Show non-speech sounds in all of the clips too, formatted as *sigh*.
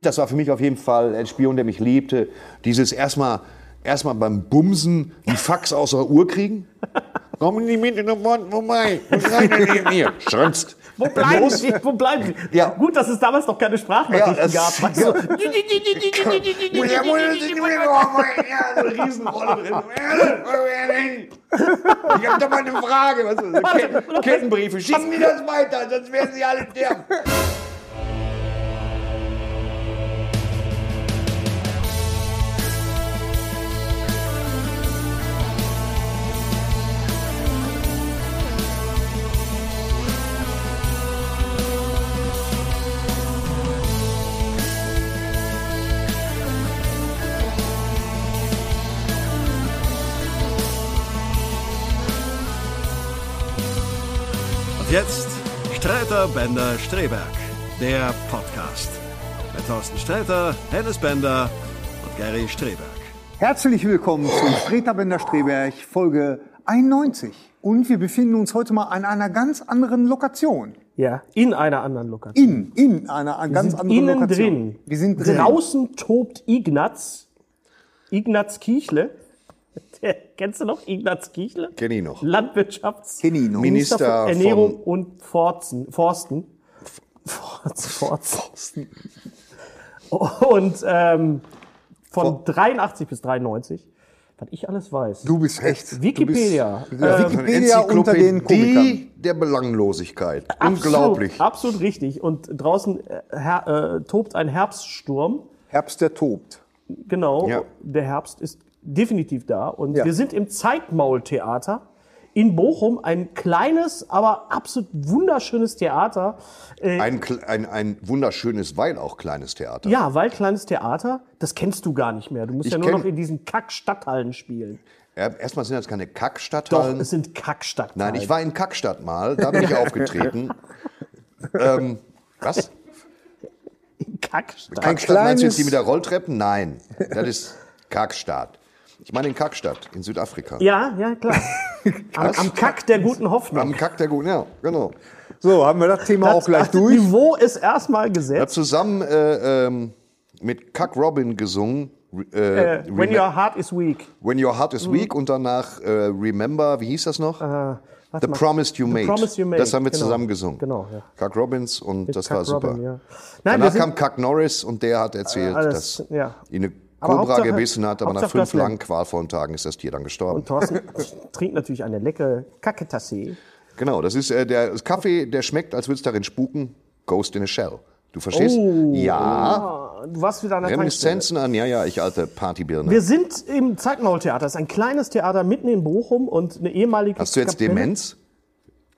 Das war für mich auf jeden Fall ein Spion, der mich liebte. Dieses erstmal erstmal beim Bumsen die Fax aus der Uhr kriegen. Kommen die mit in den Mund vorbei. Was rein neben mir? Wo bleiben Sie? Wo bleiben Sie? Ja. Gut, dass es damals noch keine Sprachnachrichten Ja, gab. Ja, so. Ich hab doch mal eine Frage. Kettenbriefe. Schicken die das weiter, sonst werden sie alle sterben. Streiter Bender Streberg, der Podcast. Mit Thorsten Sträter, Hennes Bender und Gary Streberg. Herzlich willkommen zu Streter Bender-Streberg, Folge 91. Und wir befinden uns heute mal an einer ganz anderen Lokation. Ja, in einer anderen Lokation. In, in einer ganz sind anderen innen Lokation. drin. Wir sind drin. Draußen tobt Ignaz. Ignaz Kiechle. Der, kennst du noch Ignaz Kiechle? Kenn ich noch. Landwirtschafts Kenn ich noch. Minister für Ernährung von- und Forzen, Forsten. Forzen. Forsten. Und ähm, von 83 bis 93, was ich alles weiß. Du bist echt. Wikipedia. Bist, ja, Wikipedia unter den Komikern. Der Belanglosigkeit. Unglaublich. Absolut, absolut richtig. Und draußen äh, her, äh, tobt ein Herbststurm. Herbst, der tobt. Genau, Ja. der Herbst ist definitiv da. Und Ja. wir sind im Zeitmaultheater in Bochum. Ein kleines, aber absolut wunderschönes Theater. Äh, Ein, ein, ein wunderschönes, weil auch kleines Theater. ja, weil kleines Theater, das kennst du gar nicht mehr. Du musst Ich ja nur noch in diesen Kack-Stadthallen spielen. Erstmal sind das keine Doch, Kackstadthallen. es sind Kack-Stadthallen. Nein, ich war in Kackstadt mal, da bin ich *laughs* aufgetreten. ähm, was? Kackstadt. Kackstadt meinst du jetzt die mit der Rolltreppen? Nein, das ist Kackstadt. Ich meine in Kackstadt, in Südafrika. Ja, ja, klar. *laughs* Am, am Kack der guten Hoffnung. Am Kack der Guten, ja, genau. So, haben wir das Thema auch gleich das durch. Niveau ist erstmal Er hat gesetzt. zusammen äh, ähm, mit Kack Robin gesungen. Äh, Äh, when your heart is weak. When Your Heart is Weak und danach äh, Remember, wie hieß das noch? warte The mal. Promise You The Made. Promise You Made, Das haben wir genau. zusammen gesungen. Genau, ja. Kack Robbins und das Kack war super. Robin, ja. Nein, Danach kam Kack Norris und der hat erzählt, alles, dass ja. ihn eine Cobra Hauptsache- gebissen hat, aber nach Hauptsache fünf das langen qualvollen Tagen ist das Tier dann gestorben. Und Thorsten trinkt natürlich eine leckere Kacketasse. Genau, das ist äh, der Kaffee, der schmeckt, als würde es darin spuken. Ghost in a Shell. Du verstehst? Oh. Ja. Du warst wieder an der. Reminiszenzen an, ja, ja, ich alte Partybirne. Wir sind im Zeitmaultheater. Das ist ein kleines Theater mitten in Bochum und eine ehemalige. Hast du jetzt Kapelle. Demenz?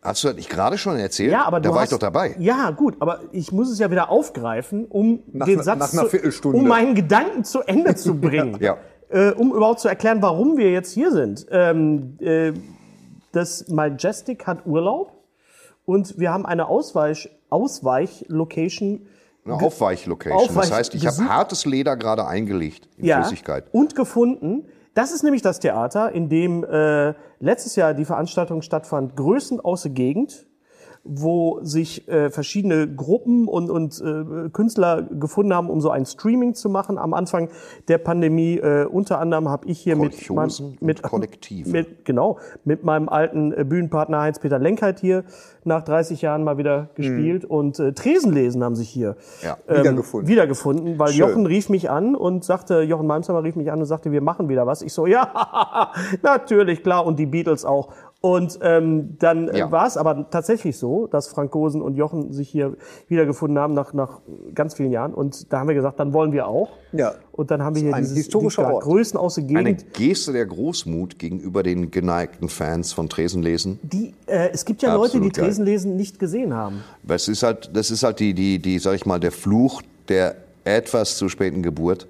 Hast du das nicht gerade schon erzählt? Ja, aber da du war hast, ich doch dabei. Ja, gut, aber ich muss es ja wieder aufgreifen, um Nach- den Satz zu, um meinen Gedanken zu Ende zu bringen. *laughs* Ja. äh, um überhaupt zu erklären, warum wir jetzt hier sind. Ähm, äh, das Majestic hat Urlaub und wir haben eine Ausweich, Ausweich-Location Eine Aufweichlocation. Aufweich- das heißt, ich habe hartes Leder gerade eingelegt in ja, Flüssigkeit. und gefunden Das ist nämlich das Theater, in dem äh, letztes Jahr die Veranstaltung stattfand, Größen aus der Gegend, wo sich äh, verschiedene Gruppen und, und äh, Künstler gefunden haben, um so ein Streaming zu machen. Am Anfang der Pandemie, äh, unter anderem habe ich hier mit, und mit, Kollektive. mit genau mit meinem alten äh, Bühnenpartner Heinz-Peter Lenkheit hier nach 30 Jahren mal wieder gespielt und äh, Tresenlesen haben sich hier Ja. Wiedergefunden. wiedergefunden, weil Schön. Jochen rief mich an und sagte, Jochen Malmsheimer rief mich an und sagte, wir machen wieder was. Ich so, *laughs* ja, natürlich, klar, und die Beatles auch. Und ähm, dann äh, Ja. war es aber tatsächlich so, dass Frank Gosen und Jochen sich hier wiedergefunden haben nach, nach ganz vielen Jahren. Und da haben wir gesagt, dann wollen wir auch. Ja. Und dann haben wir hier ein dieses, historischer Ort. Größen aus der Eine Gegend. Geste der Großmut gegenüber den geneigten Fans von Tresenlesen. Die, äh, es gibt ja Leute, Absolut die geil. Tresenlesen nicht gesehen haben. Das ist halt, das ist halt die, die, die, sag ich mal, der Fluch der etwas zu späten Geburt.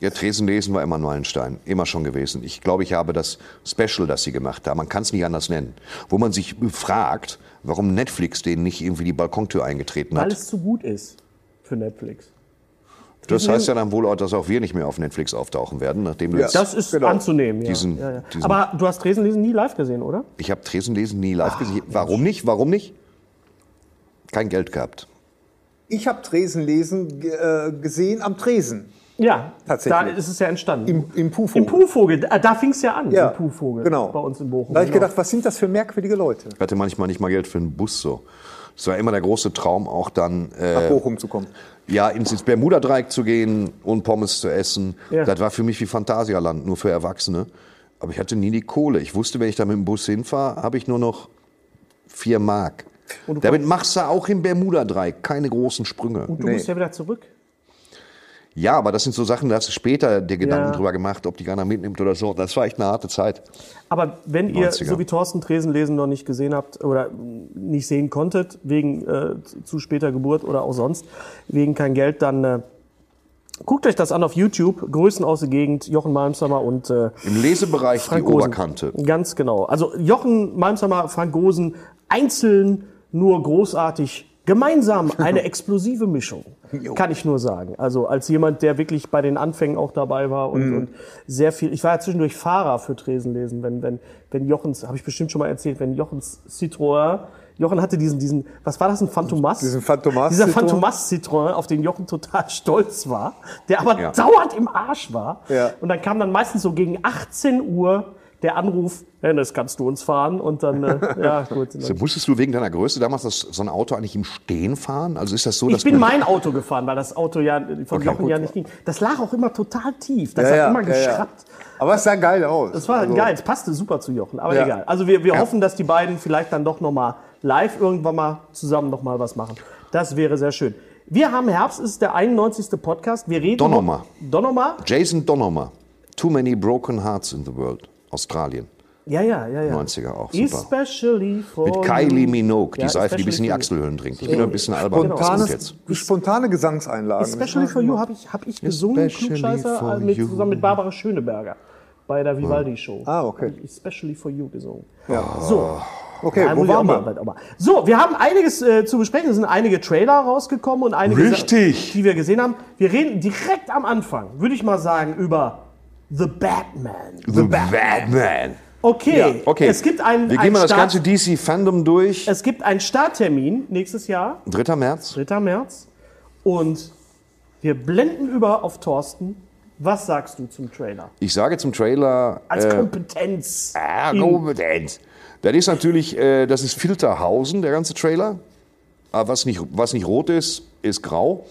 Ja, Tresenlesen war immer Meilenstein, immer schon gewesen. Ich glaube, ich habe das Special, das sie gemacht haben, man kann es nicht anders nennen, wo man sich fragt, warum Netflix denen nicht irgendwie die Balkontür eingetreten Weil hat. es zu gut ist für Netflix. Das heißt ja dann wohl auch, dass auch wir nicht mehr auf Netflix auftauchen werden, nachdem du Ja. jetzt, Das ist Genau. anzunehmen, ja. Diesen- ja, ja. diesen- Aber du hast Tresenlesen nie live gesehen, oder? ich habe Tresenlesen nie live gesehen. Warum nicht? Warum nicht? Kein Geld gehabt. Ich habe Tresenlesen äh, gesehen am Tresen. Ja, Tatsächlich. da ist es ja entstanden. Im, im Puhvogel. Im Puhvogel, da, da fing es ja an, Ja, im Puhvogel. genau. Bei uns in Bochum. Da habe ich genau. gedacht, was sind das für merkwürdige Leute, Ich hatte manchmal nicht mal Geld für einen Bus so. Es war immer der große Traum, auch dann nach äh, Bochum zu kommen. ja, ins, ins Bermuda-Dreieck zu gehen und Pommes zu essen. Ja. Das war für mich wie Phantasialand, nur für Erwachsene. Aber ich hatte nie die Kohle. Ich wusste, wenn ich da mit dem Bus hinfahre, habe ich nur noch vier Mark. Damit machst du auch im Bermuda-Dreieck keine großen Sprünge. Und du Nee. musst ja wieder zurück. Ja, aber das sind so Sachen, da hast du später dir Gedanken Ja. drüber gemacht, ob die keiner mitnimmt oder so. Das war echt eine harte Zeit. Aber wenn ihr, 90er. so wie Thorsten Tresenlesen noch nicht gesehen habt oder nicht sehen konntet, wegen äh, zu später Geburt oder auch sonst, wegen kein Geld, dann äh, guckt euch das an auf YouTube. Größen aus der Gegend, Jochen Malmsheimer und äh, Im Lesebereich Frank die Gosen. Oberkante. Ganz genau. Also Jochen Malmsheimer, Frank Gosen, einzeln nur großartig, gemeinsam *laughs* eine explosive Mischung, kann ich nur sagen. Also als jemand, der wirklich bei den Anfängen auch dabei war und, und sehr viel. Ich war ja zwischendurch Fahrer für Tresenlesen, wenn wenn wenn Jochens, habe ich bestimmt schon mal erzählt, wenn Jochens Citroën Jochen hatte diesen, diesen, was war das, ein Phantomas? Diesen Phantomas Dieser. Phantomas Citroën, auf den Jochen total *laughs* stolz war, der aber Ja. dauernd im Arsch war. Ja. Und dann kam dann meistens so gegen 18 Uhr der Anruf, Hennes, kannst du uns fahren? Und dann, äh, *laughs* ja gut. Also musstest du wegen deiner Größe damals das, so ein Auto eigentlich im Stehen fahren? Also ist das so, Ich dass bin man- mein Auto gefahren, weil das Auto ja von Okay, Jochen gut. ja nicht ging. Das lag auch immer total tief. Das hat immer geschrappt. Aber es sah geil aus. Das war Also, geil, es passte super zu Jochen, aber Ja. egal. Also wir, wir hoffen, dass die beiden vielleicht dann doch nochmal live irgendwann mal zusammen nochmal was machen. Das wäre sehr schön. Wir haben Herbst, es ist der 91. Podcast. Wir reden Donnermar. Donnermar? Jason Donomer, Too Many Broken Hearts in the World, Australien. Ja, ja, ja, ja. 90er auch, super. Especially for Mit Kylie. Minogue, die Ja, Seife, die bis in die Achselhöhlen trinkt. Ich bin ein bisschen albern. Spontanes, Was ist jetzt? spontane Gesangseinlagen. Especially for You habe ich, hab ich gesungen, Klugscheißer, äh, mit, zusammen mit Barbara Schöneberger bei der Vivaldi-Show. Ah, okay. Hab ich Especially for You gesungen. So. Okay, Ja, wo waren mal, wir? So, wir haben einiges äh, zu besprechen. Es sind einige Trailer rausgekommen und einige, Richtig. Die wir gesehen haben. Wir reden direkt am Anfang, würde ich mal sagen, über The Batman. The Batman. Okay, Okay, es gibt einen, wir gehen mal das Start, ganze DC-Fandom durch. Es gibt einen Starttermin nächstes Jahr, 3. März. 3. März. Und wir blenden über auf Thorsten. Was sagst du zum Trailer? Ich sage zum Trailer. Als äh, Kompetenz. Ah, in- Kompetenz. Das ist natürlich, äh, das ist Filterhausen, der ganze Trailer. Aber was nicht, was nicht rot ist, ist grau.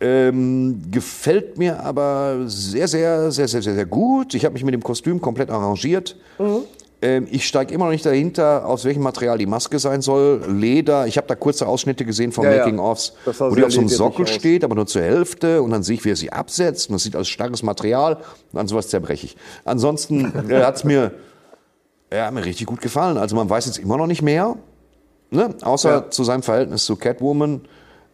Ähm, gefällt mir aber sehr, sehr, sehr, sehr, sehr, sehr gut. Ich habe mich mit dem Kostüm komplett arrangiert. Mhm. Ähm, ich steige immer noch nicht dahinter, aus welchem Material die Maske sein soll. Leder. Ich habe da kurze Ausschnitte gesehen von Ja, ja. Making-ofs, sah wo die auf so einem Sockel steht, aber nur zur Hälfte. Und dann sehe ich, wie er sie absetzt. Und das sieht aus starres Material. Und an sowas zerbreche ich. Ansonsten äh, *laughs* hat's mir er hat mir richtig gut gefallen. Also man weiß jetzt immer noch nicht mehr, ne? außer Ja. zu seinem Verhältnis zu Catwoman.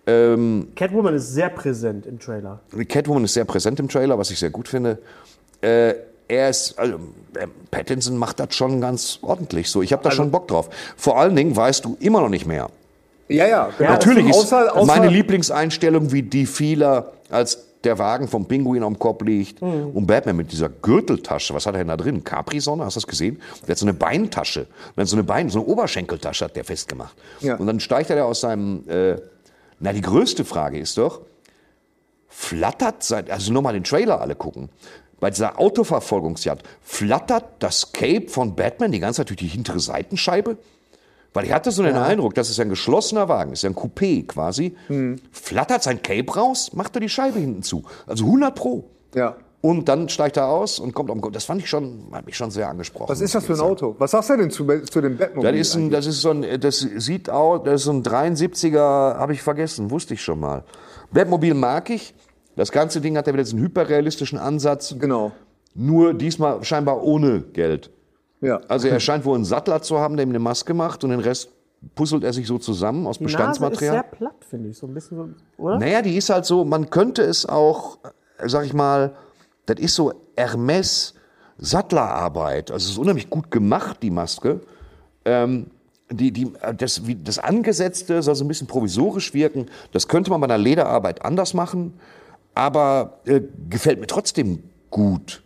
Catwoman ist sehr präsent im Trailer. Catwoman ist sehr präsent im Trailer, was ich sehr gut finde. Äh, er ist, also, äh, Pattinson macht das schon ganz ordentlich. So, ich habe da Also schon Bock drauf. Vor allen Dingen weißt du immer noch nicht mehr. Ja, ja. Genau. Natürlich ist außer, außer, meine Lieblingseinstellung wie die vieler als der Wagen vom Pinguin am Kopf liegt und Batman mit dieser Gürteltasche, was hat er denn da drin? Capri-Sonne, hast du das gesehen? Der hat so eine Beintasche, dann so eine Bein, so eine Oberschenkeltasche hat der festgemacht. Ja. Und dann steigt er da aus seinem, äh, na die größte Frage ist doch, flattert sein, also nochmal den Trailer alle gucken, bei dieser Autoverfolgungsjagd, flattert das Cape von Batman die ganze Zeit durch die hintere Seitenscheibe? Weil ich hatte so den Eindruck, das ist ja ein geschlossener Wagen, ist ja ein Coupé quasi. Hm. Flattert sein Cape raus, macht er die Scheibe hinten zu. Also 100 pro. Ja. Und dann steigt er aus und kommt um. Das fand ich schon, hat mich schon sehr angesprochen. Was ist das für ein. Auto? Was sagst du denn zu, zu dem Batmobil? Das ist, ein, das ist so ein, das sieht aus, das ist so ein 73er, habe ich vergessen, wusste ich schon mal. Batmobil mag ich. Das ganze Ding hat ja wieder diesen hyperrealistischen Ansatz. Genau. Nur diesmal scheinbar ohne Geld. Ja. Also er *laughs* scheint wohl einen Sattler zu haben, der ihm eine Maske macht und den Rest puzzelt er sich so zusammen aus Die Nase ist sehr Bestandsmaterial. platt, finde ich. So ein bisschen so, oder? Naja, die ist halt so, man könnte es auch, äh, sag ich mal, das ist so Hermes Sattlerarbeit. Also es ist unheimlich gut gemacht, die Maske. Ähm, die, die, das, wie, das Angesetzte soll so ein bisschen provisorisch wirken. Das könnte man bei einer Lederarbeit anders machen, aber äh, gefällt mir trotzdem gut.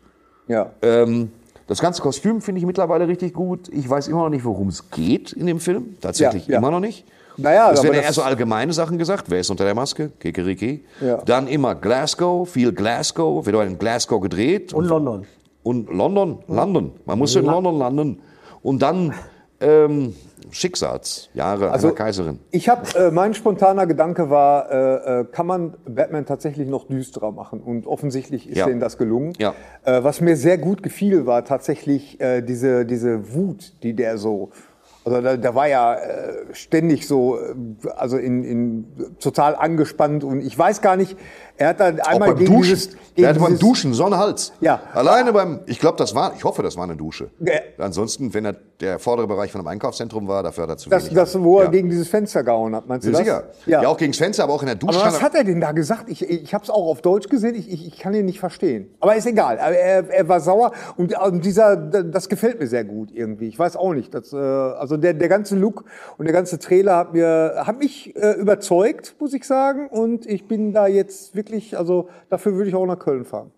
ja. Ähm, das ganze Kostüm finde ich mittlerweile richtig gut. Ich weiß immer noch nicht, worum es geht in dem Film. Tatsächlich Ja, ja. immer noch nicht. Naja, es werden ja eher so allgemeine Sachen gesagt. Wer ist unter der Maske? Kikeriki. Ja. Dann immer Glasgow, viel Glasgow. Wird auch in Glasgow gedreht. Und London. Und London, London. Man muss in London landen. Und dann ähm, Schicksalsjahre Also- einer Kaiserin. Ich habe, äh, mein spontaner Gedanke war, äh, äh, kann man Batman tatsächlich noch düsterer machen? Und offensichtlich ist Ja. denen das gelungen. Ja. Äh, was mir sehr gut gefiel, war tatsächlich äh, diese, diese Wut, die der so, also da, der war ja äh, ständig so, äh, also in, in total angespannt und ich weiß gar nicht, er hat dann einmal gegen Duschen. dieses, gegen hatte beim Duschen so einen Hals. Ja. Alleine beim, ich glaube, das war, ich hoffe, das war eine Dusche. Ja. Ansonsten, wenn er der vordere Bereich von einem Einkaufszentrum war, dafür hat er zu Das, wenig. das, wo er Ja. gegen dieses Fenster gehauen hat, meinst du Ja, das? sicher. Ja. auch gegen das Fenster, aber auch in der Dusche. Aber was hat er denn da gesagt? Ich, ich habe es auch auf Deutsch gesehen, ich, ich, ich kann ihn nicht verstehen. Aber ist egal, er, er war sauer und, und dieser, das gefällt mir sehr gut irgendwie. Ich weiß auch nicht. Das, äh, also der, der ganze Look und der ganze Trailer hat, mir, hat mich äh, überzeugt, muss ich sagen. Und ich bin da jetzt wirklich, also dafür würde ich auch nach Köln fahren.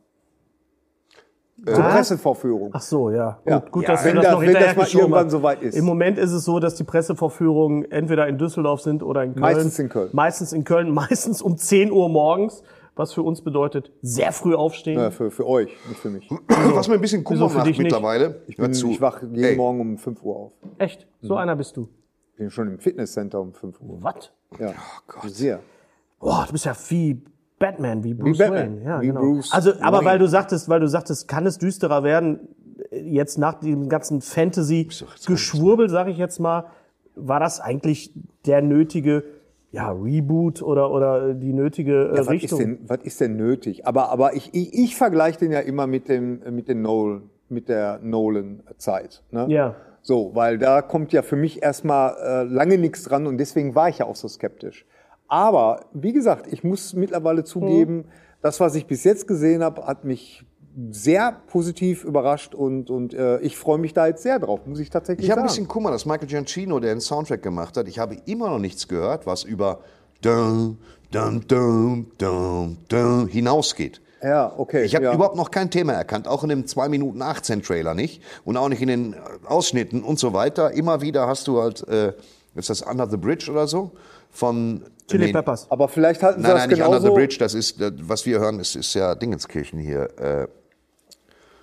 Zur Was? Pressevorführung. Ach so, ja. Gut, Ja. gut Ja. dass wir Wenn das das- noch wenn hinterher das mal irgendwann soweit ist. Im Moment ist es so, dass die Pressevorführungen entweder in Düsseldorf sind oder in Köln. Meistens in Köln. Meistens in Köln, *laughs* meistens um 10 Uhr morgens, was für uns bedeutet, sehr früh aufstehen. Ja, für, für euch, nicht für mich. *clears throat* Was mir ein bisschen Kummer Wieso für macht mittlerweile. Ich, bin, ich wach jeden Ey. Morgen um 5 Uhr auf. Echt? So Mhm. einer bist du. Bin schon im Fitnesscenter um 5 Uhr. Was? Ja. Oh Sehr. Boah, du bist ja wie Batman, wie Bruce Batman, Wayne. Ja, wie genau. Bruce also, aber Wayne. weil du sagtest, weil du sagtest, kann es düsterer werden? Jetzt nach dem ganzen Fantasy-Geschwurbel, sage ich jetzt mal, war das eigentlich der nötige ja, Reboot oder, oder die nötige äh, Ja, was, ist Richtung? denn, was ist denn nötig? Aber, aber ich, ich, ich vergleiche den ja immer mit dem mit den Nolan, mit der Nolan-Zeit. Ne? Ja. So, weil da kommt ja für mich erstmal äh, lange nichts dran und deswegen war ich ja auch so skeptisch. Aber wie gesagt, ich muss mittlerweile zugeben, das, was ich bis jetzt gesehen habe, hat mich sehr positiv überrascht und, und äh, ich freue mich da jetzt sehr drauf, muss ich tatsächlich Ich habe sagen. ein bisschen Kummer, dass Michael Giacchino, der den Soundtrack gemacht hat, ich habe immer noch nichts gehört, was über dun, dun, dun, dun, dun hinausgeht. ja, okay. Ich habe ja. überhaupt noch kein Thema erkannt, auch in dem 2 Minuten 18 Trailer nicht und auch nicht in den Ausschnitten und so weiter. Immer wieder hast du halt, äh, ist das Under the Bridge oder so? Von Chili nee, Peppers. Aber vielleicht halten sie Nein, das nein, nicht Under the genauso. Bridge, das ist, äh, was wir hören, ist, ist ja Dingenskirchen hier. Äh,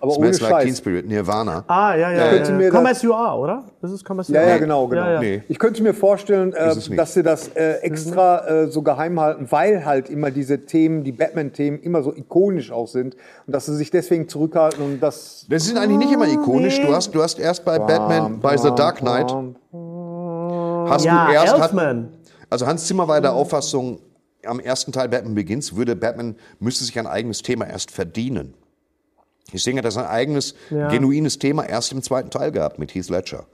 aber ohne Smells Like Teen. Spirit, Nirvana. Ah, ja, ja. könnte ja. mir Come das- as you are, oder? Das ist Come as you Ja, are. ja, genau, genau. Ja, ja. Nee. Ich könnte mir vorstellen, äh, dass sie das äh, extra äh, so geheim halten, weil halt immer diese Themen, die Batman-Themen, immer so ikonisch auch sind und dass sie sich deswegen zurückhalten und das. Das sind eigentlich nicht immer ikonisch. Du hast, du hast erst bei Batman, bei The Dark Knight, hast Ja, du erst, hat, Elfman. Also Hans Zimmer war der Auffassung, am ersten Teil Batman Begins würde Batman, müsste sich ein eigenes Thema erst verdienen. Deswegen hat er sein eigenes, Ja. genuines Thema erst im zweiten Teil gehabt mit Heath Ledger.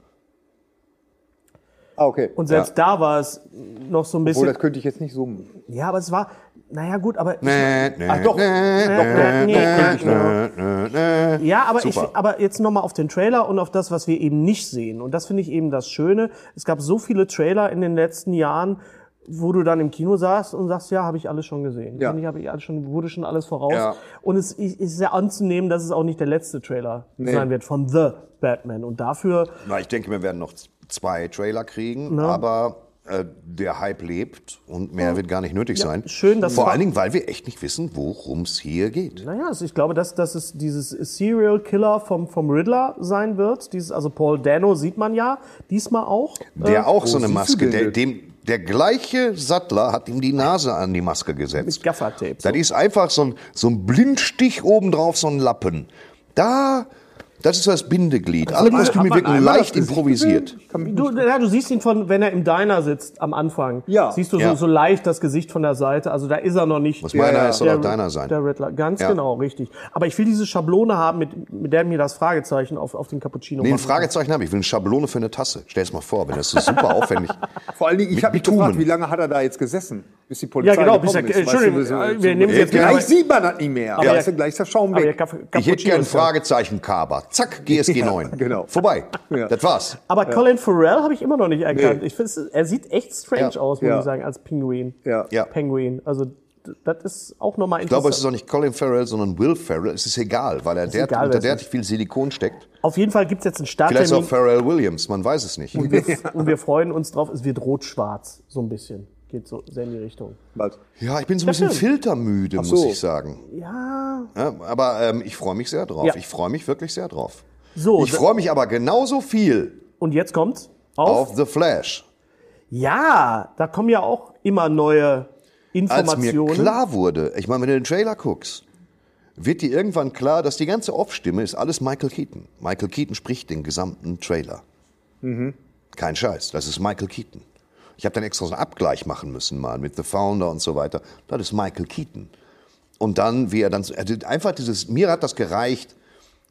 Ah, okay. Und selbst da war es noch so ein Obwohl, bisschen. das könnte ich jetzt nicht summen. ja, aber es war. Naja, gut, aber. Nee, nee, Ach doch. nee, nee, nee, nee, nee. Ja, aber, ich, aber jetzt nochmal auf den Trailer und auf das, was wir eben nicht sehen. Und das finde ich eben das Schöne. Es gab so viele Trailer in den letzten Jahren, wo du dann im Kino saßt und sagst, ja, habe ich alles schon gesehen. Ja. Finde ich, habe ich alles schon, wurde schon alles voraus. Ja. Und es ist ja anzunehmen, dass es auch nicht der letzte Trailer sein wird von The Batman. Und dafür, Na, ich denke, wir werden noch zwei Trailer kriegen, Na. aber der Hype lebt und mehr wird gar nicht nötig sein. schön, dass Vor allen Dingen, weil wir echt nicht wissen, worum es hier geht. naja, also ich glaube, dass, dass es dieses Serial Killer vom, vom Riddler sein wird. Dieses, also Paul Dano sieht man ja diesmal auch. Der auch so eine Maske, der, dem, der gleiche Sattler hat ihm die Nase an die Maske gesetzt. Mit Gaffertape. Das ist einfach so ein, so ein Blindstich obendrauf, so ein Lappen. Da, das ist das Bindeglied. Alle man- Kostüme hat man wirken einmal leicht improvisiert. Du, ja, du siehst ihn von, wenn er im Diner sitzt am Anfang. Ja. Siehst du Ja. so, so leicht das Gesicht von der Seite. Also da ist er noch nicht. Was meiner ja. ist, soll der, auch deiner sein. Der Riddler. Ganz Ja. genau, richtig. Aber ich will diese Schablone haben, mit, mit der mir das Fragezeichen auf, auf den Cappuccino Nee, ein. Fragezeichen habe ich. Ich will eine Schablone für eine Tasse. Stell es mal vor, wenn das so super aufwendig. *laughs* Vor allen Dingen, ich Mit habe mich Bitumen. gefragt, wie lange hat er da jetzt gesessen, bis die Polizei Ja, genau, bis er- ist. Entschuldigung, Weißt du, äh, wir nehmen jetzt gleich- sieht man das nicht mehr. ja. Weißt du, gleich ist der Schaum Aber weg. Ich hätte gern Cappuccino ist ja- Fragezeichen Kaber. Zack, GSG 9. genau. Vorbei. Ja. Das war's. Aber Colin Farrell habe ich immer noch nicht erkannt. Nee. Ich finde, er sieht echt strange Ja. aus, muss Ja. ich sagen, als Pinguin. Ja. Ja. Penguin. Also das ist auch nochmal Ich glaube, interessant. es ist auch nicht Colin Farrell, sondern Will Farrell. Es ist egal, weil er der, egal, unter derartig viel Silikon steckt. Auf jeden Fall gibt es jetzt einen Vielleicht ist auch Starttermin. Pharrell Williams, man weiß es nicht. Und wir, *laughs* und wir freuen uns drauf. Es wird rot-schwarz, so ein bisschen. Geht so sehr in die Richtung. Was? Ja, ich bin so ein bisschen filtermüde, muss so. ich sagen. Ja. Ja, aber ähm, ich freue mich sehr drauf. Ja. Ich freue mich wirklich sehr drauf. So, Ich freue mich aber genauso viel und jetzt kommt's auf. auf The Flash. Ja, da kommen ja auch immer neue Als mir Informationen. klar wurde, ich meine, wenn du den Trailer guckst, wird dir irgendwann klar, dass die ganze Off-Stimme ist alles Michael Keaton. Michael Keaton spricht den gesamten Trailer. Kein Scheiß, das ist Michael Keaton. Ich habe dann extra so einen Abgleich machen müssen mal mit The Founder und so weiter. Das ist Michael Keaton. Und dann, wie er dann, also einfach dieses, mir hat das gereicht,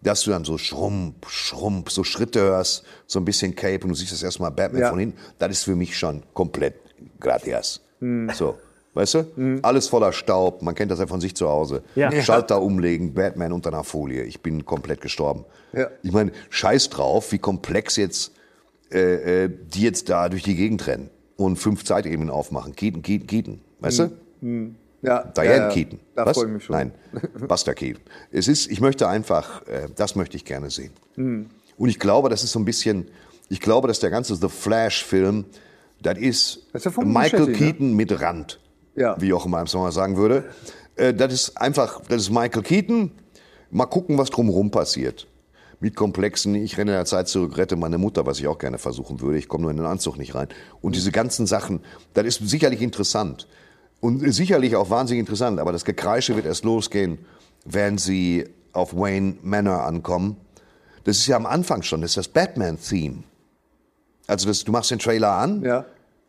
dass du dann so Schrumpf, Schrumpf, so Schritte hörst, so ein bisschen Cape und du siehst das erstmal Batman Ja. von hinten. Das ist für mich schon komplett gratis. So. Weißt du? Alles voller Staub. Man kennt das ja von sich zu Hause. Ja. Schalter umlegen, Batman unter einer Folie. Ich bin komplett gestorben. Ja. Ich meine, scheiß drauf, wie komplex jetzt äh, äh, die jetzt da durch die Gegend rennen und fünf Zeitebenen aufmachen. Keaton, Keaton, Keaton. Weißt du? Ja, Diane ja. Keaton. Da freue ich mich schon. Nein, *laughs* Buster Keaton. Es ist, ich möchte einfach, äh, das möchte ich gerne sehen. Hm. Und ich glaube, das ist so ein bisschen, ich glaube, dass der ganze The Flash-Film, das ist, Das Michael Muschetti, ne? Keaton mit Rand, Ja. wie auch immer im Sommer sagen würde. Äh, das ist einfach, das ist Michael Keaton. Mal gucken, was drumherum passiert. Mit Komplexen, ich renne in der Zeit zurück, rette meine Mutter, was ich auch gerne versuchen würde. Ich komme nur in den Anzug nicht rein. Und diese ganzen Sachen, das ist sicherlich interessant. Und sicherlich auch wahnsinnig interessant, aber das Gekreische wird erst losgehen, wenn sie auf Wayne Manor ankommen. Das ist ja am Anfang schon, das ist das Batman-Theme. Also das, du machst den Trailer an Ja.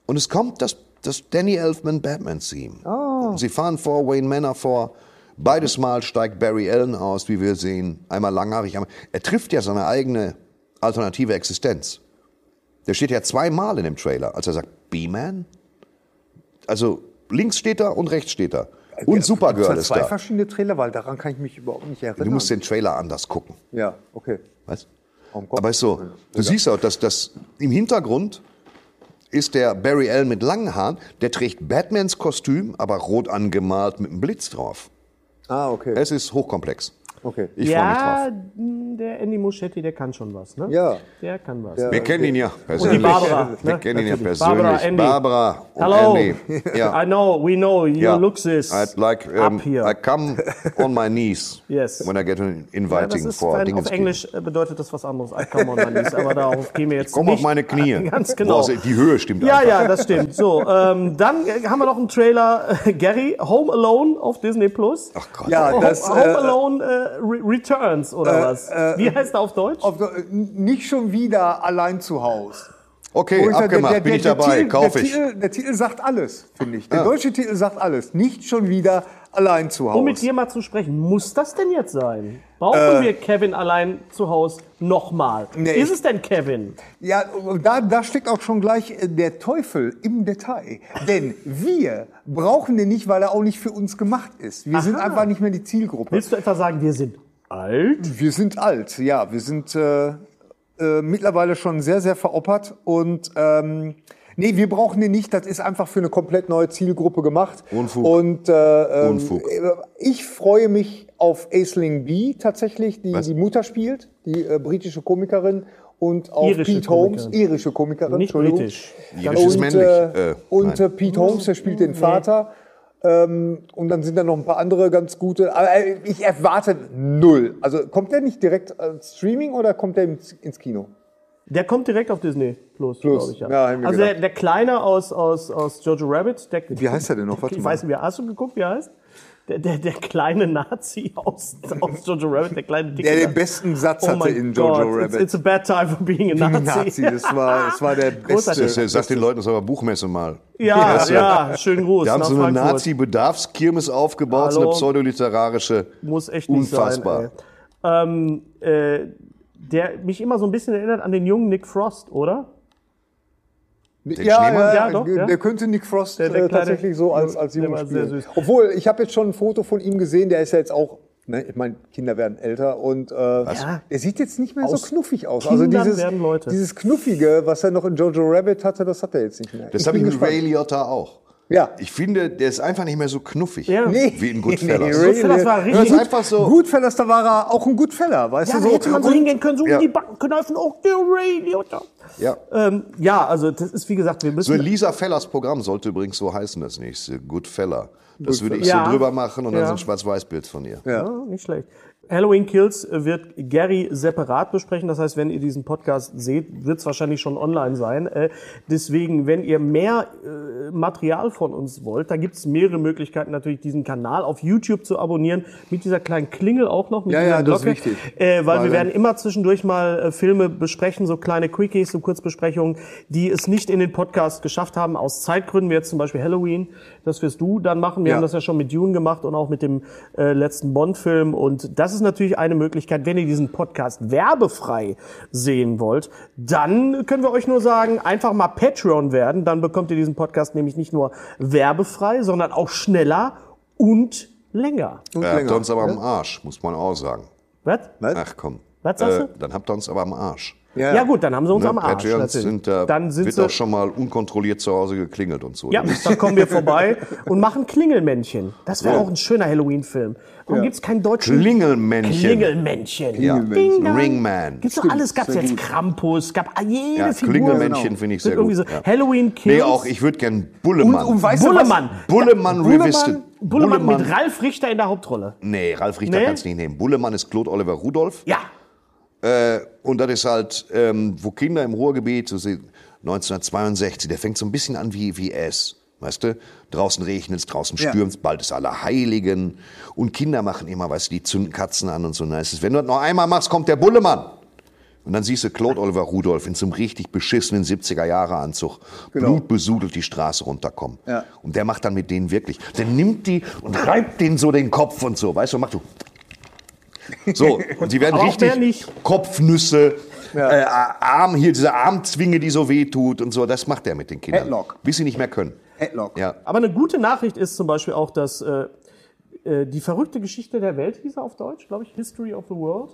und es kommt das, das Danny Elfman Batman-Theme. Sie fahren vor Wayne Manor vor. Beides Mal steigt Barry Allen aus, wie wir sehen. Einmal langhaarig. einmal- Er trifft ja seine eigene alternative Existenz. Der steht ja zweimal in dem Trailer, als er sagt, B-Man? Also links steht er und rechts steht er. Und Supergirl Gibt's ist da zwei verschiedene Trailer, weil daran kann ich mich überhaupt nicht erinnern. Du musst den Trailer anders gucken. ja, okay. Warum kommt- Aber ist so, du siehst auch, dass das im Hintergrund ist der Barry Allen mit langen Haaren, der trägt Batmans Kostüm, aber rot angemalt mit einem Blitz drauf. Ah, okay. Es ist hochkomplex. Okay. Ich freue mich ja, drauf. mh, der Andy Muschetti, der kann schon was, ne? Ja. Der kann was. Wir kennen ihn ja Und die persönlich. Barbara. Wir ne? kennen ihn ja persönlich. Barbara, Andy. Barbara und Hello. Andy. *laughs* Ja. I know, we know, your Ja. looks is I'd like, um, up here. I come on my knees Yes. when I get an ja, das inviting ist, for Dingens. auf Englisch äh, bedeutet das was anderes. I come on my knees, aber darauf gehen wir jetzt Komm nicht. auf meine Knie. *laughs* Ganz genau. Boah, die Höhe stimmt Ja, einfach. ja, das stimmt. So, ähm, dann äh, haben wir noch einen Trailer, *laughs* Gary, Home Alone auf Disney Plus. Ach Gott. Ja, Home, das, Home äh, Alone äh, Re Returns oder was? Wie heißt er auf Deutsch? Auf, äh, nicht schon wieder allein zu Hause. Okay, Wo ich sag, abgemacht, bin ich dabei, kaufe der ich. Titel, der Titel sagt alles, finde ich. Der deutsche Titel sagt alles. Nicht schon wieder allein zu Hause. um mit dir mal zu sprechen, muss das denn jetzt sein? Brauchen Äh. wir Kevin allein zu Hause nochmal? Nee, Ist es denn Kevin? Ja, da, da steckt auch schon gleich äh, der Teufel im Detail. Denn wir brauchen den nicht, weil er auch nicht für uns gemacht ist. Wir sind Aha. einfach nicht mehr die Zielgruppe. Willst du etwa sagen, wir sind alt? Wir sind alt, ja. Wir sind äh, äh, mittlerweile schon sehr, sehr veroppert. Und ähm, Nee, wir brauchen den nicht. Das ist einfach für eine komplett neue Zielgruppe gemacht. Unfug. Und äh, ähm, Unfug. ich freue mich auf Aisling B tatsächlich, die Was? die Mutter spielt, die äh, britische Komikerin. Und auf Irische Pete Holmes, Komikerin. irische Komikerin, Nicht Entschuldigung. britisch. Irisch ist und, männlich. Äh, Äh, und äh, Pete Holmes, der spielt den Vater. Ähm, und dann sind da noch ein paar andere ganz gute. Aber äh, ich erwarte null. Also kommt der nicht direkt als Streaming oder kommt der ins, ins Kino? Der kommt direkt auf Disney Plus, Plus. glaube ich. Ja. Ja, hab ich also der, der Kleine aus, aus, aus Jojo Rabbit. Der, Wie heißt er denn noch? *laughs* Warte Ich mal. weiß nicht, wie hast du geguckt, wie er heißt? Der, der, der kleine Nazi aus, aus Jojo Rabbit, der kleine Dicke. Der den da. besten Satz Oh hatte in Jojo Gott, Rabbit. It's, it's a bad time for being a Nazi. Nazi, das war, das war der *laughs* Großartig. beste. Das, sagt den Leuten das aber Buchmesse mal. Ja, du? ja, schönen Gruß Wir haben nach so eine. Nazi-Bedarfskirmes aufgebaut, so eine Hallo? pseudoliterarische. Muss echt nicht Unfassbar. sein. Ey. Ähm, äh, der mich immer so ein bisschen erinnert an den jungen Nick Frost, oder? Ja, ja, Ja, doch, der ja. könnte Nick Frost Der- der äh, tatsächlich so als, als der Junge spielen. Obwohl, ich habe jetzt schon ein Foto von ihm gesehen, der ist ja jetzt auch, ne, ich meine, Kinder werden älter und äh, Ja. der sieht jetzt nicht mehr Aus so knuffig aus. Kindern also dieses, werden Leute. dieses Knuffige, was er noch in Jojo Rabbit hatte, das hat er jetzt nicht mehr. Das habe ich mit. Ray Liotta auch. Ja. Ich finde, der ist einfach nicht mehr so knuffig. Ja. Nee. Wie in Goodfellas. Nee, So Goodfellas war richtig Das ist einfach so. Goodfellas, da war er auch ein Goodfeller, weißt Ja, du so. hätte man so hingehen können, so Ja. die Backen kneifen, auch der Ray Liotta. Ja. Ähm, ja, also das ist wie gesagt, wir So müssen. Lisa Fellers Programm sollte übrigens so heißen, das nächste. Goodfella. Das würde ich Ja. so drüber machen und dann so ein Schwarz-Weiß-Bild von ihr. Ja, nicht schlecht. Halloween Kills wird Gary separat besprechen. Das heißt, wenn ihr diesen Podcast seht, wird es wahrscheinlich schon online sein. Äh, deswegen, wenn ihr mehr äh, Material von uns wollt, da gibt es mehrere Möglichkeiten, natürlich diesen Kanal auf YouTube zu abonnieren. Mit dieser kleinen Klingel auch noch. Mit Ja, ja, das ist Glocke. wichtig. Äh, weil Weil wir werden immer zwischendurch mal Filme besprechen, so kleine Quickies, so Kurzbesprechungen, die es nicht in den Podcast geschafft haben, aus Zeitgründen, wie jetzt zum Beispiel Halloween. Das wirst du dann machen. Wir Ja. haben das ja schon mit Dune gemacht und auch mit dem äh, letzten Bond-Film. Und das ist natürlich eine Möglichkeit, wenn ihr diesen Podcast werbefrei sehen wollt, dann können wir euch nur sagen, einfach mal Patreon werden. Dann bekommt ihr diesen Podcast nämlich nicht nur werbefrei, sondern auch schneller und länger. Und habt länger. uns aber am Arsch, muss man auch sagen. Was? Was? Ach komm. Was sagst du? Dann habt ihr uns aber am Arsch. Ja. gut, dann haben sie uns Ne? am Arsch. Sind, äh, dann sind wird sie, auch schon mal unkontrolliert zu Hause geklingelt und so. Ja, dann kommen wir vorbei *laughs* und machen Klingelmännchen. Das wäre auch ein schöner Halloween-Film. Warum gibt's keinen deutschen Klingelmännchen. Klingelmännchen? Ja. Ding dong. Ringman. Gibt's doch alles. Gab's jetzt Krampus, gab jede Ja, Figur. Klingelmännchen finde ich sehr gut. so Ja. Halloween Kills. Nee, auch ich würde gern Bullemann. Und, und weißt Bullemann. Bullemann Bullemann- Revisited. Bullemann, mit Ralf Richter in der Hauptrolle. Nee, Ralf Richter Nee? kannst du nicht nehmen. Bullemann ist Claude Oliver Rudolph. Ja. Äh, und das ist halt, ähm, wo Kinder im Ruhrgebiet, so sie- 1962, der fängt so ein bisschen an wie, wie S. Weißt du? Draußen regnet es, draußen Ja. stürmt bald ist Allerheiligen. Und Kinder machen immer, weißt du, die zünden Katzen an und so. Ist es, wenn du das noch einmal machst, kommt der Bullemann. Und dann siehst du Claude Oliver Rudolph in so einem richtig beschissenen 70er-Jahre-Anzug, Genau. blutbesudelt die Straße runterkommen. Ja. Und der macht dann mit denen wirklich, der nimmt die und reibt denen so den Kopf und so, weißt du, und macht so. So, und die werden richtig. Kopfnüsse, äh, Arm, hier diese Armzwinge, die so wehtut und so, das macht er mit den Kindern. Headlock. Bis sie nicht mehr können. Headlock. Ja. Aber eine gute Nachricht ist zum Beispiel auch, dass äh, äh, die verrückte Geschichte der Welt hieß er auf Deutsch, glaube ich, History of the World.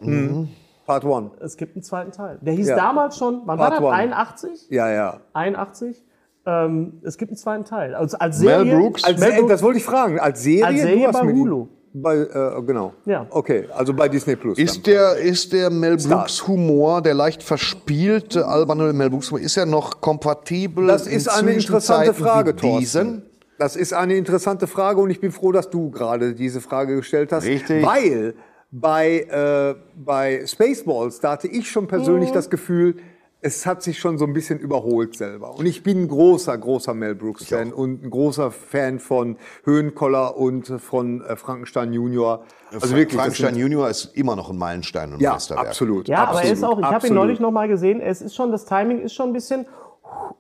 Part one. Es gibt einen zweiten Teil. Der hieß Ja. damals schon, wann war Part das? one. 81? Ja, ja. 81. Ähm, es gibt einen zweiten Teil. Also als Mel Serie. Brooks? Als, Mel Brooks- das wollte ich fragen. Als Serie? Als Serie bei Hulu. Bei, äh, genau. Ja. Okay, also bei Disney Plus. Ist dann. der, ist der Mel Brooks Humor, der leicht verspielte, alberne Mel Brooks Humor, ist er noch kompatibel? Das ist in eine interessante Frage, Thorsten. Das ist eine interessante Frage und ich bin froh, dass du gerade diese Frage gestellt hast. Richtig. Weil bei, äh, bei Spaceballs, da hatte ich schon persönlich Mhm. das Gefühl, es hat sich schon so ein bisschen überholt selber. Und ich bin ein großer, großer Mel Brooks-Fan und ein großer Fan von Höhenkoller und von äh, Frankenstein Junior. Also wirklich, Frankenstein Junior ist immer noch ein Meilenstein und Ja, Meisterwerk. absolut. Ja, aber er ist auch, ich habe ihn absolut. neulich noch mal gesehen, es ist schon, das Timing ist schon ein bisschen,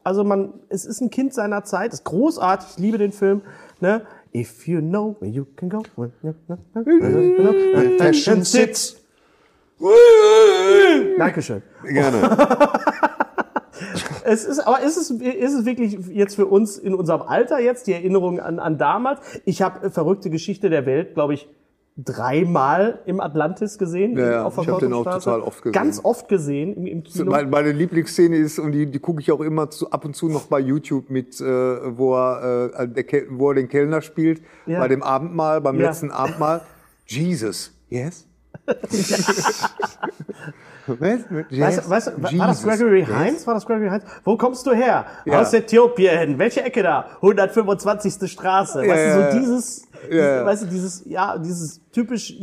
also man, es ist ein Kind seiner Zeit, ist großartig, ich liebe den Film, ne? If you know where you can go, where you can go, Fashion sits. Dankeschön. Gerne. *laughs* Es ist, aber ist es, ist es wirklich jetzt für uns in unserem Alter jetzt die Erinnerung an, an damals? Ich habe äh, verrückte Geschichte der Welt, glaube ich, dreimal im Atlantis gesehen. Ja, ja, auf der ich hab den auch total oft gesehen. Ganz oft gesehen im, im Kino. Meine, meine Lieblingsszene ist, und die, die gucke ich auch immer zu, ab und zu noch bei YouTube mit, äh, wo, er, äh, der, Kel- wo er den Kellner spielt, Ja. bei dem Abendmahl, beim Ja. letzten Abendmahl. *laughs* Jesus. Yes? Was? Weißt, du- weißt, du, war das. Gregory Yes? Heinz? War das Gregory Heinz? Wo kommst du her? Ja. Aus Äthiopien. Welche Ecke da? 125. Straße. Ja, weißt du, ja, so ja. dieses, Ja, dieses weißt du, dieses, ja, dieses typisch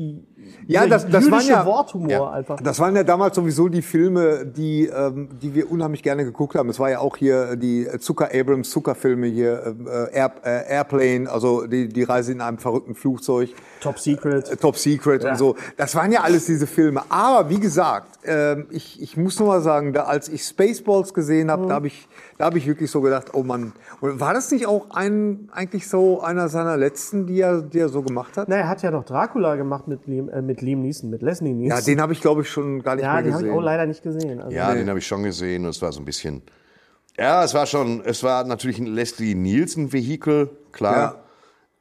Ja, das, das waren ja, Worthumor ja, einfach. Das waren ja damals sowieso die Filme, die, ähm, die wir unheimlich gerne geguckt haben. Es war ja auch hier die Zucker Abrams Zucker-Filme hier, äh, Air, äh, Airplane, also die, die Reise in einem verrückten Flugzeug. Top Secret. Äh, Top Secret Ja. und so. Das waren ja alles diese Filme. Aber wie gesagt, ähm, ich, ich muss nur mal sagen, da, als ich Spaceballs gesehen Mhm. habe, da habe ich, da habe ich wirklich so gedacht, oh Mann. Und war das nicht auch ein, eigentlich so einer seiner letzten, die er, die er so gemacht hat? Na, er hat ja noch Dracula gemacht mit Liam, äh, mit Liam Neeson, mit Leslie Neeson. Ja, den habe ich glaube ich schon gar nicht ja, mehr den habe gesehen. ich auch leider nicht gesehen. Also, Ja, den habe ich schon gesehen und es war so ein bisschen. Ja, es war schon, es war natürlich ein Leslie Nielsen-Vehikel, klar.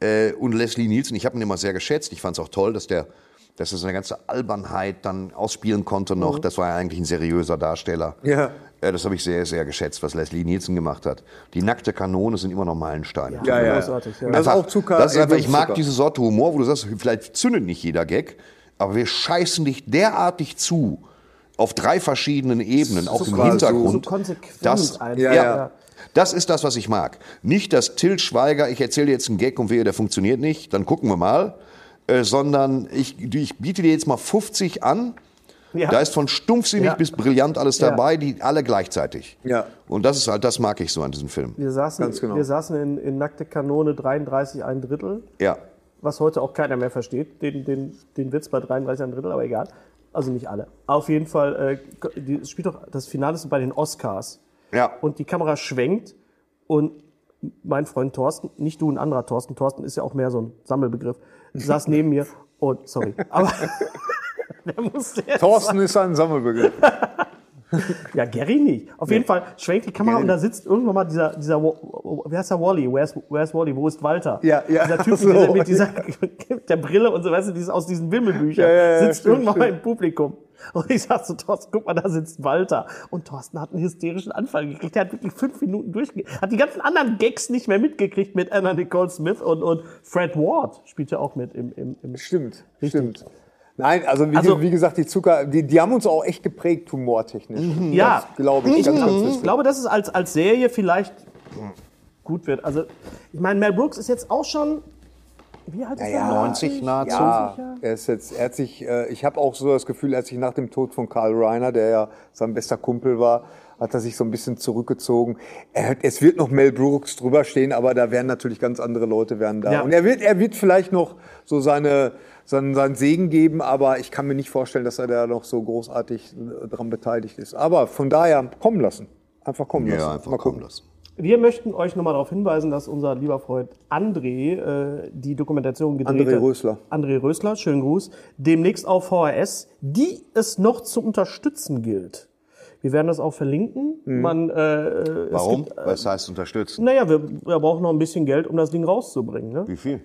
Äh, und Leslie Nielsen, ich habe ihn immer sehr geschätzt. Ich fand es auch toll, dass der, dass er seine ganze Albernheit dann ausspielen konnte noch. Das war ja eigentlich ein seriöser Darsteller. Ja. Äh, das habe ich sehr, sehr geschätzt, was Leslie Nielsen gemacht hat. Die nackte Kanone sind immer noch Meilensteine. Ja, ja. Großartig, ja. Das ist auch Zucker. Das ist einfach, ich mag Zucker. diese Sorte Humor, wo du sagst, vielleicht zündet nicht jeder Gag, aber wir scheißen dich derartig zu auf drei verschiedenen Ebenen, auch im Hintergrund. so konsequent das. Ja, ja, ja. Das ist das, was ich mag. Nicht das Till Schweiger, ich erzähle dir jetzt einen Gag und wehe, der funktioniert nicht, dann gucken wir mal. Äh, sondern ich, ich biete dir jetzt mal 50 an. Ja. Da ist von stumpfsinnig Ja. bis brillant alles Ja. dabei, die alle gleichzeitig. Ja. Und das ist halt, das mag ich so an diesem Film. Wir saßen, Ganz genau. wir saßen in, in Nackte Kanone 33 ein Drittel, Ja. was heute auch keiner mehr versteht, den, den, den Witz bei 33 ein Drittel, aber egal. Also nicht alle. Auf jeden Fall, äh, die, es spielt doch, das Finale ist bei den Oscars. Ja. Und die Kamera schwenkt und mein Freund Thorsten, nicht du, ein anderer Thorsten, Thorsten ist ja auch mehr so ein Sammelbegriff, saß neben mir und, sorry, aber *laughs* *laughs* der musste jetzt Thorsten ist ein Sammelbegriff. *laughs* Ja, Gary nicht. Auf jeden Fall schwenkt die Kamera Gary und da sitzt irgendwann mal dieser, dieser, wie heißt der Wally? Where's, where's Wally? Wo ist Walter? Ja, ja. Dieser Typ *laughs* So. mit, dieser, mit dieser, der Brille und so, weißt du, dieses, aus diesen Wimmelbüchern. Ja, ja, ja, sitzt stimmt, irgendwann mal stimmt. im Publikum. Und ich sag so, Thorsten, guck mal, da sitzt Walter. Und Thorsten hat einen hysterischen Anfall gekriegt. Der hat wirklich fünf Minuten durchge... Hat die ganzen anderen Gags nicht mehr mitgekriegt mit Anna Nicole Smith und, und Fred Ward spielt ja auch mit im, im, im Stimmt, Richtig. stimmt. Nein, also wie, Also- wie gesagt, die Zucker, die, die haben uns auch echt geprägt, humortechnisch. Ja. Das glaube ich. Ganz, ganz Ich glaube, dass es als, als Serie vielleicht gut wird. Also, ich meine, Mel Brooks ist jetzt auch schon. Wie alt ist Ja, er? 90 nahezu. Ja, er ist jetzt, er hat sich, äh, ich habe auch so das Gefühl, er hat sich nach dem Tod von Karl Reiner, der ja sein bester Kumpel war, hat er sich so ein bisschen zurückgezogen. Er, es wird noch Mel Brooks drüber stehen, aber da werden natürlich ganz andere Leute werden da. Ja. Und er wird, er wird vielleicht noch so seine, seinen, seinen Segen geben, aber ich kann mir nicht vorstellen, dass er da noch so großartig äh, dran beteiligt ist. Aber von daher kommen lassen. Einfach kommen lassen. Ja, einfach Mal kommen gucken. lassen. Wir möchten euch nochmal darauf hinweisen, dass unser lieber Freund André äh, die Dokumentation gedreht André hat. Rösler. André Rösler, schönen Gruß. Demnächst auf VHS, die es noch zu unterstützen gilt. Wir werden das auch verlinken. Mhm. Man, äh, es Warum? Gibt, Was heißt unterstützen? naja, wir, wir brauchen noch ein bisschen Geld, um das Ding rauszubringen. Ne? Wie viel?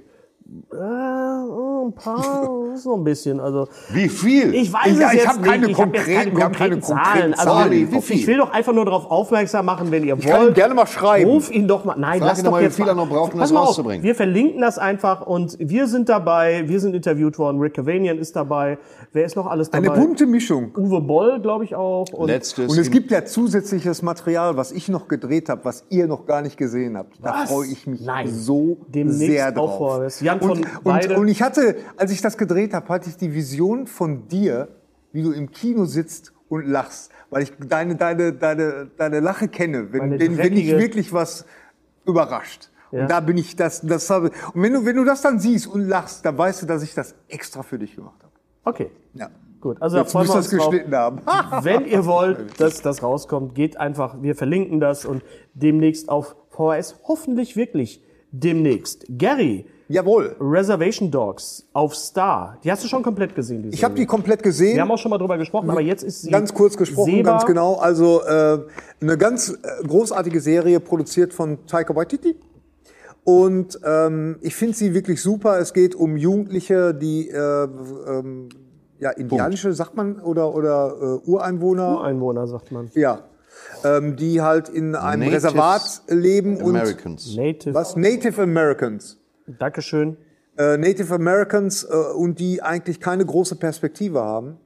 Äh, ein paar, so ein bisschen. Also Wie viel? Ich weiß Ja, es ich jetzt hab keine nicht. Ich hab jetzt konkreten- wir haben keine konkreten Zahlen. Also, Zahlen. Wie viel? Ich will doch einfach nur darauf aufmerksam machen, wenn ihr Ich kann wollt. gerne mal schreiben. Ruf ihn doch mal. Nein, Frag lass ihn doch mal, wie jetzt viel er noch braucht, um das mal auf, rauszubringen. Wir verlinken das einfach und wir sind dabei. Wir sind interviewt worden. Rick Cavanian ist dabei. Wer ist noch alles dabei? Eine bunte Mischung. Uwe Boll, glaube ich auch. Und Letztes. Und es gibt ja zusätzliches Material, was ich noch gedreht habe, was ihr noch gar nicht gesehen habt. Da freue ich mich Nein. so Demnächst sehr auch drauf. Jan und, und, und ich hatte, als ich das gedreht habe, hatte ich die Vision von dir, wie du im Kino sitzt und lachst, weil ich deine deine deine deine Lache kenne, wenn, Meine wenn, wenn dreckige- wirklich was überrascht. Ja. Und da bin ich das das habe und wenn du wenn du das dann siehst und lachst, dann weißt du, dass ich das extra für dich gemacht habe. Okay, Ja. gut. Also da Jetzt freuen müsst wir uns es drauf. geschnitten haben. *laughs* Wenn ihr wollt, dass das rauskommt, geht einfach, wir verlinken das und demnächst auf VHS, hoffentlich wirklich demnächst. Gary, Jawohl. Reservation Dogs auf Star, die hast du schon komplett gesehen, die Ich habe die komplett gesehen. Wir haben auch schon mal drüber gesprochen, aber jetzt ist sie Ganz kurz gesprochen, sehbar. ganz genau. Also äh, eine ganz äh, großartige Serie, produziert von Taika Waititi. Und ähm, ich finde sie wirklich super. Es geht um Jugendliche, die äh, ähm, ja, indianische, sagt man, oder, oder äh, Ureinwohner. Ureinwohner, sagt man. Ja. Ähm, die halt in einem Natives Reservat leben Americans. Native. und was Native Americans. Dankeschön. Äh, Native Americans äh, und die eigentlich keine große Perspektive haben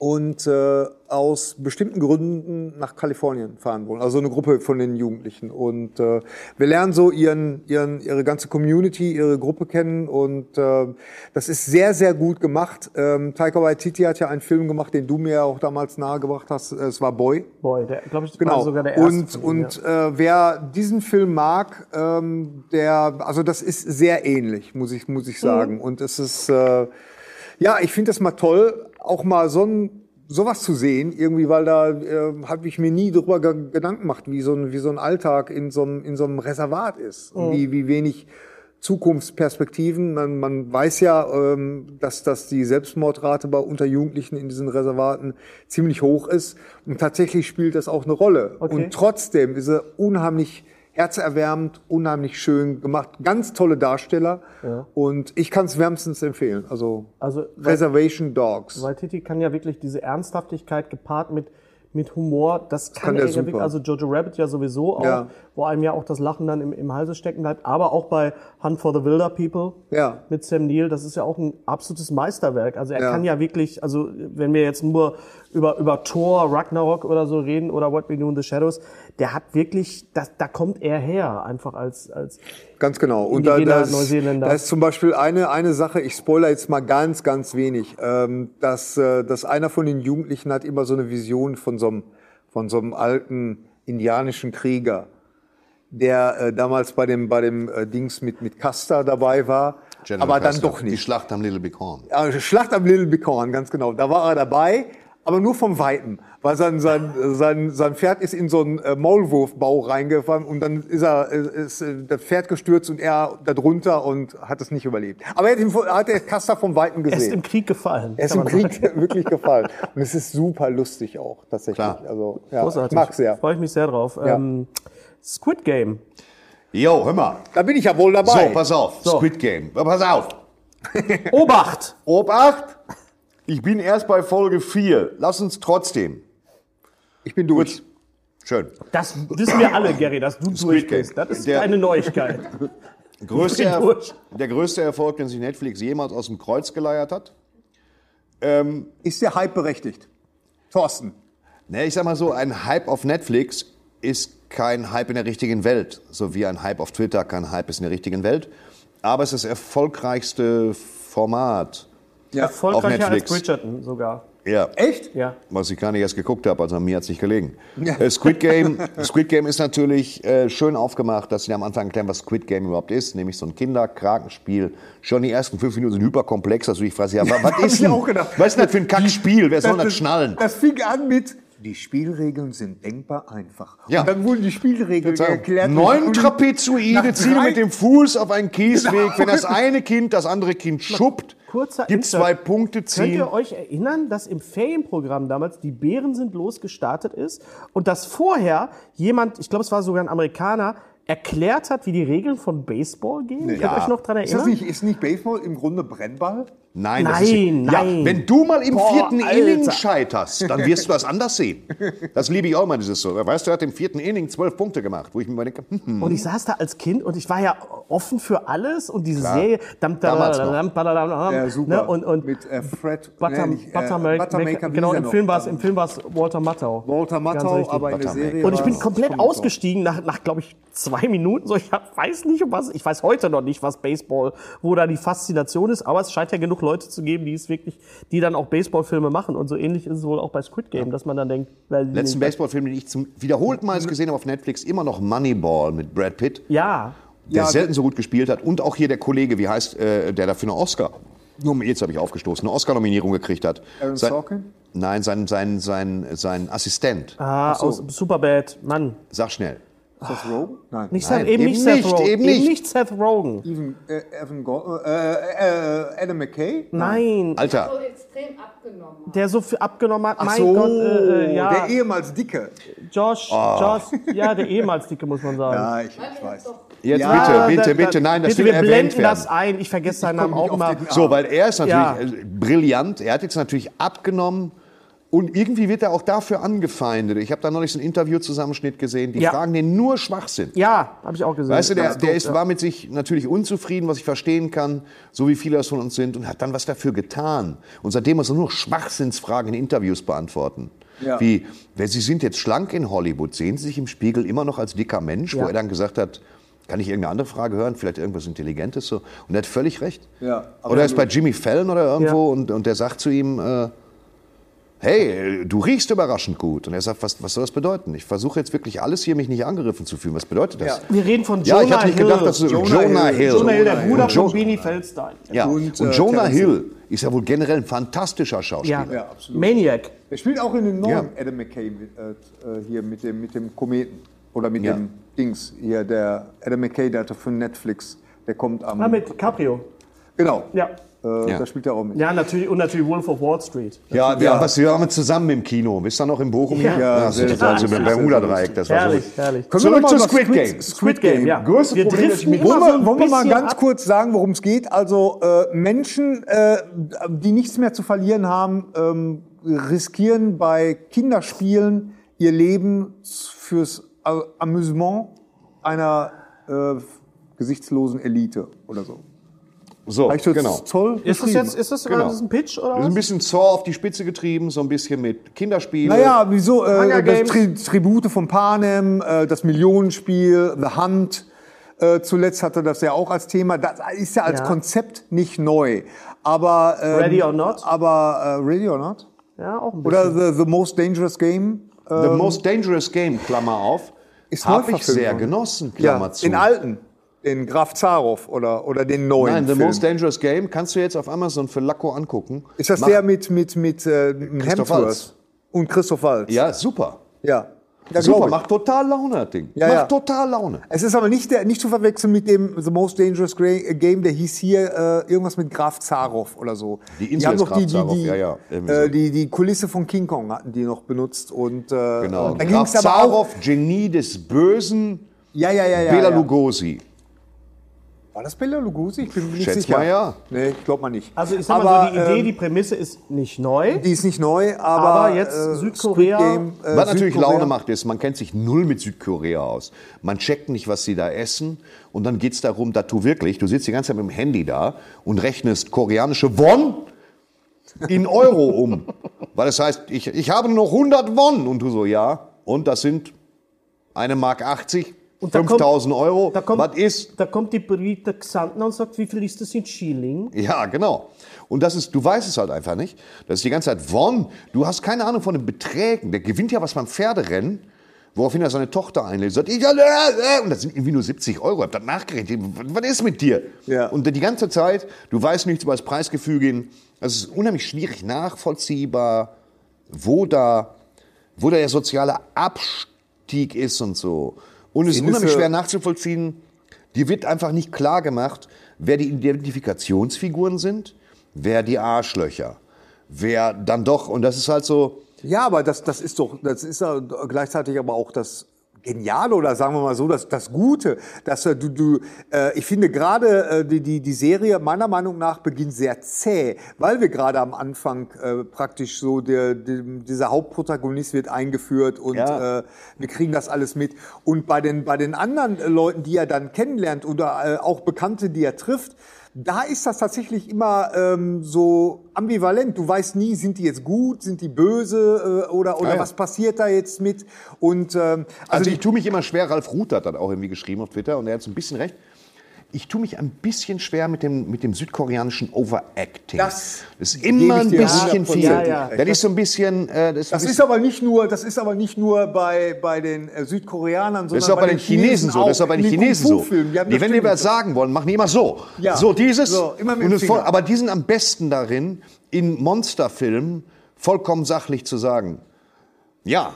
und äh, aus bestimmten Gründen nach Kalifornien fahren wollen. Also eine Gruppe von den Jugendlichen. Und äh, wir lernen so ihren, ihren, ihre ganze Community, ihre Gruppe kennen. Und äh, das ist sehr, sehr gut gemacht. Ähm, Taika Waititi hat ja einen Film gemacht, den du mir ja auch damals nahegebracht hast. Es war Boy. Boy, der, glaube ich, Genau. war sogar der erste. und ihm, und äh, wer diesen Film mag, ähm, der, also das ist sehr ähnlich, muss ich, muss ich sagen. Mhm. Und es ist, äh, ja, ich finde das mal toll, auch mal so ein sowas zu sehen, irgendwie, weil da äh, habe ich mir nie darüber ge Gedanken gemacht, wie so ein, wie so ein Alltag in so einem, in so einem Reservat ist. Mhm. Und Wie, wie wenig Zukunftsperspektiven. Man, man weiß ja, ähm, dass, dass die Selbstmordrate bei unter Jugendlichen in diesen Reservaten ziemlich hoch ist. Und tatsächlich spielt das auch eine Rolle. Okay. Und trotzdem ist er unheimlich herzerwärmend, unheimlich schön gemacht. Ganz tolle Darsteller. Und ich kann es wärmstens empfehlen. Also, Also, weil- Reservation Dogs. Weil Titi kann ja wirklich diese Ernsthaftigkeit gepaart mit, mit Humor, das kann, kann er ja wirklich, also Jojo Rabbit ja sowieso auch, Ja. wo einem ja auch das Lachen dann im, im Halse stecken bleibt, aber auch bei Hunt for the Wilder People Ja. mit Sam Neill, das ist ja auch ein absolutes Meisterwerk. Also er Ja. kann ja wirklich, also wenn wir jetzt nur über, über Thor, Ragnarok oder so reden oder What We Do in the Shadows, der hat wirklich, das, da kommt er her, einfach als, als Ganz genau. Und da, Indigener da, ist, Neuseeländer. da ist zum Beispiel eine, eine Sache, ich spoiler jetzt mal ganz, ganz wenig, ähm, dass, äh, dass einer von den Jugendlichen hat immer so eine Vision von so einem, von so einem alten indianischen Krieger, der äh, damals bei dem, bei dem äh, Dings mit, mit Custer dabei war, General aber dann Custer. doch Die nicht. Schlacht am Little Bighorn. Ja, Schlacht am Little Bighorn, ganz genau. Da war er dabei, aber nur vom Weiten, weil sein, sein, sein, sein Pferd ist in so einen äh, Maulwurfbau reingefahren und dann ist er äh, ist, äh, das Pferd gestürzt und er da drunter und hat es nicht überlebt. Aber er hat, ihn, Kaster vom Weiten er ist im gesehen. Krieg gefallen. Er ist im Krieg *laughs* wirklich gefallen. Und es ist super lustig auch, tatsächlich. Klar. Also, ja, Großartig. ich mag's sehr. Freue ich mich sehr drauf. Ja. Ähm, Squid Game. Jo, hör mal. Da bin ich ja wohl dabei. So, pass auf. So. Squid Game. Pass auf. Obacht! Obacht. Ich bin erst bei Folge 4. Lass uns trotzdem. Ich bin durch. Schön. Das wissen wir alle, Gary, dass du durch bist. Das ist Der- keine Neuigkeit. *laughs* Größte durch. der größte Erfolg, den sich Netflix jemals aus dem Kreuz geleiert hat. Ähm, Ist der Hype berechtigt? Thorsten. Ne, ich sag mal so, ein Hype auf Netflix ist kein Hype in der richtigen Welt, so wie ein Hype auf Twitter kein Hype ist in der richtigen Welt. Aber es ist das erfolgreichste Format. Erfolgreicher als Netflix. Bridgerton sogar. Ja. Echt? Ja. Was ich gar nicht erst geguckt habe, also an mir hat es nicht gelegen. Äh, Squid *laughs* Game, Squid Game ist natürlich äh, schön aufgemacht, dass sie am Anfang erklären, was Squid Game überhaupt ist, nämlich so ein Kinderkrakenspiel. Schon die ersten fünf Minuten sind hyperkomplex, also ich frage, ja, wa- was *laughs* hab ist ich denn, auch gedacht. was ist denn das für ein Kackspiel? Wer soll das schnallen? Das fing an mit, die Spielregeln sind denkbar einfach. Ja. Und dann wurden die Spielregeln erklärt. Neun Trapezoide ziehen mit dem Fuß auf einen Kiesweg. Genau. Wenn das eine Kind das andere Kind *laughs* schuppt, Kurzer gibt zwei Punkte Könnt ziehen. ihr euch erinnern, dass im Ferienprogramm damals die Bären sind losgestartet ist und dass vorher jemand, ich glaube es war sogar ein Amerikaner, erklärt hat, wie die Regeln von Baseball gehen? Könnt ihr Ja. euch noch dran Ist das erinnern? nicht, ist nicht Baseball im Grunde Brennball? Nein, das Nein, ist, nein. Ja, wenn du mal im Boah, vierten Alter. Inning scheiterst, dann wirst du das anders sehen. Das liebe ich auch mal, dieses so. Weißt du, er hat im vierten Inning zwölf Punkte gemacht, wo ich mir mal denke, hm, Und ich saß da als Kind und ich war ja offen für alles und diese Serie. Dam, da, Damals dam, da, da, da, da, Ja, super. Ne? Und, und Mit äh, Fred Butter, nee, nicht, äh, Buttermaker, Buttermaker, genau, im? Film war es im Film war es Walter Matthau. Walter Matthau, aber in der. Serie Und ich bin komplett ausgestiegen nach, nach glaube ich, zwei Minuten. So, ich weiß nicht, um was, ich weiß heute noch nicht, was Baseball, wo da die Faszination ist, aber es scheint ja genug Leute zu geben, die es wirklich, die dann auch Baseballfilme machen. Und so ähnlich ist es wohl auch bei Squid Game, dass man dann denkt, weil die letzten Baseballfilm, den ich zum wiederholten Mal gesehen habe auf Netflix, immer noch Moneyball mit Brad Pitt, Ja, der Ja, selten so gut gespielt hat. Und auch hier der Kollege, wie heißt, äh, der dafür eine Oscar, nur jetzt habe ich aufgestoßen, eine Oscar-Nominierung gekriegt hat. Aaron Sein- Sorkin? Nein, sein, sein, sein, sein Assistent. ah, aus Superbad, Mann. Sag schnell. Seth Rogen? Nein. Nicht Nein, Seth, eben, eben nicht Seth nicht, Rogen. eben nicht. Seth Rogen. Evan, äh, Evan Go äh, äh, Adam McKay? Nein, Alter, so extrem abgenommen hat. der so viel abgenommen hat. Ach mein so, Gott, äh, äh, ja. der ehemals Dicke. Josh, Josh, ja, der ehemals Dicke, muss man sagen. *laughs* Ja, ich, ich weiß. jetzt Ja, bitte, bitte, bitte, nein, das bitte, will wir erwähnt blenden werden. das ein. Ich vergesse seinen Namen nicht auch den- So, weil er ist natürlich Ja. äh, brillant. Er hat jetzt natürlich abgenommen. Und irgendwie wird er auch dafür angefeindet. Ich habe da neulich so einen Interviewzusammenschnitt gesehen. Die Ja. fragen den nur Schwachsinn. Ja, habe ich auch gesehen. Weißt du, der, der ist, war mit sich natürlich unzufrieden, was ich verstehen kann, so wie viele das von uns sind, und hat dann was dafür getan. Und seitdem muss er nur Schwachsinnsfragen in Interviews beantworten. Ja. Wie, wer, Sie sind jetzt schlank in Hollywood, sehen Sie sich im Spiegel immer noch als dicker Mensch? Wo Ja. er dann gesagt hat, kann ich irgendeine andere Frage hören, vielleicht irgendwas Intelligentes so. Und er hat völlig recht. Ja, aber oder er ist bei. Jimmy Fallon oder irgendwo Ja. und, und der sagt zu ihm, äh, hey, du riechst überraschend gut. Und er sagt, was, was soll das bedeuten? Ich versuche jetzt wirklich alles hier, mich nicht angegriffen zu fühlen. Was bedeutet das? Ja. Wir reden von Ja, Jonah ich hatte nicht Hill. gedacht, dass du Jonah Jonah, Hill. Hill. Jonah Hill, der Bruder Und von Beanie Feldstein. Ja. Und, Und, äh, Jonah Terence Hill ist ja wohl generell ein fantastischer Schauspieler. Ja. Ja, absolut. Maniac. Der spielt auch in dem neuen Ja. Adam McKay mit, äh, äh, hier mit dem, mit dem Kometen. Oder mit Ja. dem Dings hier, der Adam McKay, der hatte für Netflix. Der kommt am. Ah, mit Caprio. genau. Ja. Äh, Ja. Da spielt er auch mit. Ja, natürlich. Und natürlich Wolf of Wall Street. Ja, wir, Ja. Haben, was, wir waren zusammen im Kino. Bist du noch in Bochum? Ja. ja Ja, sehr, das sehr war so sehr, Bermuda-Dreieck. Das war Herrlich, so. herrlich. Können Zurück wir noch zu mal Squid über Game. Squid Game, ja. Größte Wir Problem, das ich mit- Wollen wir, wollen wir mal ganz ab. kurz sagen, worum es geht? Also äh, Menschen, äh, die nichts mehr zu verlieren haben, ähm, riskieren bei Kinderspielen ihr Leben fürs äh, Amüsement einer äh, gesichtslosen Elite oder so. So, genau. toll Ist das jetzt ist das, Genau. das ist ein Pitch oder Wir sind ein was? bisschen Saw auf die Spitze getrieben, so ein bisschen mit Kinderspielen. Naja, wieso? Äh. Tri Tribute von Panem, äh, das Millionenspiel, The Hunt. Äh, zuletzt hatte das ja auch als Thema. Das ist ja als Ja. Konzept nicht neu. Aber, ähm, Ready or Not? Aber äh, Ready or Not? Ja, auch ein bisschen. Oder The, the Most Dangerous Game? Äh, The Most Dangerous Game, Klammer auf, Ist habe ich sehr genossen, ja, Klammer zu. den alten. Den Graf Zarow oder, oder den neuen Nein, The Film. Most Dangerous Game kannst du jetzt auf Amazon für Lacko angucken. ist das Mach- der mit, mit, mit äh, Christoph Hemsworth? Waltz. Und Christoph Waltz? Ja, super. Ja. ja super, macht total Laune, das Ding. Ja, macht ja. total Laune. Es ist aber nicht, der, nicht zu verwechseln mit dem The Most Dangerous Gra- Game, der hieß hier äh, irgendwas mit Graf Zarow oder so. Die Insel die, Graf die, Zarow, die, ja, ja, so. äh, die, die Kulisse von King Kong hatten die noch benutzt und äh, Genau. da ging Graf es aber auch. Zarow, Genie des Bösen, Ja, ja, ja, ja. Bela ja. War das Bela Lugosi? Ich bin mir nicht Schätz sicher. mal, ja. Nee, ich glaube mal nicht. Also ich sag mal aber, so, die Idee, ähm, die Prämisse ist nicht neu. die ist nicht neu, aber, Aber jetzt Südkorea- Squid Game, äh, Was natürlich Südkorea- Laune macht, ist, man kennt sich null mit Südkorea aus. Man checkt nicht, was sie da essen. Und dann geht's darum, dass du wirklich, du sitzt die ganze Zeit mit dem Handy da und rechnest koreanische Won in Euro um. *laughs* Weil das heißt, ich, ich habe nur noch 100 Won. Und du so, ja. Und das sind eine Mark 80, Und da kommt- 5000 Euro. Da kommt, was ist? da kommt die Brita Xantner und sagt, wie viel ist das in Schilling? Ja, genau. Und das ist, du weißt es halt einfach nicht. Das ist die ganze Zeit Won. Du hast keine Ahnung von den Beträgen. Der gewinnt ja was beim Pferderennen, woraufhin er seine Tochter einlädt. Sagt, ich, und das sind irgendwie nur 70 Euro. Hab das nachgerechnet. Was ist mit dir? Ja. Und die ganze Zeit, du weißt nichts über das Preisgefüge. Es ist unheimlich schwierig nachvollziehbar, wo da, wo da der soziale Abstieg ist und so. Und es ist unheimlich du- schwer nachzuvollziehen. Dir wird einfach nicht klar gemacht, wer die Identifikationsfiguren sind, wer die Arschlöcher, wer dann doch, und das ist halt so, Ja, aber das, das ist doch, das ist ja gleichzeitig aber auch das Geniale oder sagen wir mal so, das, das Gute, dass du, du äh, ich finde gerade äh, die, die, die Serie meiner Meinung nach beginnt sehr zäh, weil wir gerade am Anfang äh, praktisch so der, der, dieser Hauptprotagonist wird eingeführt und Ja. äh, wir kriegen das alles mit. Und bei den, bei den anderen äh, Leuten, die er dann kennenlernt oder äh, auch Bekannte, die er trifft, da ist das tatsächlich immer ähm, so ambivalent. Du weißt nie, sind die jetzt gut, sind die böse äh, oder, oder Ja, ja. was passiert da jetzt mit? Und ähm, Also, also, ich tue mich immer schwer, Ralf Ruth hat das auch irgendwie geschrieben auf Twitter und er hat so ein bisschen recht. Ich tue mich ein bisschen schwer mit dem, mit dem südkoreanischen Overacting. Das ist gebe immer ein bisschen viel. 100% Ja, ja. Das ist so ein bisschen. Äh, das, das ist, ist aber nicht nur, das ist aber nicht nur bei, bei den äh, Südkoreanern, sondern das ist auch bei den Chinesen so. Das ist auch bei den In Chinesen so. Die das wenn die was sagen wollen, machen die immer so. So dieses. So, voll, aber die sind am besten darin, in Monsterfilmen vollkommen sachlich zu sagen. Ja,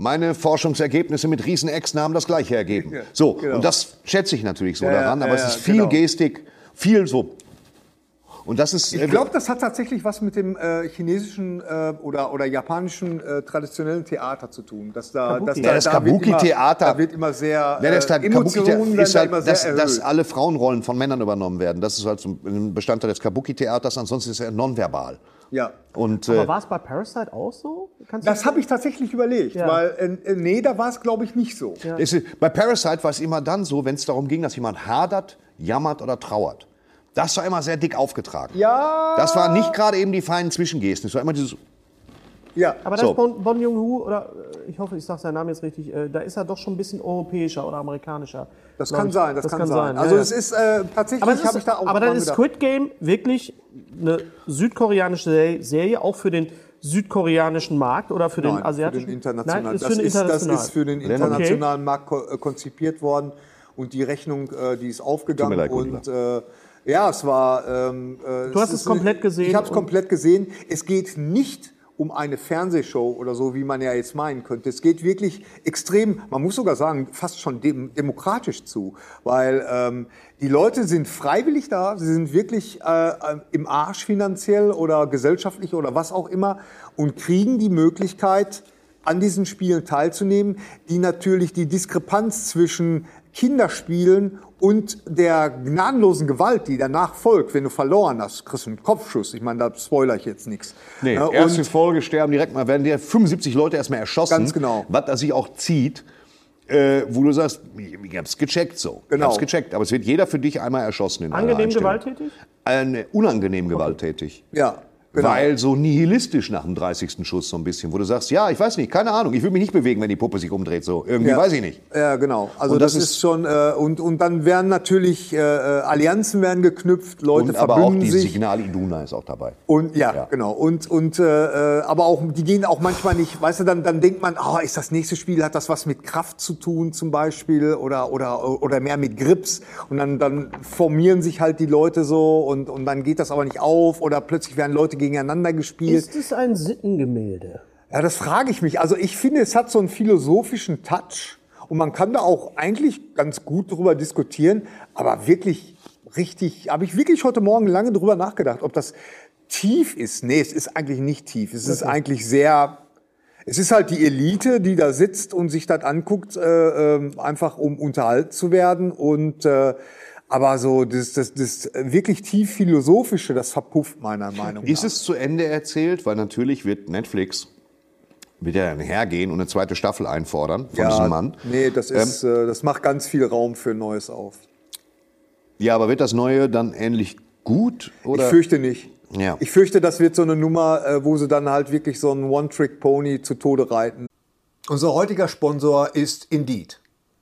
meine Forschungsergebnisse mit Riesenechsen haben das gleiche ergeben. So, genau. und das schätze ich natürlich so Ja, daran, aber es ist viel genau. Gestik, viel so. Und das ist. Ich glaube, das hat tatsächlich was mit dem äh, chinesischen äh, oder, oder japanischen äh, traditionellen Theater zu tun. Dass da, dass Ja, das da, da wird immer- Kabuki-Theater. Da wird immer sehr. Ja, das äh, Kabuki ist da halt, immer dass, sehr dass alle Frauenrollen von Männern übernommen werden. Das ist halt so ein Bestandteil des Kabuki-Theaters. Ansonsten ist er nonverbal. Ja. Und Aber äh, war es bei Parasite auch so? Kannst Das habe ich tatsächlich überlegt, Ja. weil äh, äh, nee, da war es glaube ich nicht so. es ist, bei Parasite war es immer dann so, wenn es darum ging, dass jemand hadert, jammert oder trauert. Das war immer sehr dick aufgetragen. Ja. Das waren nicht gerade eben die feinen Zwischengesten. Es war immer dieses. Ja. Aber da So. ist Bon, bon Joon-ho, oder äh, ich hoffe, ich sage seinen Namen jetzt richtig, äh, da ist er doch schon ein bisschen europäischer oder amerikanischer. Das kann ich. sein, das, kann, sein. Also ja, es ja. ist äh, tatsächlich, habe ich da auch aber dann ist gedacht. Squid Game wirklich eine südkoreanische Serie- auch für den südkoreanischen Markt oder für den Nein, asiatischen? Für den internationalen. Nein, ist das, für den ist, das internationalen. ist für den Okay. internationalen Markt ko äh, konzipiert worden und die Rechnung, äh, die ist aufgegangen leid, und äh, ja, es war. Ähm, äh, Du hast es ist- komplett gesehen Ich habe es komplett gesehen. Es geht nicht um eine Fernsehshow oder so, wie man ja jetzt meinen könnte. Es geht wirklich extrem, man muss sogar sagen, fast schon dem, demokratisch zu, weil ähm, die Leute sind freiwillig da, sie sind wirklich äh, im Arsch finanziell oder gesellschaftlich oder was auch immer und kriegen die Möglichkeit, an diesen Spielen teilzunehmen, die natürlich die Diskrepanz zwischen Kinderspielen und der gnadenlosen Gewalt, die danach folgt, wenn du verloren hast, kriegst du einen Kopfschuss. Ich meine, da spoiler ich jetzt nichts. Nee, Ja, erste Folge sterben direkt mal, werden dir 75 Leute erstmal erschossen. Ganz genau. Was das sich auch zieht, äh, wo du sagst, ich, ich hab's gecheckt so. Ich Genau. hab's gecheckt. Aber es wird jeder für dich einmal erschossen in Angenehm gewalttätig? Äh, unangenehm gewalttätig. ja, genau. Weil so nihilistisch nach dem 30. Schuss so ein bisschen, wo du sagst, ja, ich weiß nicht, keine Ahnung, ich will mich nicht bewegen, wenn die Puppe sich umdreht, so. Irgendwie ja. weiß ich nicht. Ja, genau. Also Und das, das ist, schon äh, und und dann werden natürlich äh, äh, Allianzen werden geknüpft, Leute Und aber auch verbünden die sich. Signal Iduna ist auch dabei. Und ja, Ja. genau. Und und äh, äh, aber auch die gehen auch manchmal nicht. Weißt du, dann dann denkt man, ah, ist das nächste Spiel hat das was mit Kraft zu tun zum Beispiel oder oder oder mehr mit Grips. Und dann dann formieren sich halt die Leute so und und dann geht das aber nicht auf oder plötzlich werden Leute gegeneinander gespielt. Ist es ein Sittengemälde? Ja, das frage ich mich. Also ich finde, es hat so einen philosophischen Touch und man kann da auch eigentlich ganz gut drüber diskutieren, aber wirklich richtig, habe ich wirklich heute Morgen lange drüber nachgedacht, ob das tief ist. Nee, es ist eigentlich nicht tief. Es ist eigentlich sehr, es ist halt die Elite, die da sitzt und sich das anguckt, äh, ähm, einfach um unterhalten zu werden und äh, aber so das, das, das wirklich tief philosophische, das verpufft meiner Meinung nach. Ist es zu Ende erzählt? Weil natürlich wird Netflix wird ja dann hergehen und eine zweite Staffel einfordern von diesem Mann. Nee, das ist, äh, das macht ganz viel Raum für Neues auf. Ja, aber wird das Neue dann ähnlich gut? Oder? Ich fürchte nicht. Ja. Ich fürchte, das wird so eine Nummer, äh, wo sie dann halt wirklich so einen One-Trick-Pony zu Tode reiten. Unser heutiger Sponsor ist Indeed.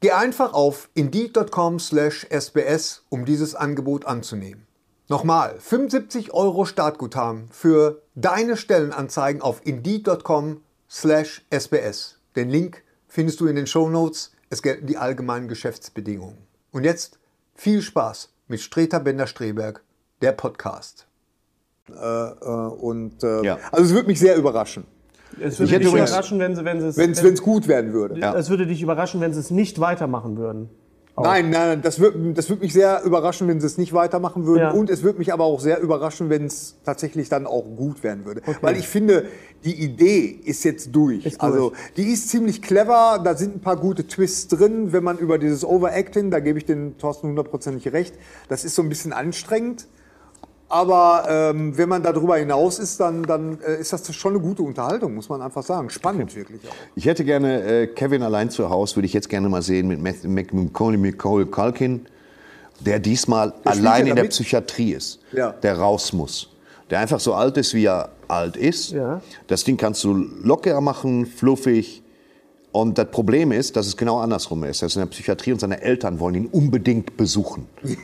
Geh einfach auf indeed.com/sbs, um dieses Angebot anzunehmen. Nochmal, 75 Euro Startguthaben für deine Stellenanzeigen auf indeed.com/sbs. Den Link findest du in den Shownotes. Es gelten die allgemeinen Geschäftsbedingungen. Und jetzt viel Spaß mit Streter Bender-Streberg, der Podcast. Äh, äh, und äh, Ja. also es würde mich sehr überraschen, Es würde hätte dich übrigens- überraschen, wenn sie, wenn sie es, wenn es gut werden würde. es würde dich überraschen, wenn sie es nicht weitermachen würden. Nein, nein, nein, das würde das würd mich sehr überraschen, wenn sie es nicht weitermachen würden. Ja. Und es würde mich aber auch sehr überraschen, wenn es tatsächlich dann auch gut werden würde. Weil ich finde, die Idee ist jetzt durch. Ist durch. Also die ist ziemlich clever, da sind ein paar gute Twists drin, wenn man über dieses Overacting, da gebe ich den Thorsten hundertprozentig recht, das ist so ein bisschen anstrengend. Aber ähm, wenn man darüber hinaus ist, dann, dann äh, ist das schon eine gute Unterhaltung, muss man einfach sagen. Spannend wirklich auch. Ich hätte gerne äh, Kevin allein zu Hause, würde ich jetzt gerne mal sehen mit Macaulay Culkin, der diesmal Der allein in der. Psychiatrie ist, Ja. der raus muss. Der einfach so alt ist, wie er alt ist. Ja. Das Ding kannst du lockerer machen, fluffig. Und das Problem ist, dass es genau andersrum ist. Er ist in der Psychiatrie und seine Eltern wollen ihn unbedingt besuchen. *laughs*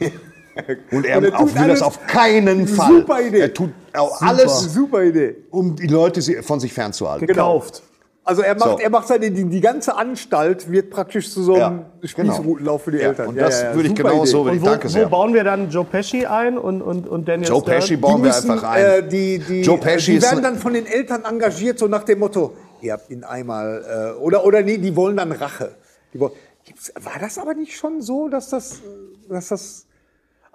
Und er, Und er will alles- das auf keinen Fall. Super Idee. Er tut auch alles, Super Idee. um die Leute von sich fernzuhalten. Gekauft. Also er macht, So. er macht seine, die, die ganze Anstalt wird praktisch zu so einem Ja, Spießrutenlauf für die Ja, Eltern. und das würde ich super genauso- Idee. Ich Und wo, danke sehr. wo bauen wir dann Joe Pesci ein und, und, und Daniel Joe Stern? Pesci Die, bauen wir müssen, einfach ein. äh, die, die, Joe Pesci die werden dann von den Eltern engagiert, so nach dem Motto, ihr habt ihn einmal, äh, oder, oder nee, die wollen dann Rache. Die wollen, Gibt's- war das aber nicht schon so, dass das, äh, dass das,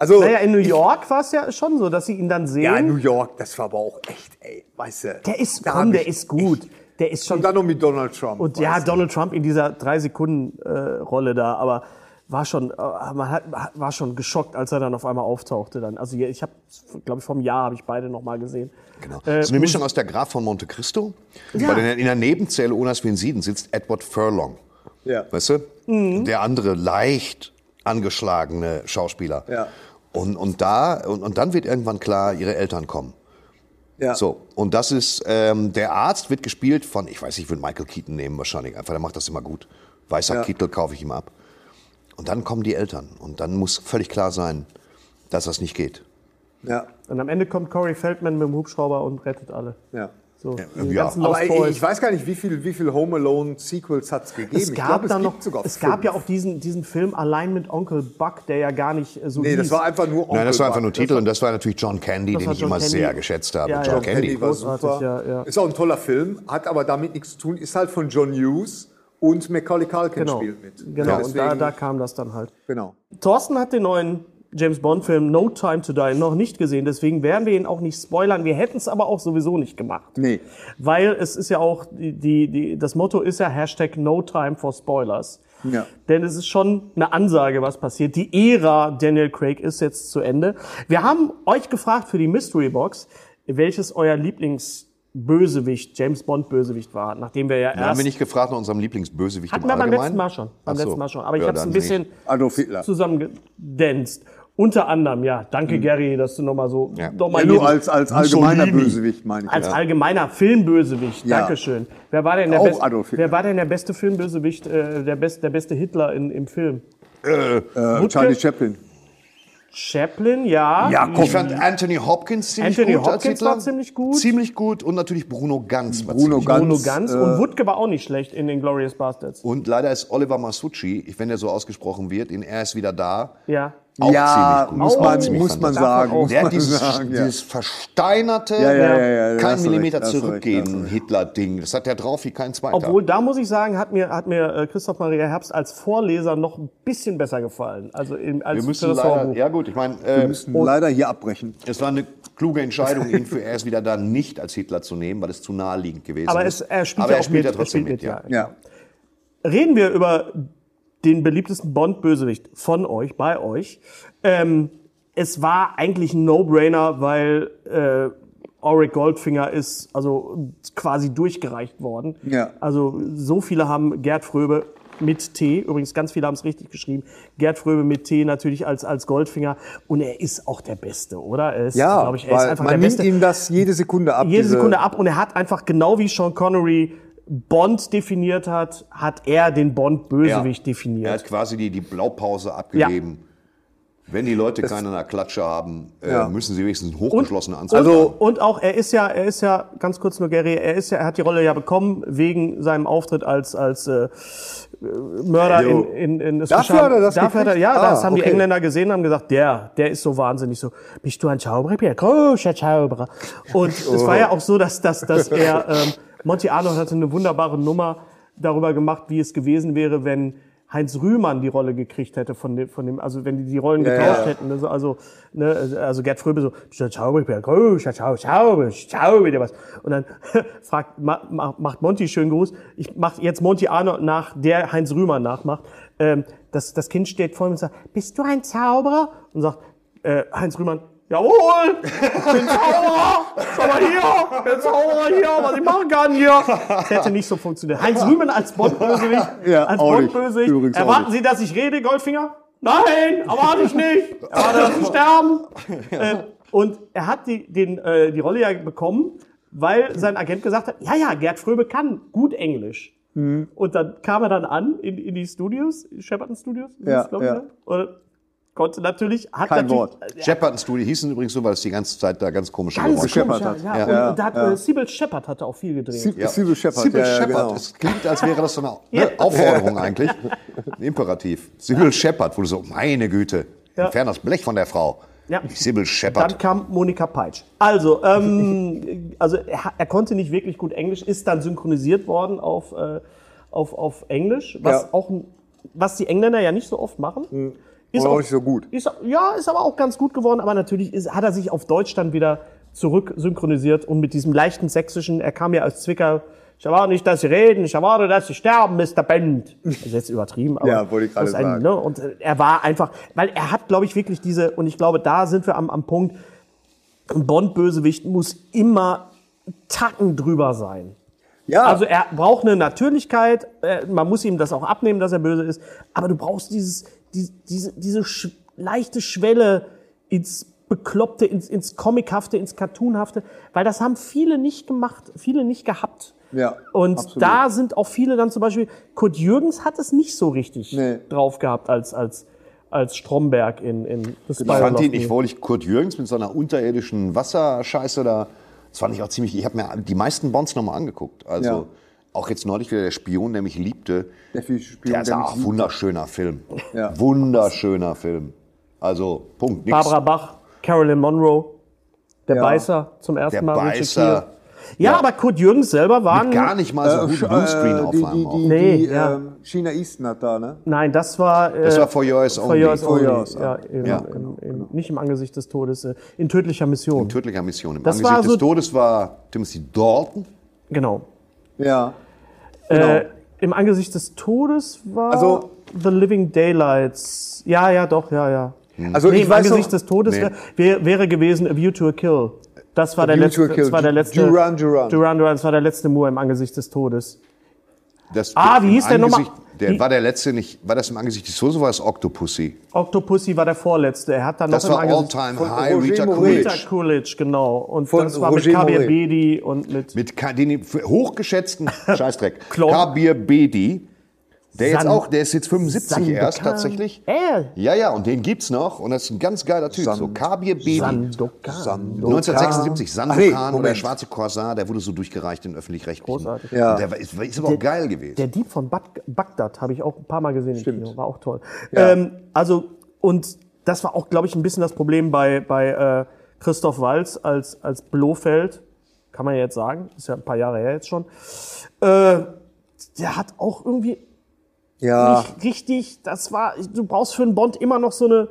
also, Naja, in New York war es ja schon so, dass sie ihn dann sehen. ja, New York, das war aber auch echt, ey, weißt du. der ist, komm, der ist gut. Der ist schon Und dann noch mit Donald Trump. Und ja, Donald Trump in dieser drei Sekunden äh, Rolle da, aber war schon, äh, man hat, war schon geschockt, als er dann auf einmal auftauchte. Dann, also ich habe, glaube ich, vom Jahr habe ich beide noch mal gesehen. Genau. Äh, das ist eine Mischung aus der Graf von Monte Cristo. Ja. Weil in der, in der Nebenzelle, ohne dass wir ihn sehen, sitzt Edward Furlong. Ja. Weißt du? Mhm. Der andere leicht angeschlagene Schauspieler. Ja. Und, und, da, und, und dann wird irgendwann klar, ihre Eltern kommen. ja. So, und das ist, ähm, der Arzt wird gespielt von, ich weiß nicht, ich würde Michael Keaton nehmen wahrscheinlich, einfach, der macht das immer gut. Weißer Ja. Kittel kaufe ich ihm ab. Und dann kommen die Eltern und dann muss völlig klar sein, dass das nicht geht. Ja, Und am Ende kommt Corey Feldman mit dem Hubschrauber und rettet alle. ja. So, Ja, Aber ich, ich weiß gar nicht, wie viel, wie viel Home Alone Sequels hat es gegeben. es ich gab dann es noch, sogar es gab fünf. ja auch diesen, diesen Film allein mit Onkel Buck, der ja gar nicht äh, so Nee, das hieß. war einfach nur Nein, das war einfach nur. Titel und das war natürlich John Candy, Das den ich John immer Candy. sehr geschätzt habe. Ja, John ja. Candy. Candy war super. ja, ja. Ist auch ein toller Film, hat aber damit nichts zu tun. Ist halt von John Hughes und Macaulay Culkin Genau, spielt mit. genau. Ja, und da, da kam das dann halt. genau. Thorsten hat den neuen James Bond-Film No Time to Die noch nicht gesehen, deswegen werden wir ihn auch nicht spoilern. Wir hätten es aber auch sowieso nicht gemacht. Nee. Weil es ist ja auch, die, die, die, das Motto ist ja Hashtag No Time for Spoilers. Ja. Denn es ist schon eine Ansage, was passiert. Die Ära Daniel Craig ist jetzt zu Ende. Wir haben euch gefragt für die Mystery Box, welches euer Lieblingsbösewicht, James Bond Bösewicht war, nachdem wir ja Da haben erst wir nicht gefragt nach unserem Lieblingsbösewicht hatten im wir beim Allgemeinen? letzten Mal schon, beim so. letzten Mal schon. Aber ich Ja, habe es ein bisschen Adolf Hitler. zusammengedänzt. Unter anderem, ja, danke Gary, dass du nochmal so, Ja. noch mal Ja, nur als, als allgemeiner. Bösewicht, meine ich. als ja. allgemeiner Filmbösewicht. Ja. Dankeschön. Wer war denn der, Auch best, wer war denn der beste Filmbösewicht, äh, der, best, der beste Hitler in, im Film? Äh, Charlie Chaplin. Chaplin, ja. Ja, komm. Ich fand Anthony Hopkins ziemlich Anthony gut als Hopkins Hitler. war ziemlich gut. Ziemlich gut und natürlich Bruno Ganz war Bruno ziemlich Ganz. Bruno Ganz äh, und Wutke war auch nicht schlecht in den Glorious Bastards. Und leider ist Oliver Masucci, ich- wenn er so ausgesprochen wird, in Er ist wieder da, Ja. Auch ja, ziemlich gut. muss man, ziemlich muss man sagen. Muss Der hat man dieses, sagen, ja. dieses versteinerte, Ja, ja, ja, ja, da kein Millimeter recht, zurückgehen. Hitler-Ding. Das hat der drauf wie kein zweiter. Obwohl, da muss ich sagen, hat mir, hat mir äh, Christoph Maria Herbst als Vorleser noch ein bisschen besser gefallen. Also in, als wir müssen das leider, ja gut, ich meine, Wir äh, müssen leider hier abbrechen. es war eine kluge Entscheidung, *laughs* ihn für Er ist wieder da nicht als Hitler zu nehmen, weil es zu naheliegend gewesen Aber ist. es, er spielt Aber ja er auch spielt mit. ja trotzdem er spielt mit, ja. Ja. Reden wir über den beliebtesten Bond-Bösewicht von euch, bei euch. Ähm, es war eigentlich ein No-Brainer, weil äh, Auric Goldfinger ist also quasi durchgereicht worden. Ja. Also so viele haben Gerd Fröbe mit T, übrigens ganz viele haben es richtig geschrieben, Gerd Fröbe mit T natürlich als, als Goldfinger und er ist auch der Beste, oder? Er ist, Ja, ich, er ist weil einfach man der nimmt Beste ihm das jede Sekunde ab. jede Sekunde ab und er hat einfach genau wie Sean Connery Bond definiert hat, hat er den Bond-Bösewicht Er definiert. hat quasi die, die Blaupause abgegeben. Wenn die Leute keine in der Klatsche haben, äh, Ja. müssen sie wenigstens einen hochgeschlossenen Anzug Und, haben. und auch er ist ja, er ist ja ganz kurz nur Gary, er ist ja, er hat die Rolle ja bekommen wegen seinem Auftritt als als äh, Mörder Jo. in, in, in es Dafür geschah- hat er das dafür hat er, ja, Ah, das haben die okay. Engländer gesehen und haben gesagt, der, der ist so wahnsinnig so. Bist du ein Zauberer? Großer Zauberer. Und es war ja auch so, dass dass dass er ähm, Monty Arnold hatte eine wunderbare Nummer darüber gemacht, wie es gewesen wäre, wenn Heinz Rühmann die Rolle gekriegt hätte von dem, von dem, also wenn die die Rollen getauscht ja. hätten, also, also, ne, also Gerd Fröbe so, Zauberer, Zauberer, ich zauber dir was. Und dann *laughs* fragt, ma, ma, macht Monty schönen Gruß, ich mach jetzt Monty Arnold nach, der Heinz Rühmann nachmacht, ähm, das, das Kind steht vor ihm und sagt, bist du ein Zauberer? Und sagt, äh, Heinz Rühmann, Jawohl, bin Zauberer. Schau mal hier, der Zauberer hier, was ich machen kann hier. Das hätte nicht so funktioniert. Heinz Rühmann als Bond-Bösewicht. *laughs* Ja, als. Bond-Bösewicht. Erwarten. Sie, dass ich rede, Goldfinger? Nein, erwarte ich nicht. Erwarte, dass Sie sterben. *laughs* Äh, und er hat die, den, äh, die Rolle ja bekommen, weil sein Agent gesagt hat, ja, ja, Gerd Fröbe kann gut Englisch. Mhm. Und dann kam er dann an in, in die Studios, Shepperton Studios, Ja, ich, ja. ne? Konnte natürlich, hat Kein natürlich, Wort. Shepard Studio hießen übrigens so, weil es die ganze Zeit da ganz komische Ganz Geräusche komisch, Shepard ja, hat. ja. Ja. Und, da hat äh, Sybil Shepard hatte auch viel gedreht. Sybil Sybil Shepard. Sybil ja, ja, Shepard. genau. Es klingt, als wäre das so eine ne, *laughs* Aufforderung eigentlich. Ein *laughs* Imperativ. Sybil Shepard, wo du so, meine Güte, Ja. entfern das Blech von der Frau. Ja. Dann Shepard. kam Monika Peitsch. Also, ähm, *laughs* also er, er konnte nicht wirklich gut Englisch, ist dann synchronisiert worden auf, äh, auf, auf Englisch, was Ja. auch was die Engländer ja nicht so oft machen. Ist auch nicht so gut. Ist, ja, ist aber auch ganz gut geworden, aber natürlich ist, hat er sich auf Deutsch dann wieder zurück synchronisiert und mit diesem leichten sächsischen, er kam ja als Zwicker, ich erwarte nicht, dass Sie reden, ich erwarte, dass Sie sterben, Mr. Bend. Das ist jetzt übertrieben, aber Ja, wollte ich gerade ist ein, sagen. Ne, und äh, er war einfach, weil er hat, glaube ich, wirklich diese, und ich glaube, da sind wir am, am Punkt, ein Bond-Bösewicht muss immer Tacken drüber sein. Ja, Also er braucht eine Natürlichkeit, äh, man muss ihm das auch abnehmen, dass er böse ist, aber du brauchst dieses, die, diese, diese sch leichte Schwelle ins Bekloppte, ins, ins Comichafte, ins Cartoonhafte, weil das haben viele nicht gemacht, viele nicht gehabt. Ja, Und absolut. da sind auch viele dann zum Beispiel, Kurt Jürgens hat es nicht so richtig Nee. drauf gehabt als, als, als Stromberg in, in The Ich fand ihn, ich wollte Kurt Jürgens mit so einer unterirdischen Wasserscheiße da. Das fand ich auch ziemlich. Ich habe mir die meisten Bonds nochmal angeguckt. Also Ja. Auch jetzt neulich wieder der Spion, der mich liebte. Der Spion, Der ist der auch wunderschöner Film. Ja. Wunderschöner Film. Also Punkt. Nix. Barbara Bach, Carolyn Monroe, der Ja. Beißer zum ersten Der Mal. Beißer. Ja, Ja. aber Kurt Jürgens selber war Mit gar nicht mal so Äh, guten Sch- äh, die, Bluescreen-Aufnahmen. die, die, Nee, die ja. ähm, China Eastern hat da, ne? Nein, das war. Äh, Das war For Yours For Only. Yours For Only. Yours, ja, im, Ja. im, im, nicht im Angesicht des Todes, äh, in tödlicher Mission. Tödlicher Mission. Im Das Angesicht war des so- Todes war Timothy Dalton. genau. Ja. Genau. Äh, Im Angesicht des Todes war Also- The Living Daylights. Ja, ja, doch, ja, ja. Also nee, im Angesicht Hm. noch, Nee. des Todes wär, wär, wäre gewesen A View to a Kill. Das war, A der letzte, das war der letzte. Duran Duran. Duran Duran, das war der letzte Moor im Angesicht des Todes. Das Ah, wie hieß der nochmal? Angesicht- Der war der letzte nicht. War das im Angesicht des oder war das Octopussy? Octopussy war der vorletzte. Er hat dann Das noch war im Angesicht All-Time High Roger Rita. Coolidge. Peter Coolidge, genau. Und Von das war Roger mit Kabir. Bedi und mit Mit Ka- den hochgeschätzten *laughs* Scheißdreck. Kabir Bedi. Der jetzt San- auch, der ist jetzt 75 erst Sandokan. tatsächlich. Äh, Ja, ja, und den gibt's noch und das ist ein ganz geiler Typ. so Kabir Bedi. Sandokan. 1976, Ach nee, Sandokan oder der schwarze Korsar, der wurde so durchgereicht in öffentlich-rechtlichen. Großartig. Ja. Der ist, ist aber auch geil gewesen. Der Dieb von Bad Bagdad habe ich auch ein paar Mal gesehen im Kino. War auch toll. Ja. Ähm, also, und das war auch, glaube ich, ein bisschen das Problem bei, bei äh, Christoph Walz als, als Blofeld. Kann man ja jetzt sagen. Ist ja ein paar Jahre her jetzt schon. Äh, der hat auch irgendwie Ja, nicht richtig, das war, du brauchst für einen Bond immer noch so eine,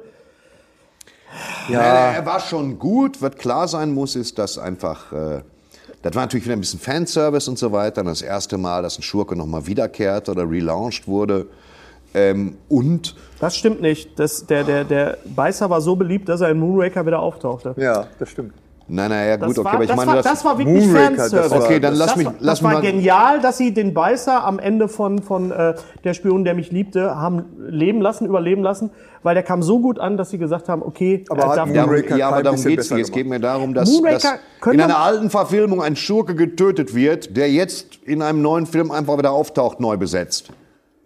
Ja. Er war schon gut. Was klar sein muss, ist, dass einfach. Äh, das war natürlich wieder ein bisschen Fanservice und so weiter. Und das erste Mal, dass ein Schurke nochmal wiederkehrt oder relaunched wurde. Ähm, und das stimmt nicht. Das, der, der, der Beißer war so beliebt, dass er in Moonraker wieder auftauchte. ja, das stimmt. Nein, naja, gut, okay, war, aber ich das, meine, war, das, das war wirklich Moonraker, das Fanservice. war- Okay, dann lass das mich- lass das war mal- genial, dass sie den Beißer am Ende von, von äh, Der Spion, der mich liebte, haben leben lassen, überleben lassen, weil der kam so gut an, dass sie gesagt haben, okay, Aber er hat darf Moonraker darum, ja, aber darum bisschen geht's nicht. Es geht mir darum, dass, Moonraker dass in einer alten Verfilmung ein Schurke getötet wird, der jetzt in einem neuen Film einfach wieder auftaucht, neu besetzt.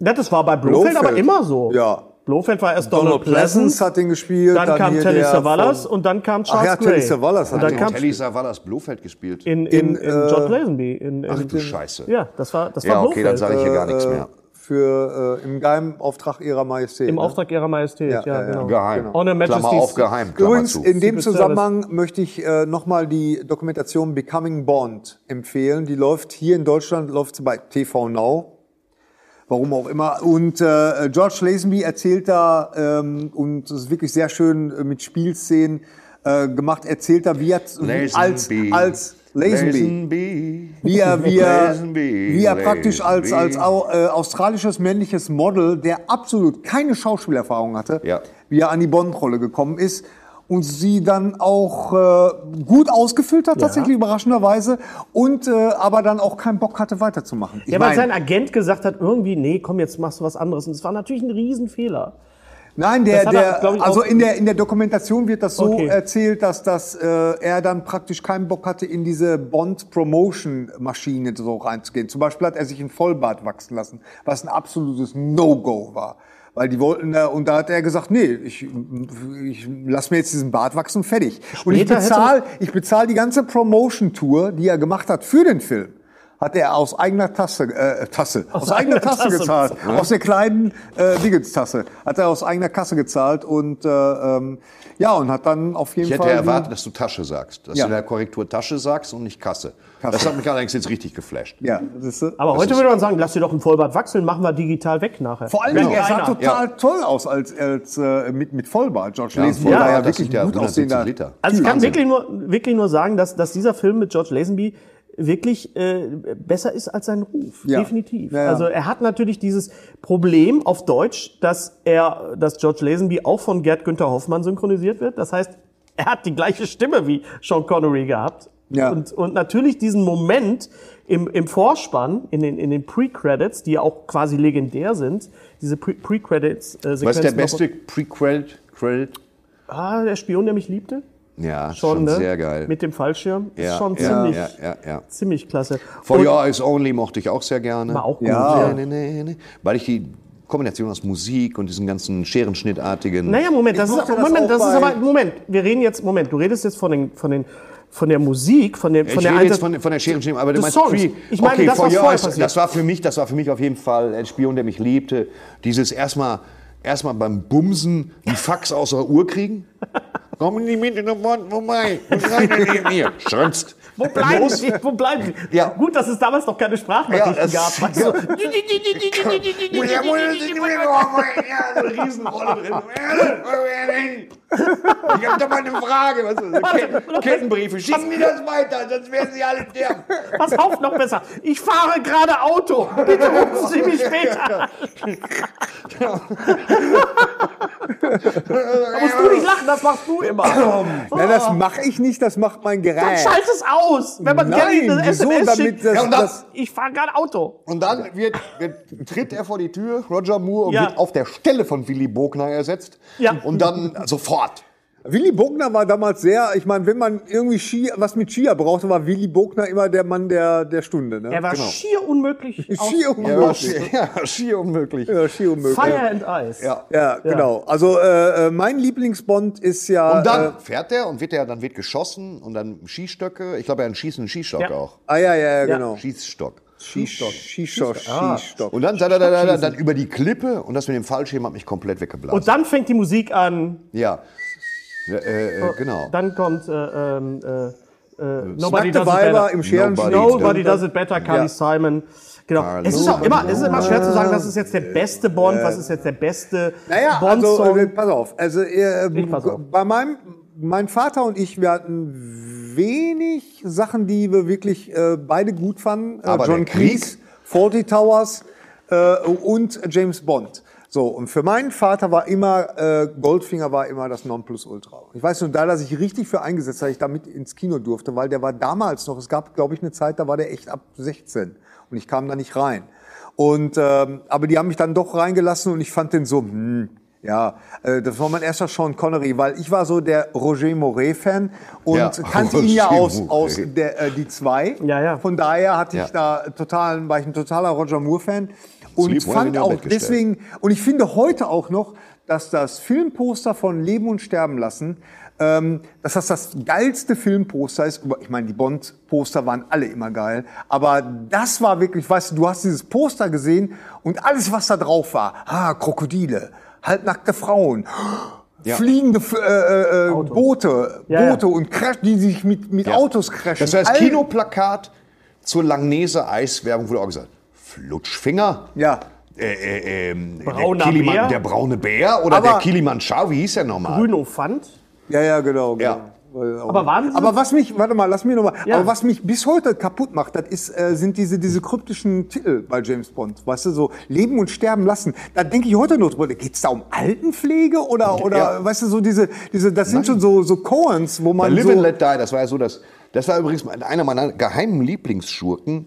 Ja, das war bei Blofeld, Blofeld. aber immer so. Ja. Blofeld war erst Donald, Donald Pleasance hat den gespielt. dann, kam hier Telly Savalas von- und dann kam Ach Charles ja, Gray. Telly Savalas und hat dann den. kam Telly Savalas Blofeld gespielt. in, in, in, in, äh, John Lazenby. In, in, Ach du Scheiße. Ja, das war, das war Ja, okay, dann Blofeld. sage ich hier gar nichts äh, mehr. Für äh, im geheimen Auftrag ihrer Majestät. Im ne? Auftrag ihrer Majestät, ja, Ja, ja, ja. genau. Geheim. Her Klammer Majesty's- auf geheim, Klammer Übrigens, zu. in dem Zusammenhang möchte ich äh, nochmal die Dokumentation Becoming Bond empfehlen. Die läuft hier in Deutschland, läuft sie bei TV Now. Warum auch immer. Und äh, George Lazenby erzählt da, ähm, und das ist wirklich sehr schön äh, mit Spielszenen äh, gemacht, erzählt da, wie er als, als Lazenby, wie er, wie er, wie er praktisch als, als au, äh, australisches männliches Model, der absolut keine Schauspielerfahrung hatte, Ja. wie er an die Bond-Rolle gekommen ist. Und sie dann auch äh, gut ausgefüllt hat, tatsächlich überraschenderweise, und äh, aber dann auch keinen Bock hatte weiterzumachen. Ich Ja, weil sein Agent gesagt hat, irgendwie, nee, komm, jetzt machst du was anderes. Und es war natürlich ein Riesenfehler. Nein, der, er, der, also in der, in der Dokumentation wird das so Okay. erzählt, dass das, äh, er dann praktisch keinen Bock hatte, in diese Bond-Promotion-Maschine so reinzugehen. Zum Beispiel hat er sich ein Vollbart wachsen lassen, was ein absolutes No-Go war. Weil die wollten, äh, und da hat er gesagt, nee, ich, ich lass mir jetzt diesen Bart wachsen, fertig. und ich Später hätte- bezahle ich bezahl die ganze Promotion-Tour, die er gemacht hat für den Film. Hat er aus eigener Tasse, äh, Tasse, aus, eigener eigener Tasse, Tasse gezahlt. Aus der kleinen äh, Dingens-Tasse. Hat er aus eigener Kasse gezahlt und äh, ähm, ja, und hat dann auf jeden Ich hätte Fall. erwartet, dass du Tasche sagst. Dass Ja. du in der Korrektur Tasche sagst und nicht Kasse. Kasse. Das hat mich allerdings jetzt richtig geflasht. ja, das ist, Aber heute würde man sagen, lass dir doch ein Vollbart wachsen, machen wir digital weg nachher. vor allen Dingen, er sah total toll aus als, als äh, mit, mit Vollbart. George Ja, Lazenby Vollbart, war ja wirklich ja gut 170 aussehender. Liter. Also ich kann wirklich nur, wirklich nur sagen, dass, dass dieser Film mit George Lazenby wirklich äh, besser ist als sein Ruf. Ja. Definitiv. Ja, ja. Also er hat natürlich dieses Problem auf Deutsch, dass er, dass George Lazenby auch von Gerd Günther Hoffmann synchronisiert wird. Das heißt, er hat die gleiche Stimme wie Sean Connery gehabt. Ja. Und, und natürlich diesen Moment im, im Vorspann, in den, in den Pre-Credits, die ja auch quasi legendär sind, diese Pre- Pre-Credits-Sequenzen. Was ist der beste Prequel? Credit? Ah, der Spion, der mich liebte. Ja, Schon, schon, ne? sehr geil. Mit dem Fallschirm. ja, ist schon ja, ziemlich, Ja, ja, ja. ziemlich klasse. For Und- Your Eyes Only mochte ich auch sehr gerne. War auch gut, Ja. ja. Nee, nee, nee. Weil ich die Kombination aus Musik und diesen ganzen Scherenschnittartigen. Naja, Moment, das, Ich ist, das Moment, das ist aber, Moment, wir reden jetzt, Moment, du redest jetzt von den, von den, von der Musik, von dem, Ich von der rede jetzt von, von der Scherenschnitt, aber du meinst Songs. Pre- Ich meine, okay, das, For was Your vorher Eyes, passiert. das war für mich, das war für mich auf jeden Fall ein Spion, der mich liebte. Dieses erstmal erstmal beim Bumsen einen Fax aus der Uhr kriegen. *laughs* Komm nicht mit in den Mund vorbei. Was rein denn neben mir? Wo bleiben sie? Wo bleiben sie? Ja. Gut, dass es damals noch keine Sprachnachrichten Ja, gab. Weißt du? Ja, so eine Riesenrolle drin. Ich hab doch mal eine Frage. Was ist Kettenbriefe. Schicken die das weiter, sonst werden sie alle sterben. Pass auf, noch besser. Ich fahre gerade Auto. Bitte rufen Sie mich später. Da musst du nicht lachen, das machst du immer. Nein, das mache ich nicht, das macht mein Dann Gerät. schalt es aus. Wenn man Nein, wieso? SMS Damit schickt. das- Ja, und dann- das- Ich fahre gerade Auto. Und dann wird, wird, tritt er vor die Tür, Roger Moore, und Ja. wird auf der Stelle von Willy Bogner ersetzt. Ja. Und dann sofort. Willy Bogner war damals sehr, ich meine, wenn man irgendwie Ski, was mit Skier brauchte, war Willy Bogner immer der Mann der, der Stunde. Ne? Er war schier unmöglich. *laughs* Ja, war unmöglich. schier, ja, schier unmöglich. Ja, schier unmöglich. Fire and Ice. Ja. Ja, genau. Also äh, äh, mein Lieblingsbond ist ja. Und dann Äh, fährt er und wird er, dann wird geschossen und dann Skistöcke. Ich glaube, er hat einen schießenden Skistock Ja. auch. ah ja, ja, ja, genau. Schießstock. Schießstock. Schießstock. Ah. Schießstock. Und dann, da, da, da, da, da, dann über die Klippe und das mit dem Fallschirm hat mich komplett weggeblasen. Und dann fängt die Musik an. ja. Ja äh, äh, genau. Dann kommt äh, ähm, äh, äh, Nobody Does It Better. im Scheren. Nobody Nobody Does It Better, Carly Ja. Simon. Genau. Carly Es ist auch immer, es ist immer schwer zu sagen, was ist jetzt der beste Bond, was ist jetzt der beste Naja, also Bond-Song. äh, pass auf. Also äh, Ich pass auf. bei meinem mein Vater und ich, wir hatten wenig Sachen, die wir wirklich äh, beide gut fanden. Äh, Aber John? Cleese, Forty Towers äh, und James Bond. So, und für meinen Vater war immer, äh, Goldfinger war immer das Nonplusultra. Ich weiß nur, da, dass ich richtig für eingesetzt habe, ich damit ins Kino durfte, weil der war damals noch, es gab, glaube ich, eine Zeit, da war der echt ab 16 und ich kam da nicht rein. Und, ähm, aber die haben mich dann doch reingelassen und ich fand den so, hm, ja, äh, das war mein erster Sean Connery, weil ich war so der Roger Moret-Fan und Ja, *laughs* kannte ihn ja Roger aus, Moret. aus der, äh, die zwei. Ja, ja. Von daher hatte ich Ja. da total, war ich ein totaler Roger Moore-Fan. Und fand auch deswegen, und ich finde heute auch noch, dass das Filmposter von Leben und Sterben lassen, ähm, dass das das geilste Filmposter ist. Ich meine, die Bond-Poster waren alle immer geil, aber das war wirklich, weißt du, du hast dieses Poster gesehen und alles, was da drauf war, ah, Krokodile, halbnackte Frauen, Ja. fliegende F- äh, äh, Boote, Ja, ja. Boote und Crash, die sich mit, mit Ja. Autos crashen. Das war das All- Kinoplakat zur Langnese Eiswerbung, wurde auch gesagt, Flutschfinger. Ja. Äh, äh, ähm, Brauner der, Kiliman, Bär? der braune Bär oder Aber- der Kilimanjaro, wie hieß der nochmal? Bruno Fand. Ja, ja, genau. genau. Ja. Aber waren Aber was mich, warte mal, lass mich nochmal. Ja. Aber was mich bis heute kaputt macht, das ist, äh, sind diese, diese kryptischen Titel bei James Bond. Weißt du, so Leben und Sterben lassen. Da denke ich heute noch drüber. Geht's da um Altenpflege oder, oder, Ja. weißt du, so diese, diese, das sind schon so, so Coens, wo Bei man Live so. and Let Die, das war ja so, dass, das war übrigens einer meiner geheimen Lieblingsschurken,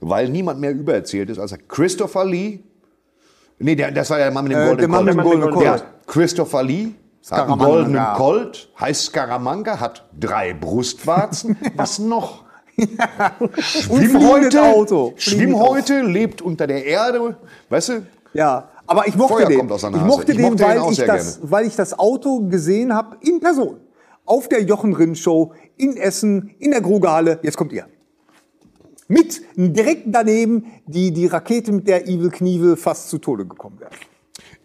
weil niemand mehr übererzählt ist als Christopher Lee. Nee, der, das war ja der Mann mit dem Äh, goldenen der Mann mit dem Colt. goldenen Der Colt. Christopher Lee hat einen goldenen Colt, heißt Scaramanga, hat drei Brustwarzen. *laughs* Was noch? Schwimmhäute, Auto. Schwimmhäute, lebt unter der Erde, weißt du? Ja, aber ich mochte Feuer den. ich mochte Ich den, mochte weil, ich das, weil ich das Auto gesehen habe in Person. Auf der Jochen Rindt Show in Essen, in der Grugehalle. Jetzt kommt ihr. Mit direkt daneben die, die Rakete, mit der Evil Knievel fast zu Tode gekommen wäre.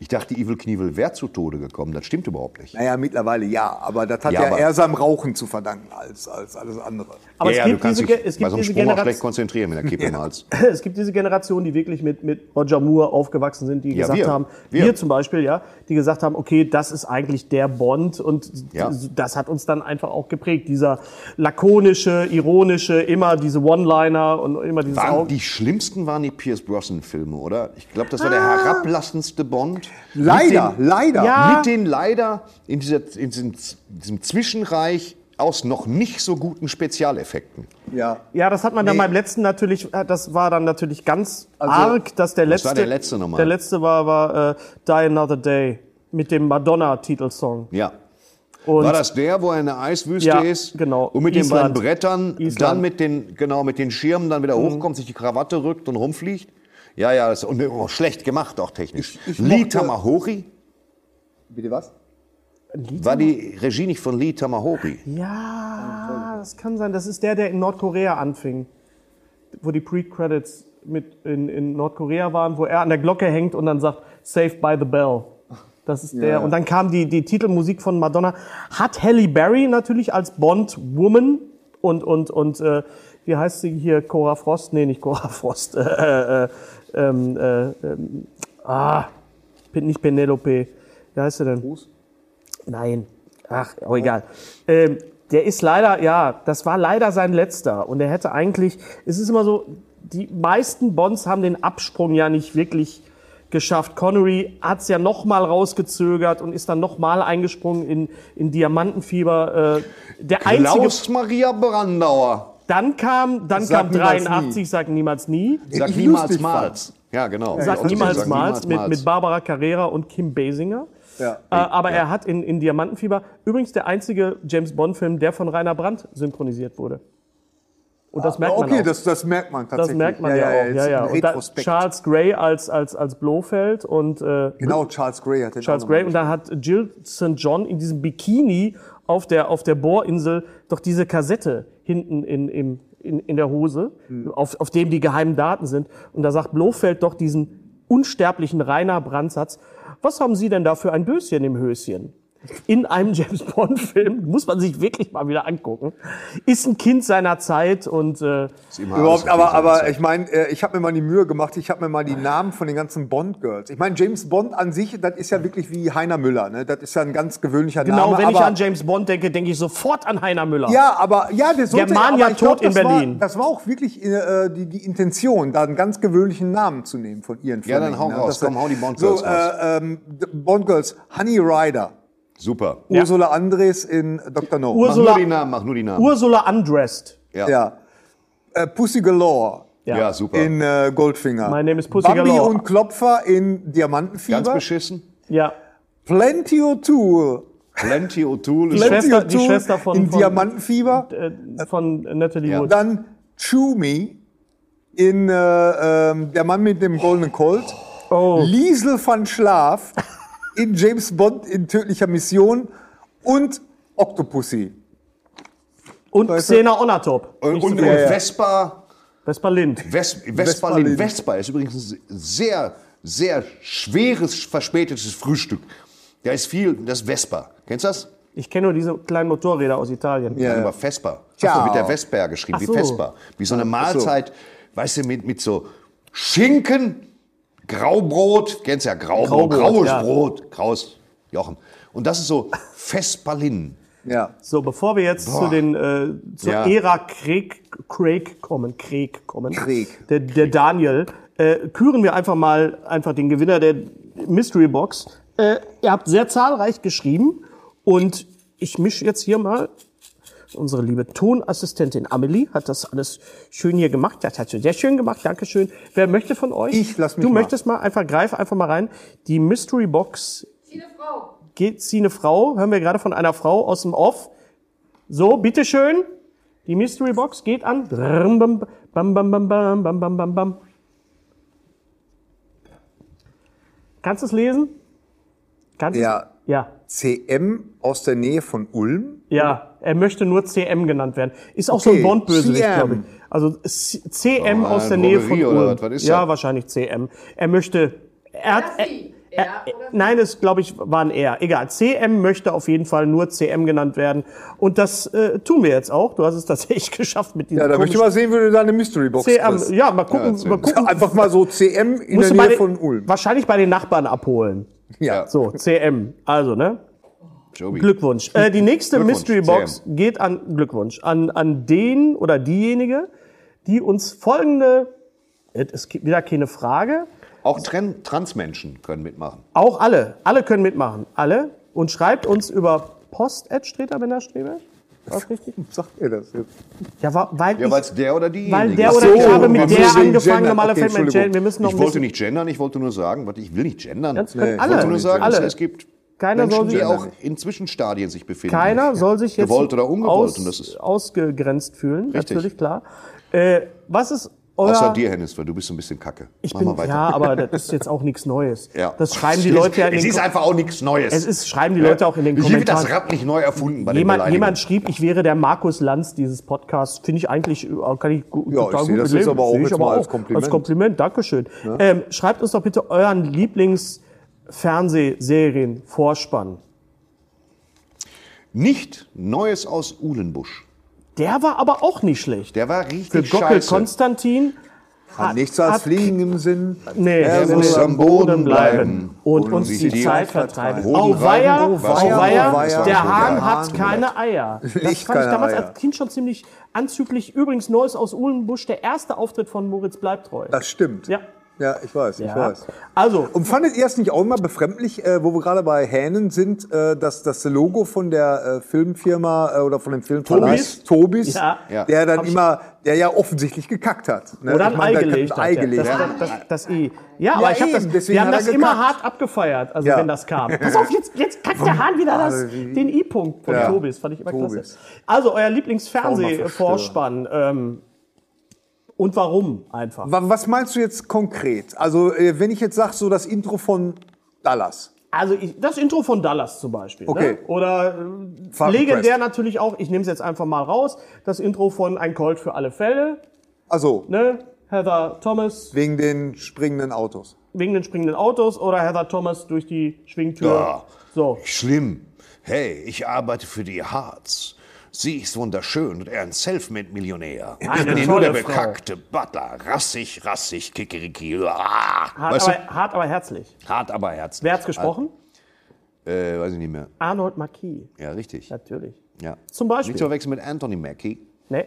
Ich dachte, Evil Knievel wäre zu Tode gekommen. Das stimmt überhaupt nicht. Naja, mittlerweile ja, aber das hat Ja, ja, aber- eher seinem Rauchen zu verdanken als, als alles andere. Aber ja, es ja, gibt du kannst diese, es bei gibt so einem diese Sprung auch schlecht Generation, konzentrieren mit der Kippe im *laughs* Hals. es gibt diese Generation, die wirklich mit, mit Roger Moore aufgewachsen sind, die Ja, gesagt wir. haben, Wir. wir. zum Beispiel, ja, die gesagt haben, okay, das ist eigentlich der Bond und Ja. das hat uns dann einfach auch geprägt. Dieser lakonische, ironische, immer diese One-Liner und immer dieses Waren, die schlimmsten waren die Pierce Brosnan-Filme, oder? Ich glaube, das war der herablassendste Bond. Leider, den, leider. Ja. Mit den leider in, dieser, in diesem, diesem Zwischenreich aus noch nicht so guten Spezialeffekten. Ja. Ja, das hat man dann Nee. beim letzten natürlich, äh, das war dann natürlich ganz Also, arg, dass der letzte, war der letzte nochmal? Der letzte war, war äh, Die Another Day mit dem Madonna-Titelsong. Ja. Und War das der, wo er in der Eiswüste Ja, ist? genau. Und mit den Island. beiden Brettern Island. Mhm. dann mit den, genau, mit den Schirmen dann wieder hochkommt, sich die Krawatte rückt und rumfliegt? Ja, ja, das, und oh, schlecht gemacht auch technisch. Ich- ich Lee Tamahori? Bitte was? War die Regie nicht von Lee Tamahori? Ja, das kann sein. Das ist der, der in Nordkorea anfing. Wo die Pre-Credits mit in, in Nordkorea waren, wo er an der Glocke hängt und dann sagt, Saved by the Bell. Das ist der. Und dann kam die, die Titelmusik von Madonna. Hat Halle Berry natürlich als Bond-Woman und, und, und äh, wie heißt sie hier? Cora Frost? Nee, nicht Cora *laughs* Frost. Äh, äh, ähm, äh, ähm, ah, nicht Penelope. Wie heißt sie denn? Nein. Ach, oh, egal. Ähm, der ist leider, ja, das war leider sein letzter. Und er hätte eigentlich, es ist immer so, die meisten Bonds haben den Absprung ja nicht wirklich geschafft. Connery hat's ja noch mal rausgezögert und ist dann noch mal eingesprungen in, in Diamantenfieber. Äh, der einzige, Klaus Maria Brandauer. Dann kam, dann Sag kam niemals 83, sag niemals nie. Sag ich niemals Mals. Ja, genau. Sag Ja, niemals sag Mals mit, mit Barbara Carrera und Kim Basinger. Ja. Äh, aber er hat in, in Diamantenfieber übrigens der einzige James Bond-Film, der von Rainer Brandt synchronisiert wurde. Und das merkt man okay, auch. das, das merkt man das tatsächlich. merkt man ja, auch. jetzt Ja, ja. im Und da. Charles Gray als, als, als Blofeld und äh, genau, Charles Gray hat den Charles auch Gray. Und dann hat Jill St. John in diesem Bikini auf der, auf der Bohrinsel doch diese Kassette hinten in, in, in der Hose, auf, auf dem die geheimen Daten sind. Und da sagt Blofeld doch diesen unsterblichen Rainer Brandsatz, was haben Sie denn da für ein Böschen im Höschen? In einem James Bond Film, muss man sich wirklich mal wieder angucken, ist ein Kind seiner Zeit und äh, Überhaupt, aber, aber ich meine, äh, ich habe mir mal die Mühe gemacht, ich habe mir mal die Namen von den ganzen Bond-Girls. Ich meine, James Bond an sich, das ist ja wirklich wie Heiner Müller, ne? Das ist ja ein ganz gewöhnlicher genau, Name. wenn ich aber, an James Bond denke, denke ich sofort an Heiner Müller. Ja, aber ja, der sollte, Germania aber ich glaub, tot in das Berlin. War, das war auch wirklich äh, die, die Intention, da einen ganz gewöhnlichen Namen zu nehmen von ihren Ja, dann hau raus. Das- Komm, hau die Bond-Girls so, raus. Äh, ähm, Bond Girls, Honey Rider, Super. Ursula Andres in Dr. No. Mach Ursula- nur die Namen, mach nur die Namen. Ursula Undressed. Ja. ja. Äh, Pussy Galore Ja, super. in äh, Goldfinger. My name is Pussy Bambi Galore. und Klopfer in Ganz Diamantenfieber. beschissen. Ja. Plenty O'Toole Plenty O'Toole. Die ist- Plenty Schwester- die Schwester von- in von- Diamantenfieber. äh, von Natalie Ja. Wood. Dann Chew Me in äh, ähm, Der Mann mit dem goldenen Colt. Oh. Liesel van Schlaf *laughs* in James Bond in tödlicher Mission und Octopussy. Und Weißt? Xena Onatop. Und, Nicht und, und vergessen. Vespa. Vespa Lind. Ves Vespa, Vespa Lind. Lind. Vespa ist übrigens ein sehr, sehr schweres, verspätetes Frühstück. Da ist viel, das Vespa. Kennst du das? Ich kenne nur diese kleinen Motorräder aus Italien. Ja. Aber Vespa. Ciao. So, mit der Vespa geschrieben, Ach wie so. Vespa. Wie so eine Mahlzeit, weißt du, mit, mit so Schinken, Graubrot, kennst ja Graubrot, Graubrot, graues ja. Brot, graues Jochen. Und das ist so Vespalin. Ja. So, bevor wir jetzt zu den äh, zur Ja. Ära Craig, Craig kommen, Craig kommen, Craig. Der, der Daniel, äh, küren wir einfach mal einfach den Gewinner der Mystery Box. Äh, ihr habt sehr zahlreich geschrieben und ich mische jetzt hier mal. Unsere liebe Tonassistentin Amelie hat das alles schön hier gemacht. Das hat sie sehr schön gemacht. Dankeschön. Wer möchte von euch? Ich, lass mich Du mal. möchtest mal einfach, greif einfach mal rein. Die Mystery Box Zieh eine Frau. geht sie eine Frau, hören wir gerade von einer Frau aus dem Off. So, bitteschön. Die Mystery Box geht an. Bam, bam, bam, bam, bam, bam, bam, bam, bam. Kannst du es lesen? Kannst Ja. Ja. CM aus der Nähe von Ulm. Ja, er möchte nur CM genannt werden. Ist auch so Okay, ein Bond-Bösewicht, glaube ich. Also C- CM Oh, aus der Nähe von Ulm. was? Was ist ja, das? wahrscheinlich CM. Er möchte. Er hat, Oder er, er, Er nein, es glaube ich war ein R. Egal. CM möchte auf jeden Fall nur CM genannt werden. Und das äh, tun wir jetzt auch. Du hast es *laughs* tatsächlich geschafft mit diesem Ja, da möchte ich mal sehen, wie du deine Mystery Box CM. kriegst. Ja, mal gucken. Ja, mal gucken. Einfach mal so CM in der Nähe den- von Ulm. Wahrscheinlich bei den Nachbarn abholen. Ja. So, CM. Also, ne? Joey. Glückwunsch. Äh, die nächste Mystery Box geht an Glückwunsch an an den oder diejenige, die uns folgende. Es gibt wieder keine Frage. Auch Tran Transmenschen können mitmachen. Auch alle, alle können mitmachen, alle und schreibt uns über Post Streter War das richtig? *laughs* Sagt ihr das jetzt? Ja, weil Ja, es der oder diejenige weil der oder so, ich habe mit der angefangen. Normaler Okay. Jane. Wir müssen noch Ich wollte nicht gendern, ich wollte nur sagen, warte, ich will nicht gendern. Das können ich alle. wollte nur sagen, alle. es gibt Keiner soll Menschen, sich- die auch in Zwischenstadien sich befinden. Keiner soll sich jetzt gewollt oder ungewollt. aus, und das ist ausgegrenzt fühlen, Richtig. natürlich klar. Äh, was ist euer außer dir, Hennis, weil du bist so ein bisschen kacke. Ich Mach bin, mal weiter. ja, aber das ist jetzt auch nichts Neues. Ja. Das schreiben die Leute ja in Es den ist Kom- einfach auch nichts Neues. Es ist, schreiben die Leute auch in den Hier wird das Kommentaren. Rad nicht neu erfunden bei den Jemand, Beleidigungen. jemand schrieb, ich wäre der Markus Lanz dieses Podcasts. Finde ich eigentlich, äh, kann ich gu Ja, ich sehe gut das jetzt aber auch jetzt mal als Kompliment. Als Kompliment, Dankeschön. Ähm, schreibt uns doch bitte euren Lieblingsfernsehserien-Vorspann. Nicht Neues aus Uhlenbusch. Der war aber auch nicht schlecht. Der war richtig Für Gockel scheiße. Konstantin Hat nichts als hat- Fliegen im Sinn. Nee, Er muss am Boden bleiben und, und uns die, die Zeit vertreiben. Auweia, oh auweia, oh weia, der Hahn hat keine Eier. Das fand ich damals Eier. als Kind schon ziemlich anzüglich. Übrigens, Neues aus Uhlenbusch, der erste Auftritt von Moritz Bleibtreu. Das stimmt. Ja. Ja, ich weiß, ich Ja. weiß. Also, Und fandet ihr es nicht auch immer befremdlich, äh, wo wir gerade bei Hähnen sind, äh, dass das Logo von der äh, Filmfirma äh, oder von dem Filmverleih Tobis? Tobis, Ja. Der dann Hab ich- immer, der ja offensichtlich gekackt hat. Ne? oder Ich ein meine, Ei der kann gelegt Ei hat. gelegt. Das, das, das, das I. Ja, aber ich hab das, deswegen wir haben das immer hart abgefeiert, also Ja. wenn das kam. Pass auf, jetzt, jetzt kackt der Hahn wieder das, den I-Punkt von Ja. Tobis. Fand ich immer klasse. Tobis. Also, euer Lieblingsfernsehvorspann. Ähm, und warum einfach? Wa- Was meinst du jetzt konkret? Also, äh, wenn ich jetzt sage, so das Intro von Dallas. Also ich, das Intro von Dallas zum Beispiel. Okay. Ne? Oder äh, legendär natürlich auch, ich nehme es jetzt einfach mal raus, das Intro von Ein Colt für alle Fälle. Also, Ne? Heather Thomas wegen den springenden Autos. wegen den springenden Autos oder Heather Thomas durch die Schwingtür. Ja. So. Schlimm. Hey, ich arbeite für die Harz. Sie ist wunderschön und er ein Selfmade-Millionär. Nee, nur der Frau. bekackte Butler. Rassig, rassig, kikeriki. Ah. Hart, Weißt aber, du? hart aber herzlich. Hart, aber herzlich. Wer hat's gesprochen? Äh, weiß ich nicht mehr. Arnold Marquis. Ja, richtig. Natürlich. Ja. Zum Beispiel. Nicht zu verwechseln mit Anthony Mackie. Nee.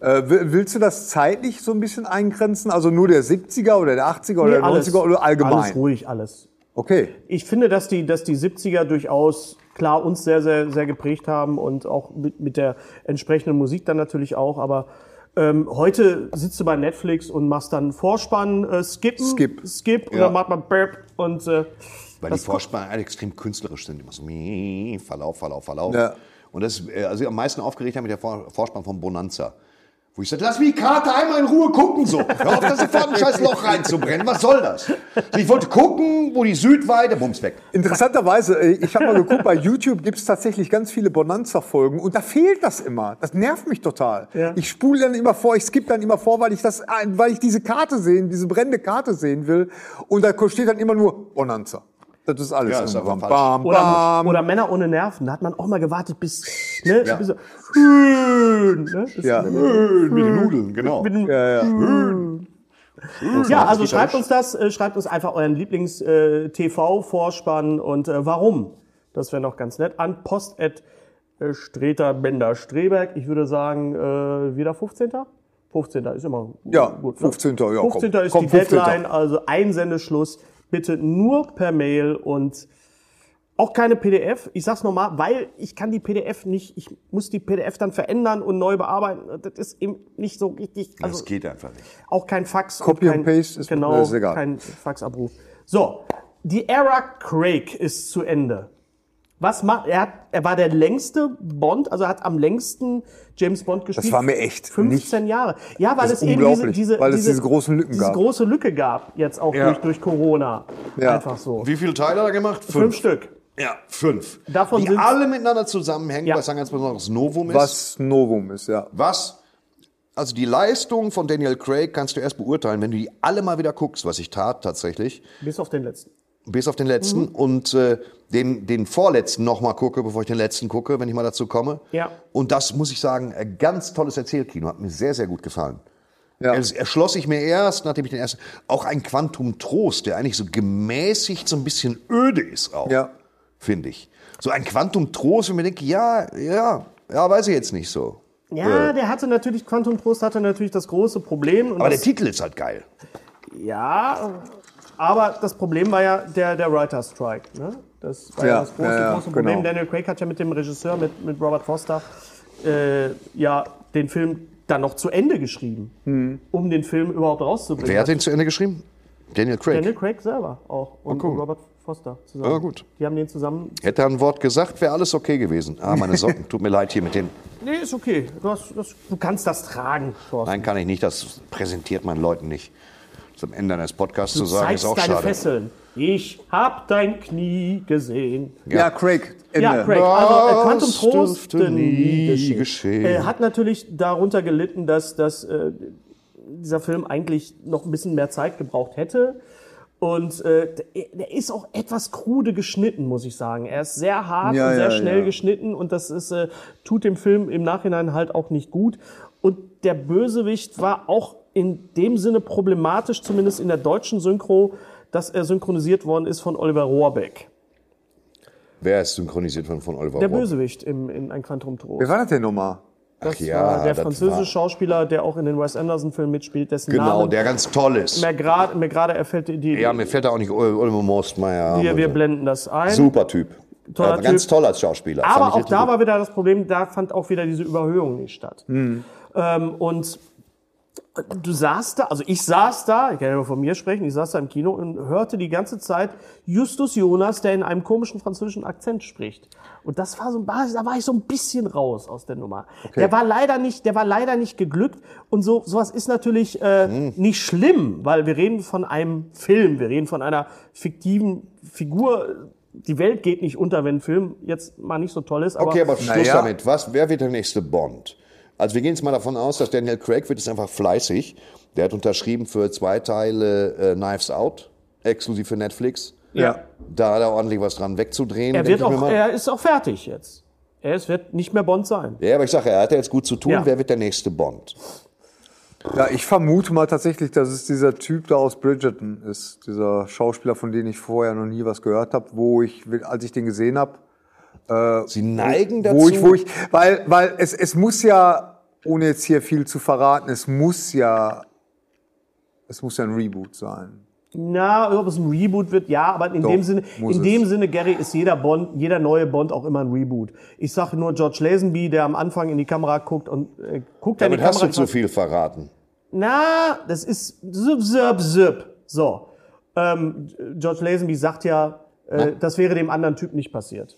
Äh, will- willst du das zeitlich so ein bisschen eingrenzen? Also nur der 70er oder der 80er oder Nee, der 90er oder allgemein? Alles ruhig, alles. Okay. Ich finde, dass die, dass die 70er durchaus klar uns sehr, sehr, sehr geprägt haben und auch mit, mit der entsprechenden Musik dann natürlich auch. Aber ähm, heute sitzt du bei Netflix und machst dann Vorspann, äh, skippen, Skip. skip und Ja. dann macht man Burp und äh, Weil die Vorspann alle extrem künstlerisch sind. Immer so Verlauf, Verlauf, Verlauf. Ja. Und das, äh, also am meisten aufgeregt hat mich der Vor- Vorspann von Bonanza. Wo ich sagte, lass mich Karte einmal in Ruhe gucken so. Hör auf, da sofort ein scheiß Loch reinzubrennen. Was soll das? Also ich wollte gucken, wo die Südweide, bums weg. Interessanterweise, äh, ich habe mal geguckt, bei YouTube gibt es tatsächlich ganz viele Bonanza-Folgen und da fehlt das immer. Das nervt mich total. Ja. Ich spule dann immer vor, ich skippe dann immer vor, weil ich das, weil ich diese Karte sehen, diese brennende Karte sehen will. Und da steht dann immer nur Bonanza. Das ist alles. Ja, ist falsch. bam, oder, bam. oder Männer ohne Nerven. Da hat man auch mal gewartet bis, ne, Ja. bis so, ne? Das- ja. Mit den Nudeln, genau. mit dem- Ja, ja. Ja, also schreibt uns das, äh, schreibt uns einfach euren Lieblings-TV-Vorspann und äh, warum. Das wäre noch ganz nett. An post at äh, Streter, Bender, Streberg. Ich würde sagen, äh, wieder 15. 15. ist immer Ja, gut. 15. ja, 15. komm. ist Komm, die 15.. Deadline, also Einsendeschluss. Bitte nur per Mail und auch keine PDF. Ich sag's nochmal, weil ich kann die PDF nicht, ich muss die PDF dann verändern und neu bearbeiten. Das ist eben nicht so richtig. Also Das geht einfach nicht. auch kein Fax. Copy und kein, and Paste ist- genau, ist egal. kein Faxabruf. So, die Era Craig ist zu Ende. Was macht er? Hat, er war der längste Bond, also er hat am längsten James Bond gespielt. war mir echt 15 Jahre. Ja, weil Das es eben diese, unglaublich, diese, weil es diese, diese großen Lücken diese gab. große Lücke gab jetzt auch Ja. durch, durch Corona. Ja. Einfach so. Wie viele Teile hat er gemacht? Fünf Stück. Ja, fünf. Davon die alle miteinander zusammenhängen, Ja. was ein ganz besonderes Novum ist. Was Novum ist, ja. Was? Also die Leistung von Daniel Craig kannst du erst beurteilen, wenn du die alle mal wieder guckst, was ich tat tatsächlich, Bis auf den letzten. Bis auf den letzten Mhm. und äh, den, den vorletzten noch mal gucke, bevor ich den letzten gucke, wenn ich mal dazu komme. Ja. Und das muss ich sagen, ein ganz tolles Erzählkino, hat mir sehr, sehr gut gefallen. Ja. Es erschloss sich mir erst, nachdem ich den ersten, auch ein Quantum Trost, der eigentlich so gemäßigt so ein bisschen öde ist auch, Ja. finde ich. So ein Quantum Trost, wo ich mir denke, ja, ja, ja, weiß ich jetzt nicht so. Ja, der hatte natürlich, Quantum Trost hatte natürlich das große Problem. Und Aber der das, Titel ist halt geil. Ja, aber das Problem war ja der, der Writer Strike. Ne? Das war ja, Ja, das große, ja, ja, große Problem. genau. Daniel Craig hat ja mit dem Regisseur, mit, mit Robert Foster, äh, ja, den Film dann noch zu Ende geschrieben, Hm. um den Film überhaupt rauszubringen. Wer hat den zu Ende geschrieben? Daniel Craig. Daniel Craig selber auch und cool. Robert Foster zusammen. Ja, gut. Die haben den zusammen. Hätte er ein Wort gesagt, wäre alles okay gewesen. Ah, meine *laughs* Socken, tut mir leid hier mit den. Nee, ist okay. Du, hast, das, du kannst das tragen, Thorsten. Nein, kann ich nicht, das präsentiert man Leuten nicht. Am Ende eines Podcasts du zu sagen, ist auch deine schade. Fesseln. Ich hab dein Knie gesehen. Ja, Craig, Ende. Ja, Craig. Also äh, Quantum Trost dürfte nie geschehen. geschehen. Äh, hat natürlich darunter gelitten, dass, dass äh, dieser Film eigentlich noch ein bisschen mehr Zeit gebraucht hätte. Und äh, der, der ist auch etwas krude geschnitten, muss ich sagen. Er ist sehr hart Ja, und sehr ja, schnell ja. geschnitten und das ist, äh, tut dem Film im Nachhinein halt auch nicht gut. Und der Bösewicht war auch in dem Sinne problematisch, zumindest in der deutschen Synchro, dass er synchronisiert worden ist von Oliver Rohrbeck. Wer ist synchronisiert von, von Oliver Der Rohr? Bösewicht im, in Ein Quantum Trost. Wer war das denn nochmal? Ach Das ja, war der das französische war- Schauspieler, der auch in den Wes Anderson-Filmen mitspielt, dessen Genau, Name der ganz toll ist. mir gerade mir gerade erfällt die, die Ja, mir fällt da auch nicht Ol- Oliver Mostmeier. wir, wir blenden das ein. Super Typ. Toller Ja, ganz Typ. toll als Schauspieler. Aber auch da gut. war wieder das Problem, da fand auch wieder diese Überhöhung nicht statt. Hm. Ähm, und du saßt da, also ich saß da, ich kann ja nur von mir sprechen, ich saß da im Kino und hörte die ganze Zeit Justus Jonas, der in einem komischen französischen Akzent spricht. Und das war so, ein- da war ich so ein bisschen raus aus der Nummer. Der war leider nicht, der war leider nicht geglückt. Und so sowas ist natürlich äh, Hm. nicht schlimm, weil wir reden von einem Film, wir reden von einer fiktiven Figur. Die Welt geht nicht unter, wenn ein Film jetzt mal nicht so toll ist. Aber Okay, aber Schluss Naja. damit. Was, wer wird der nächste Bond? Also wir gehen jetzt mal davon aus, dass Daniel Craig wird jetzt einfach fleißig. Der hat unterschrieben für zwei Teile äh, Knives Out, exklusiv für Netflix. ja. Da hat er ordentlich was dran wegzudrehen. Er, wird auch, mal. er ist auch fertig jetzt. Er ist, wird nicht mehr Bond sein. ja, aber ich sage, er hat ja jetzt gut zu tun. Ja. Wer wird der nächste Bond? Ja, ich vermute mal tatsächlich, dass es dieser Typ da aus Bridgerton ist. Dieser Schauspieler, von dem ich vorher noch nie was gehört habe, wo ich, als ich den gesehen habe, Sie neigen dazu. wo ich, wo ich, weil, weil es, es muss ja, ohne jetzt hier viel zu verraten, es muss ja, es muss ja ein Reboot sein. Na, ob es ein Reboot wird, ja, aber in Doch, dem Sinne, in es. dem Sinne, Gary, ist jeder Bond, jeder neue Bond auch immer ein Reboot. Ich sage nur George Lazenby, der am Anfang in die Kamera guckt und äh, guckt er in die Damit hast Kamera. du zu viel verraten. Na, das ist zip, zip, zip. So. Ähm, George Lazenby sagt ja, äh, das wäre dem anderen Typ nicht passiert.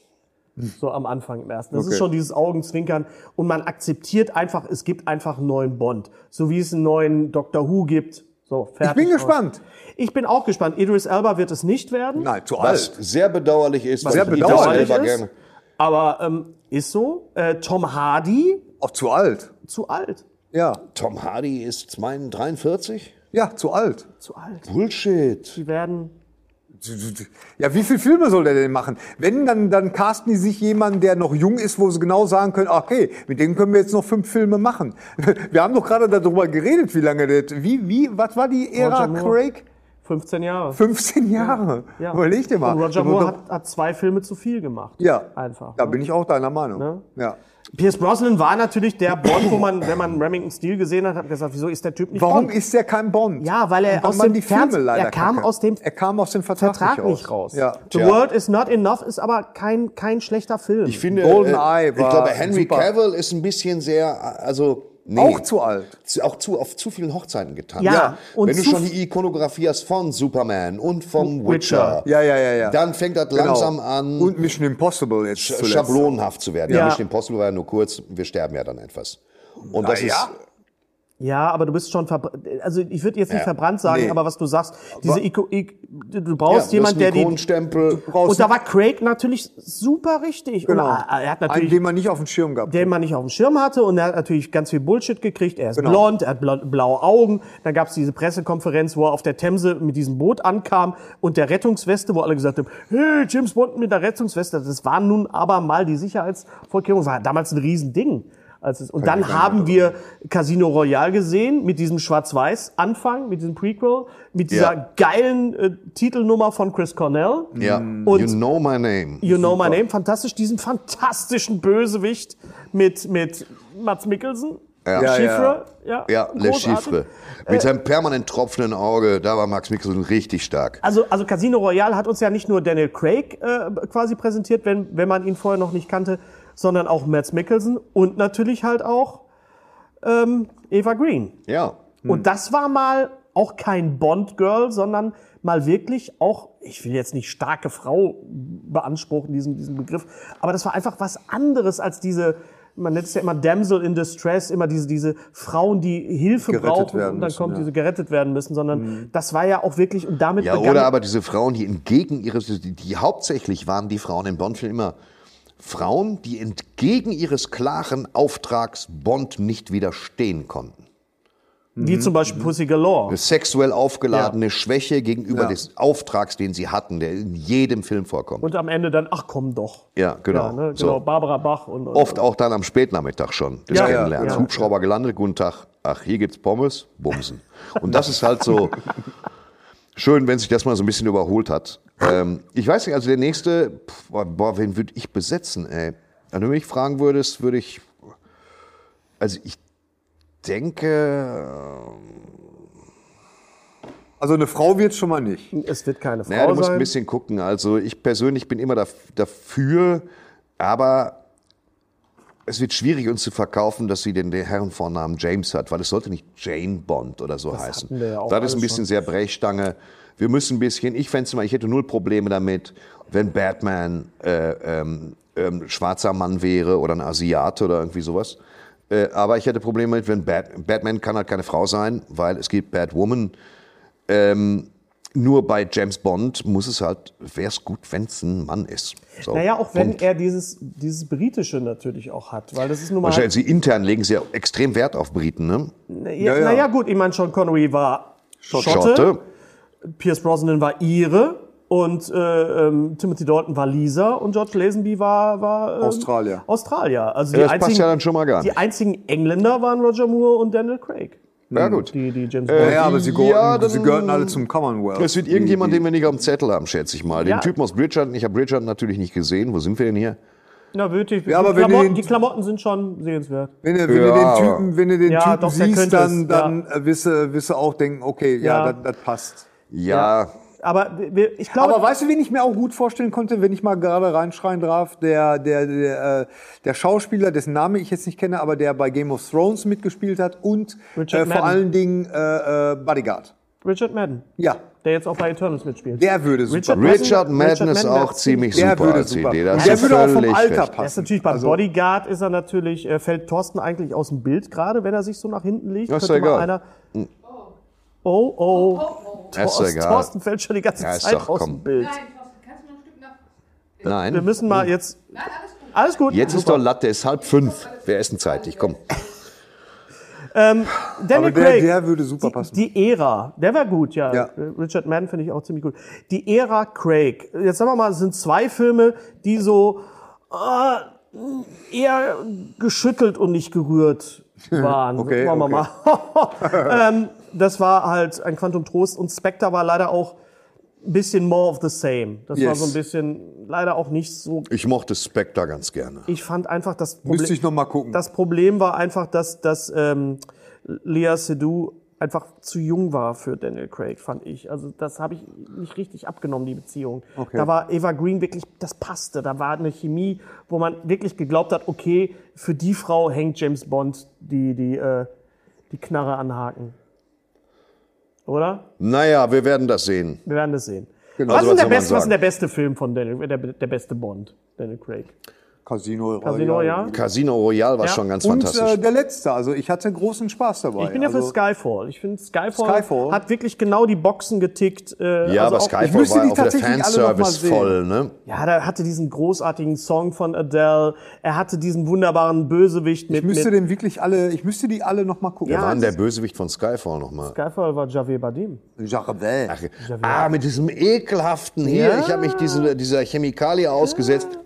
So am Anfang im ersten. Das ist Okay. schon dieses Augenzwinkern. Und man akzeptiert einfach, es gibt einfach einen neuen Bond. So wie es einen neuen Doctor Who gibt. So, Ich fertig. bin aus. gespannt. Ich bin auch gespannt. Idris Elba wird es nicht werden. Nein, zu Was alt. sehr bedauerlich ist, weil sehr ich bedauerlich ist. gerne. Aber ähm, ist so. Äh, Tom Hardy, Auch zu alt. zu alt. Ja. Tom Hardy ist 43? Ja, zu alt. Zu alt. Bullshit. Die werden. Ja, wie viele Filme soll der denn machen? Wenn, dann, dann casten die sich jemanden, der noch jung ist, wo sie genau sagen können, okay, mit dem können wir jetzt noch fünf Filme machen. *laughs* Wir haben doch gerade darüber geredet, wie lange der, wie, wie, was war die Ära. Craig? 15 Jahre. 15 Jahre. Ja. Überleg dir mal. Und Roger Moore hat, hat zwei Filme zu viel gemacht. ja, Einfach. Da ne? bin ich auch deiner Meinung. Ne? Ja. Pierce Brosnan war natürlich der Bond, wo man, wenn man Remington Steel gesehen hat, hat gesagt, wieso ist der Typ nicht Warum Bond? ist der kein Bond? Ja, weil er aus dem die Filme Fernseh- leider er kam kacke. aus dem er kam aus dem Vertrag, Vertrag nicht raus. Ja. The Tja. World is not enough ist aber kein, kein schlechter Film. Ich finde, GoldenEye äh, ich war glaube, Henry super. Cavill ist ein bisschen sehr, also nee, Auch zu alt. zu, auch zu auf zu vielen Hochzeiten getan. Ja, und wenn du schon die Ikonografie hast von Superman und vom Witcher. Witcher, Ja, ja, ja, ja. dann fängt das Genau. langsam an, Und Mission Impossible jetzt sch- zuletzt. schablonenhaft zu werden. Ja, Ja. Mission Impossible war ja nur kurz, wir sterben ja dann etwas. Und das Na ja. ist, Ja, aber du bist schon verbrannt. Also ich würde jetzt nicht Ja. verbrannt sagen, Nee. aber was du sagst, diese Iko, Ik- du ja, brauchst das jemand, der die. Ikonenstempel. Und da war Craig natürlich super richtig. Genau. Und er, hat Einen, natürlich den man nicht auf dem Schirm gehabt den man nicht auf dem Schirm hatte und er hat natürlich ganz viel Bullshit gekriegt. Er ist Genau. blond, er hat bla- blaue Augen. Dann gab es diese Pressekonferenz, wo er auf der Themse mit diesem Boot ankam und der Rettungsweste, wo alle gesagt haben, hey, James Bond mit der Rettungsweste. Das war nun aber mal die Sicherheitsvorkehrung. Das war damals ein Riesending. Es, und dann haben wir Casino Royale gesehen mit diesem Schwarz-Weiß-Anfang, mit diesem Prequel, mit dieser Ja. geilen äh, Titelnummer von Chris Cornell. Ja, Und- you know my name. You Know My Name, fantastisch, diesen fantastischen Bösewicht mit, mit Mats Mikkelsen. Ja. Ja, Chiffre, ja. Ja, Le großartig. Chiffre. Mit seinem permanent tropfenden Auge, da war Max Mikkelsen richtig stark. Also, also Casino Royale hat uns ja nicht nur Daniel Craig äh, quasi präsentiert, wenn, wenn man ihn vorher noch nicht kannte, sondern auch Mads Mikkelsen und natürlich halt auch ähm, Eva Green. Ja. Und das war mal auch kein Bond-Girl, sondern mal wirklich auch, ich will jetzt nicht starke Frau beanspruchen, diesen, diesen Begriff, aber das war einfach was anderes als diese, man nennt es ja immer Damsel in Distress, immer diese, diese Frauen, die Hilfe Gerettet brauchen werden und dann müssen, kommt ja. diese gerettet werden müssen, sondern das war ja auch wirklich, und damit Ja, oder aber diese Frauen, die entgegen ihres, die, die hauptsächlich waren die Frauen in Bond-Filmen immer Frauen, die entgegen ihres klaren Auftrags Bond nicht widerstehen konnten. wie zum Beispiel Pussy Galore. Eine sexuell aufgeladene Ja. Schwäche gegenüber Ja. des Auftrags, den sie hatten, der in jedem Film vorkommt. Und am Ende dann, ach komm doch. ja, genau. Ja, ne, so. genau, Barbara Bach und, und Oft auch dann am Spätnachmittag schon des Ja, Kennenlernens. Hubschrauber gelandet, guten Tag. Ach, hier gibt's Pommes, Bumsen. Und das ist halt so *laughs* schön, wenn sich das mal so ein bisschen überholt hat. Ähm, ich weiß nicht, also der nächste, pff, boah, wen würde ich besetzen, ey? Wenn du mich fragen würdest, würde ich, also ich denke, Also eine Frau wird schon mal nicht. es wird keine Frau naja, du musst sein. ein bisschen gucken. Also ich persönlich bin immer daf- dafür, aber es wird schwierig, uns zu verkaufen, dass sie den, Herrenvornamen James hat, weil es sollte nicht Jane Bond oder so heißen. hatten wir ja das ist ein bisschen schon. sehr Brechstange. Wir müssen ein bisschen, ich fände mal, ich hätte null Probleme damit, wenn Batman äh, ähm, ähm, schwarzer Mann wäre oder ein Asiate oder irgendwie sowas. Äh, aber ich hätte Probleme damit, wenn Bat Batman kann halt keine Frau sein, weil es gibt Batwoman. Ähm, nur bei James Bond muss es halt, wäre es gut, wenn es ein Mann ist. So. Naja, auch wenn Und er dieses, dieses Britische natürlich auch hat, weil das ist nun mal. Wahrscheinlich, sie intern legen sie ja extrem Wert auf Briten, ne? Ja, Ja, ja. Naja, gut, ich meine, Sean Connery war Schotte, Schotte. Pierce Brosnan war Ire und äh, ähm, Timothy Dalton war Lisa und George Lazenby war, war ähm, Australier. Australier. Also Ja, die das passt einzigen, ja dann schon mal gar Die nicht. einzigen Engländer waren Roger Moore und Daniel Craig. Ja, gut. Die, die James Äh, Bond. Ja, aber sie, Ja, gehörten, dann- sie gehörten alle zum Commonwealth. Es wird irgendjemand, den wir nicht auf dem Zettel haben, schätze ich mal. Den Ja. Typen aus Bridgerton. Ich habe Bridgerton natürlich nicht gesehen. Wo sind wir denn hier? Na, wirklich. Ja, aber die, wenn Klamotten, den- die Klamotten sind schon sehenswert. Wenn du, wenn Ja, du den Typen, wenn du den Ja, Typen doch, siehst, dann, dann äh, wirst, du, wirst du auch denken, okay, ja, Ja. das, das passt. Ja, Aber wir, ich glaube, Aber weißt du, wen ich mir auch gut vorstellen konnte, wenn ich mal gerade reinschreien darf? Der, der, der, äh, der Schauspieler, dessen Name ich jetzt nicht kenne, aber der bei Game of Thrones mitgespielt hat und äh, vor Madden. allen Dingen äh, äh, Bodyguard. Richard Madden, Ja, der jetzt auch bei Eternals mitspielt. der würde super. Richard. Richard Madden Richard ist Madden auch ziemlich der super würde als super. Idee. Da Und hast der du würde auch vom völlig Alter recht. passen. Er ist natürlich bei Also- Bodyguard ist er natürlich, äh, fällt Thorsten eigentlich aus dem Bild gerade, wenn er sich so nach hinten legt. Ja, ist egal. einer. Oh, oh. Ja, ist Thorsten, egal. Thorsten fällt schon die ganze Ja, ist Zeit doch, aus komm. dem Bild. Nein, Thorsten, kannst du noch ein Stück nach. Nein. Wir müssen mal jetzt. Nein, alles gut. Alles gut. Jetzt ist Super. doch Latte, es ist halb fünf. Wir essen zeitig, komm. Daniel Aber der, Craig. der würde super die, passen. die Ära, der wäre gut, ja. Ja. Richard Madden finde ich auch ziemlich gut. Die Ära Craig. Jetzt sagen wir mal, es sind zwei Filme, die so äh, eher geschüttelt und nicht gerührt *laughs* waren. Okay, okay. mal. *laughs* ähm, das war halt ein Quantum Trost und Spectre war leider auch ein bisschen more of the same. Das war Yes. so ein bisschen leider auch nicht so. Ich mochte Spectre ganz gerne. Ich fand einfach das Problem. Müsste ich noch mal gucken. Das Problem war einfach, dass, dass ähm, Lea Seydoux einfach zu jung war für Daniel Craig, fand ich. Also das habe ich nicht richtig abgenommen, die Beziehung. Da war Eva Green wirklich, das passte. Da war eine Chemie, wo man wirklich geglaubt hat, okay, für die Frau hängt James Bond die, die, äh, die Knarre anhaken. Oder? Naja, wir werden das sehen. Wir werden das sehen. Genau. Was, Also, ist der beste, was ist der beste Film von Daniel, der, der beste Bond, Daniel Craig? Casino Royale. Casino Royale? Casino Royale war Ja. schon ganz Und fantastisch. äh, der letzte, also ich hatte großen Spaß dabei. Ich bin ja für also, Skyfall. Ich finde, Skyfall, Skyfall? hat wirklich genau die Boxen getickt. Äh, ja, also aber auch- Skyfall müsste war die auch noch mal Fanservice voll, ne? Ja, der hatte diesen großartigen Song von Adele. Er hatte diesen wunderbaren Bösewicht mit. Ich müsste mit den wirklich alle, ich müsste die alle noch mal gucken. Wer Ja, war denn das- der Bösewicht von Skyfall nochmal? Skyfall war Javier Bardem. Jacques Ah, mit diesem ekelhaften hier. Ja. Ich habe mich diese, dieser Chemikalie ausgesetzt. Ja,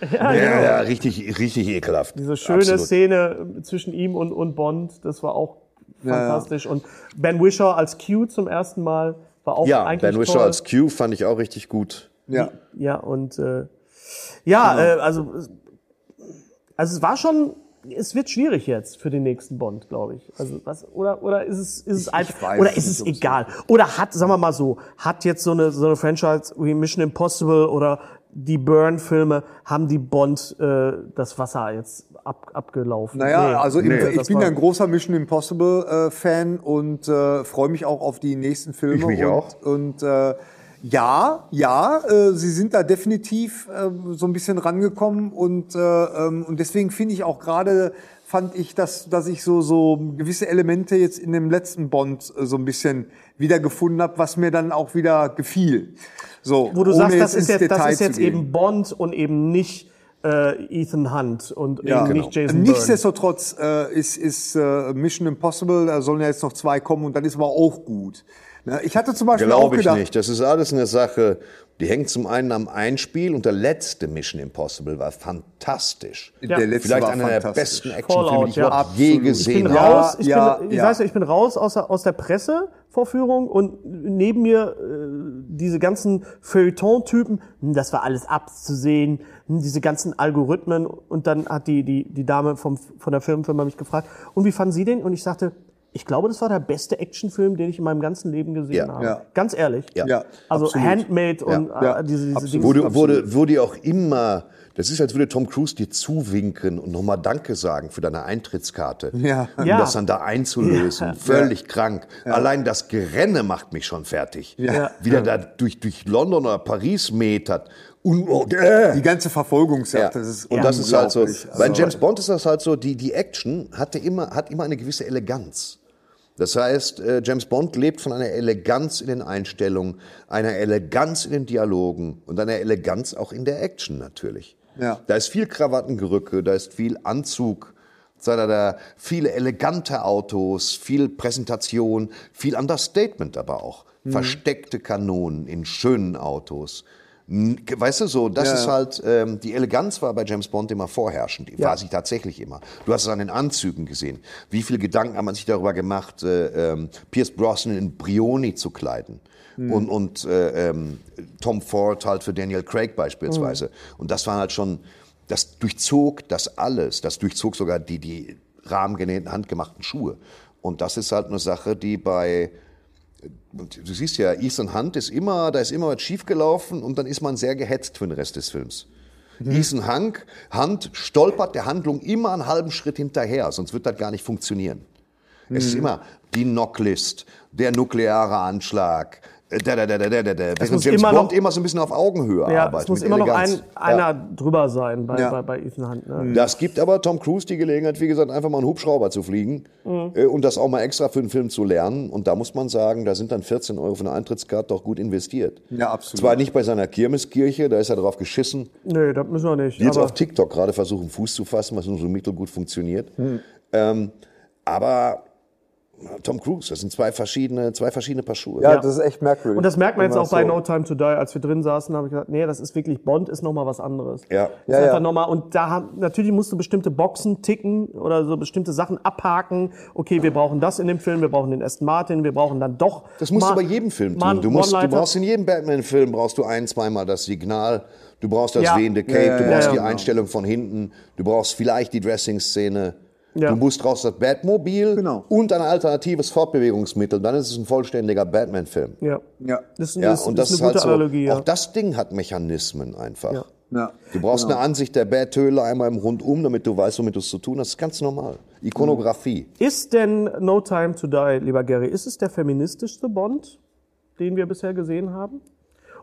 *laughs* ja, richtig, richtig ekelhaft. Diese schöne Absolut. Szene zwischen ihm und, und Bond, das war auch fantastisch. Und Ben Wishaw als Q zum ersten Mal war auch Ja, eigentlich Ben toll. als Q fand ich auch richtig gut. Ja. Ja, und äh, ja, Genau. äh, also, also es war schon, es wird schwierig jetzt für den nächsten Bond, glaube ich. Also was, oder, oder ist es, ist es einfach, oder ist es egal? Oder hat, sagen wir mal so, hat jetzt so eine, so eine Franchise wie Mission Impossible oder die Burn-Filme, haben die Bond äh, das Wasser jetzt ab, abgelaufen? Naja, Nee. also Nee. ich bin ein großer Mission Impossible äh, Fan und äh, freue mich auch auf die nächsten Filme. Ich mich und, auch. Und äh, ja, ja, äh, sie sind da definitiv äh, so ein bisschen rangekommen und äh, ähm, und deswegen finde ich auch gerade fand ich, dass dass ich so so gewisse Elemente jetzt in dem letzten Bond äh, so ein bisschen wiedergefunden habe, was mir dann auch wieder gefiel. So, Wo du sagst, das ist jetzt, das ist jetzt eben Bond und eben nicht äh, Ethan Hunt und Ja, eben genau. nicht Jason Bourne. Nichtsdestotrotz äh, ist, ist äh, Mission Impossible, da sollen ja jetzt noch zwei kommen und dann ist aber auch gut. Ne? Ich hatte zum Beispiel auch Glaube ich gedacht, nicht. Das ist alles eine Sache, die hängt zum einen am Einspiel und der letzte Mission Impossible war fantastisch. der letzte Vielleicht war einer der besten Actionfilme, die ich ja. je Absolut. Ich bin gesehen Ja, habe. raus, ich, ja, bin, ich ja. weiß, nicht, ich bin raus aus der, aus der Pressevorführung und neben mir äh, diese ganzen Feuilleton-Typen, hm, das war alles abzusehen, hm, diese ganzen Algorithmen und dann hat die, die, die Dame vom, von der Filmfirma mich gefragt, und wie fanden Sie den? Und ich sagte, ich glaube, das war der beste Actionfilm, den ich in meinem ganzen Leben gesehen Ja. habe. Ja. Ganz ehrlich. Ja. Ja, Also absolut. Handmade und Ja, äh, diese, diese absolut. Dinge. Wurde, wurde, wurde auch immer, das ist, als würde Tom Cruise dir zuwinken und nochmal Danke sagen für deine Eintrittskarte. *laughs* Ja. Um Ja. das dann da einzulösen. *laughs* Völlig krank. Allein das Gerenne macht mich schon fertig. Ja. Wie der da durch, durch London oder Paris metert. Und, oh, äh. die ganze Verfolgungsjagd, Ja. das ist und das ist halt so, bei Also, James Bond ist das halt so, die, die Action hatte immer, hat immer eine gewisse Eleganz. Das heißt, äh, James Bond lebt von einer Eleganz in den Einstellungen, einer Eleganz in den Dialogen und einer Eleganz auch in der Action natürlich. Ja. Da ist viel Krawattengerücke, da ist viel Anzug, da, da, da, viele elegante Autos, viel Präsentation, viel Understatement aber auch. Mhm. Versteckte Kanonen in schönen Autos. Weißt du so, das Ja, ist ja. halt, ähm, die Eleganz war bei James Bond immer vorherrschend. Die war sie tatsächlich immer. Du hast es an den Anzügen gesehen. Wie viel Gedanken hat man sich darüber gemacht, äh, ähm, Pierce Brosnan in Brioni zu kleiden? Und, und äh, ähm, Tom Ford halt für Daniel Craig beispielsweise. Und das waren halt schon, das durchzog das alles. Das durchzog sogar die, die rahmengenähten, handgemachten Schuhe. Und das ist halt eine Sache, die bei du siehst ja, Ethan Hunt ist immer, da ist immer was schiefgelaufen und dann ist man sehr gehetzt für den Rest des Films. Ethan Hunt, Hunt stolpert der Handlung immer einen halben Schritt hinterher, sonst wird das gar nicht funktionieren. Es ist immer die Knocklist, der nukleare Anschlag, da, da, da, da, da, da. Während muss James immer Bond noch- immer so ein bisschen auf Augenhöhe ja, arbeitet. es muss immer noch ein, Eleganz. einer Ja. drüber sein bei, Ja. bei, bei Ethan Hunt. Ne? Das gibt aber Tom Cruise die Gelegenheit, wie gesagt, einfach mal einen Hubschrauber zu fliegen äh, und das auch mal extra für den Film zu lernen. Und da muss man sagen, da sind dann 14 Euro für eine Eintrittskarte doch gut investiert. Ja, absolut. Zwar nicht bei seiner Kirmeskirche, da ist er drauf geschissen. Nee, das müssen wir nicht. Die jetzt auf TikTok gerade versuchen, Fuß zu fassen, was nur so mittelgut funktioniert. Ähm, aber Tom Cruise, das sind zwei verschiedene, zwei verschiedene Paar Schuhe. Ja, das ist echt merkwürdig. Und das merkt man jetzt auch bei so- No Time to Die, als wir drin saßen, habe ich gesagt, nee, das ist wirklich, Bond ist nochmal was anderes. Ja. Ist Ja, einfach ja. noch mal, und da haben, natürlich musst du bestimmte Boxen ticken oder so bestimmte Sachen abhaken. Okay, wir brauchen das in dem Film, wir brauchen den Aston Martin, wir brauchen dann doch. Das musst mal- du bei jedem Film mal tun. Du, musst, du brauchst in jedem Batman-Film brauchst du ein, zweimal das Signal. Du brauchst das Ja. wehende Cape, Ja, ja, du ja, brauchst ja, die genau. Einstellung von hinten, du brauchst vielleicht die Dressing-Szene. Ja. Du musst raus das Batmobil Genau. und ein alternatives Fortbewegungsmittel. Dann ist es ein vollständiger Batman-Film. Ja. Ja. Das, Ja, das, und das das ist eine gute halt so, Analogie, ja. Auch das Ding hat Mechanismen einfach. Ja. Ja. Du brauchst Genau. eine Ansicht der Bathöhle einmal im Rundum, damit du weißt, womit du es zu tun hast. Das ist ganz normal. Ikonografie. Ist denn No Time to Die, lieber Gary, ist es der feministischste Bond, den wir bisher gesehen haben?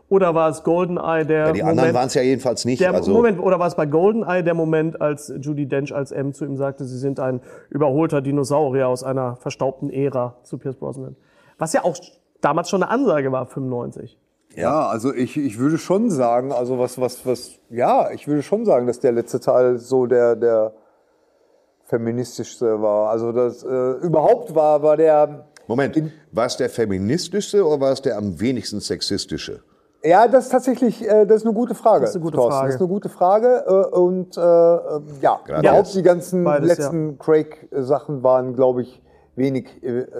Oder war es GoldenEye der Ja, die Moment, anderen waren es ja jedenfalls nicht. der also, Moment, oder war es bei GoldenEye der Moment, als Judy Dench als M zu ihm sagte, sie sind ein überholter Dinosaurier aus einer verstaubten Ära zu Pierce Brosnan? Was ja auch damals schon eine Ansage war, 95. Ja, also ich, ich würde schon sagen, also was, was, was, ja, ich würde schon sagen, dass der letzte Teil so der, der feministischste war. Also das äh, überhaupt war, war der, Moment, war es der feministischste oder war es der am wenigsten sexistische? Ja, das ist tatsächlich, äh, das ist eine gute Frage. Das ist eine gute Thorsten. Frage. Das ist eine gute Frage äh, und äh, äh, ja, überhaupt die ganzen Beides, letzten Craig-Sachen waren, glaube ich, wenig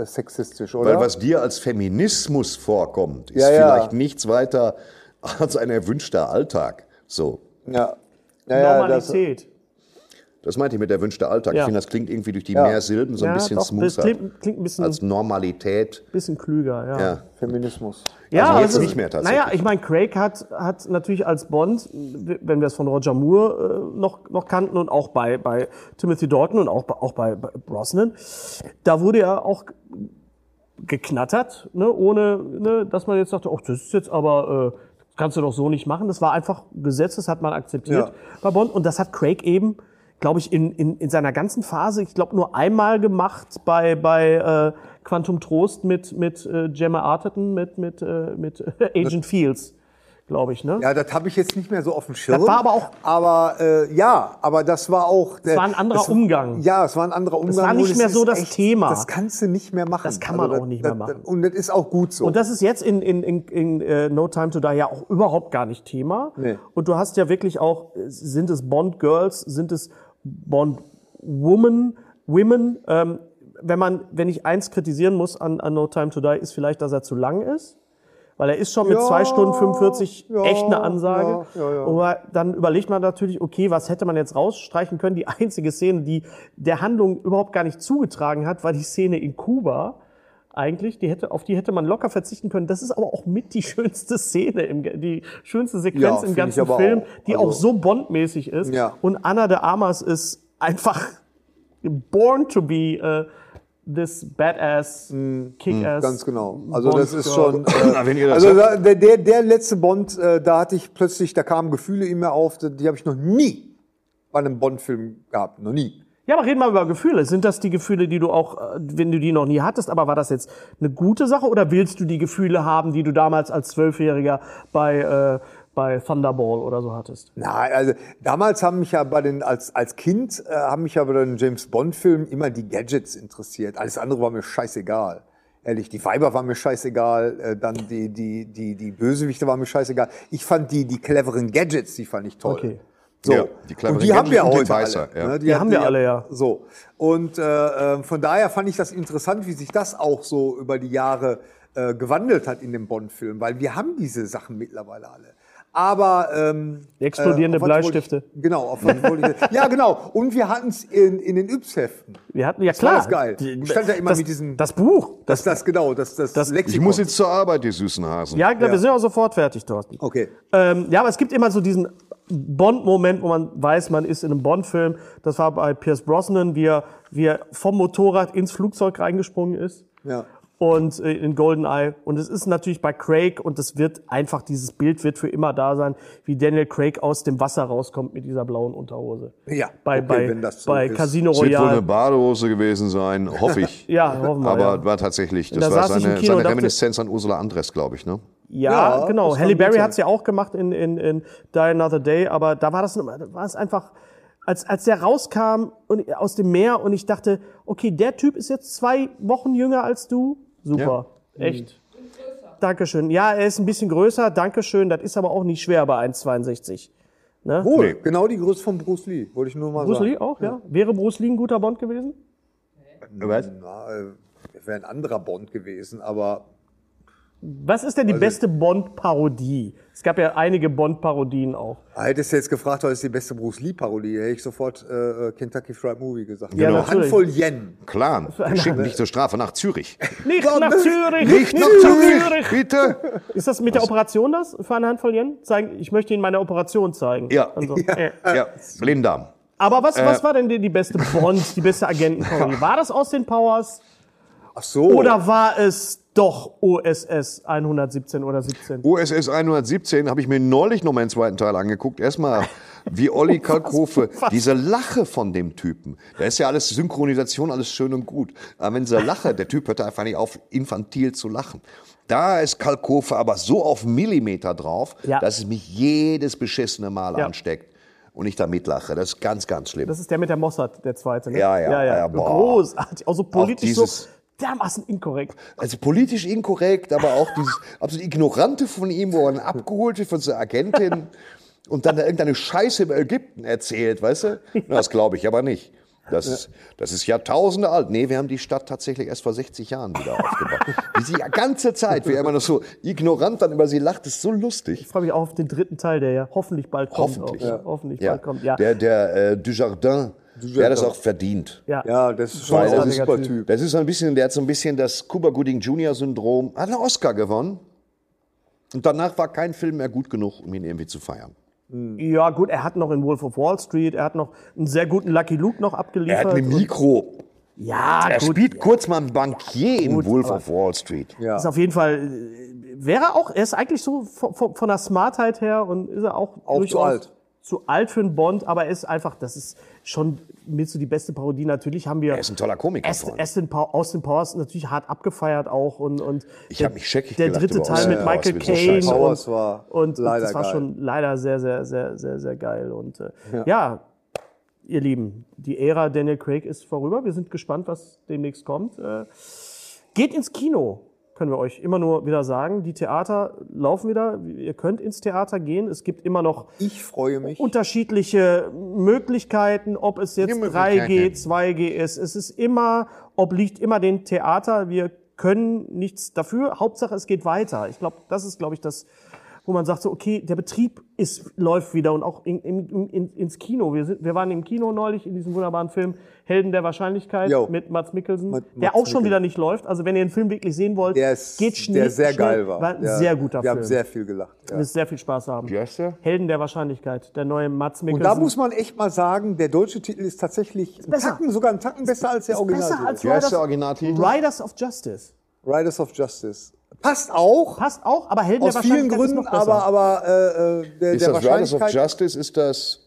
sexistisch, oder? Weil was dir als Feminismus vorkommt, ist Ja, ja. vielleicht nichts weiter als ein erwünschter Alltag. So, ja. Ja, ja, das, Normalität. Das meinte ich mit erwünschter Alltag. Ja. Ich finde, das klingt irgendwie durch die Ja. mehr Silben so ein ja, bisschen doch, das smoother klingt, klingt ein bisschen, als Normalität. bisschen klüger, ja. Ja. Feminismus. Ja, Also jetzt nicht mehr tatsächlich. Naja, ich meine, Craig hat, hat natürlich als Bond, wenn wir es von Roger Moore äh, noch, noch kannten und auch bei, bei Timothy Dalton und auch, bei- auch bei, bei Brosnan, da wurde er auch geknattert, ne, ohne, ne, dass man jetzt sagte, oh, das ist jetzt aber, äh, kannst du doch so nicht machen. Das war einfach Gesetz, das hat man akzeptiert Ja. bei Bond. Und das hat Craig eben, glaube ich, in, in, in seiner ganzen Phase, ich glaube, nur einmal gemacht bei, bei äh, Quantum Trost mit, mit äh, Gemma Arterton, mit, mit, äh, mit Agent Fields, glaube ich, ne? Ja, das habe ich jetzt nicht mehr so auf dem Schirm. Das war aber auch- Aber äh, ja, aber das war auch. Es war ein anderer Umgang. Ja, es war ein anderer Umgang. war nicht mehr so das Thema. Das kannst du nicht mehr machen. Also Das kann man auch nicht mehr machen. und das ist auch gut so. Und das ist jetzt in, in, in, in äh, No Time to Die ja auch überhaupt gar nicht Thema. Nee. Und du hast ja wirklich auch, äh, sind es Bond Girls, sind es Bond Women, Women. Ähm, wenn man, wenn ich eins kritisieren muss an, an No Time to Die, ist vielleicht, dass er zu lang ist. Weil er ist schon mit Ja, zwei Stunden 45 ja, echt eine Ansage. ja, ja, ja. Aber dann überlegt man natürlich, okay, was hätte man jetzt rausstreichen können? Die einzige Szene, die der Handlung überhaupt gar nicht zugetragen hat, war die Szene in Kuba. Eigentlich, die hätte, auf die hätte man locker verzichten können. Das ist aber auch mit die schönste Szene, im, die schönste Sequenz Ja, im ganzen Film, auch. die Also- auch so Bond-mäßig ist. Ja. Und Anna de Armas ist einfach born to be uh, this badass, kick-ass. Mm, Ganz genau. Also Bond das ist schon. *laughs* Äh, also da, der, der letzte Bond, äh, da hatte ich plötzlich, da kamen Gefühle in mir auf, die habe ich noch nie bei einem Bond-Film gehabt. Noch nie. Ja, aber reden wir über Gefühle. Sind das die Gefühle, die du auch, äh, wenn du die noch nie hattest, aber war das jetzt eine gute Sache oder willst du die Gefühle haben, die du damals als Zwölfjähriger bei, äh, bei Thunderball oder so hattest? Na, also damals haben mich ja bei den als als Kind äh, haben mich ja bei den James Bond Filmen immer die Gadgets interessiert. Alles andere war mir scheißegal. Ehrlich, die Weiber waren mir scheißegal, äh, dann die die die die Bösewichte waren mir scheißegal. Ich fand die die cleveren Gadgets, die fand ich toll. Okay. So. Ja, die und die haben wir heute Beißer, alle. ja. ne? Die haben wir alle, ja. So. Und äh, äh, von daher fand ich das interessant, wie sich das auch so über die Jahre äh, gewandelt hat in dem Bond-Film, weil wir haben diese Sachen mittlerweile alle. Aber ähm, Die explodierende wollte Bleistifte. Ich, genau, auf was wollte ich, *laughs* ja genau. Und wir hatten es in, in den Yps-Heften. Wir hatten, ja Das war klar. das geil. Die- Stand ja immer das, mit diesen- Das Buch. Das, das genau, das, das, Das- Lexikon. Ich muss jetzt zur Arbeit, die süßen Hasen. Ja, klar, Ja. wir sind auch sofort fertig dort. Okay. Ähm, ja, aber es gibt immer so diesen Bond-Moment, wo man weiß, man ist in einem Bond-Film. Das war bei Pierce Brosnan, wie er, wie er vom Motorrad ins Flugzeug reingesprungen ist. Ja. Und äh, in GoldenEye. Und es ist natürlich bei Craig, und es wird einfach, dieses Bild wird für immer da sein, wie Daniel Craig aus dem Wasser rauskommt mit dieser blauen Unterhose. Ja, Bei, okay, bei, wenn das so bei ist. Casino Es wird wohl eine Royale. Badehose gewesen sein, hoffe ich. *laughs* Ja, hoffen wir, Aber ja. war tatsächlich, das Da war seine, seine dachte- Reminiszenz an Ursula Andres, glaube ich, ne? Ja, Ja, genau. Halle Berry hat es ja auch gemacht in, in, in Die Another Day, aber da war das, war es einfach als, als der rauskam und, aus dem Meer und ich dachte, okay, der Typ ist jetzt zwei Wochen jünger als du. Super. Echt. Dankeschön. Ja, er ist ein bisschen größer. Dankeschön. Das ist aber auch nicht schwer bei 1,62. Wohl, genau die Größe von Bruce Lee, wollte ich nur mal Bruce sagen. Lee auch, ja. Wäre Bruce Lee ein guter Bond gewesen? Was? Na, äh, wäre ein anderer Bond gewesen, aber Was ist denn die beste Bond-Parodie? Es gab ja einige Bond-Parodien auch. hättest du jetzt gefragt, was ist die beste Bruce Lee-Parodie, hätte ich sofort äh, Kentucky Fried Movie gesagt. Ja, Genau. natürlich. Handvoll Yen. Klar, wir schicken dich zur Strafe nach Zürich. *laughs* Nicht nach Zürich! Nicht nach Zürich, bitte! *laughs* Ist das mit der Operation das? Für eine Handvoll Yen? Zeigen, ich möchte Ihnen meine Operation zeigen. Ja. Also, *laughs* äh. Ja, Blinddarm. Aber was, was war denn die, die beste Bond, die beste Agentenparodie? War das Austin Powers Ach so. oder war es doch OSS 117 oder 17? USS 117 habe ich mir neulich noch mal den zweiten Teil angeguckt. Erstmal, wie Olli *laughs* Kalkofe, diese Lache von dem Typen. Da ist ja alles Synchronisation, alles schön und gut. Aber wenn diese Lache, der Typ hört einfach nicht auf, infantil zu lachen. Da ist Kalkofe aber so auf Millimeter drauf, Ja. dass es mich jedes beschissene Mal Ja. ansteckt und ich da mitlache. Das ist ganz, ganz schlimm. Das ist der mit der Mossad, der zweite. Ne? Ja, ja, ja, boah. Großartig. Auch so politisch so dermaßen inkorrekt. Also politisch inkorrekt, aber auch dieses *laughs* absolut Ignorante von ihm, wo er dann abgeholt wird von seiner Agentin und dann da irgendeine Scheiße über Ägypten erzählt, weißt du? Na, Das glaube ich aber nicht. Das, ist, das ist Jahrtausende alt. Nee, wir haben die Stadt tatsächlich erst vor 60 Jahren wieder aufgebaut. Wie sie die ganze Zeit, wie er immer noch so ignorant dann über sie lacht, ist so lustig. Ich freue mich auch auf den dritten Teil, der ja hoffentlich bald kommt. Hoffentlich. Auch. Ja. Hoffentlich Ja, bald kommt. Ja. Der, der äh, Dujardin, der hat das auch verdient. ja. Ja, das ist schon ein super Typ. Das ist so ein bisschen, der hat so ein bisschen das Cuba Gooding Jr. Syndrom, hat einen Oscar gewonnen. Und danach war kein Film mehr gut genug, um ihn irgendwie zu feiern. Ja, gut, er hat noch in Wolf of Wall Street, er hat noch einen sehr guten Lucky Luke noch Er abgeliefert. hat ein Mikro. ja, Er gut. spielt kurz mal einen Bankier in Gut, Wolf aber- of Wall Street. Ja. Ist auf jeden Fall, äh, wäre auch, er ist eigentlich so von, von, von der Smartheit her und ist er auch, Auch zu alt. Zu alt für einen Bond, aber er ist einfach, das ist schon mit so die beste Parodie. Natürlich haben wir. Er ist ein toller Komiker, Aston, Austin Powers natürlich hart abgefeiert auch und, und Ich der- hab mich scheckig Der dritte Teil mit Michael so Caine. Powers und, war und leider das war geil. schon leider sehr, sehr, sehr, sehr, sehr geil. Und äh, ja. ihr Lieben, die Ära Daniel Craig ist vorüber. Wir sind gespannt, was demnächst kommt. Äh, geht ins Kino, können wir euch immer nur wieder sagen. Die Theater laufen wieder. Ihr könnt ins Theater gehen. Es gibt immer noch Ich freue mich. unterschiedliche Möglichkeiten, ob es jetzt Die 3G, Möglichkeiten. 2G ist. Es ist immer, obliegt immer den Theater. Wir können nichts dafür. Hauptsache, es geht weiter. Ich glaube, das ist, glaube ich, das, wo man sagt so, okay, der Betrieb ist, läuft wieder und auch in, in, in, ins Kino. Wir, sind, wir waren im Kino neulich in diesem wunderbaren Film Helden der Wahrscheinlichkeit Jo. mit Mats Mikkelsen, Mit der auch schon Mikkelsen. wieder nicht läuft. Also wenn ihr den Film wirklich sehen wollt, Der, ist, geht schnell. der sehr schnell. geil war. War ein Ja, sehr guter Wir Film. haben sehr viel gelacht. Ja. Wir sehr viel Spaß haben. Wie heißt der? Helden der Wahrscheinlichkeit, der neue Mats Mikkelsen. Und da muss man echt mal sagen, der deutsche Titel ist tatsächlich einen besser. Tacken, sogar einen Tacken besser als der Original. besser als Riders, der Originaltitel? Riders of Justice. Riders of Justice. Passt auch, Passt auch, aber Helden aus der vielen Wahrscheinlichkeit Gründen, ist noch besser. aber, aber äh, äh, der, Ist der das Riders of. Justice? Ist das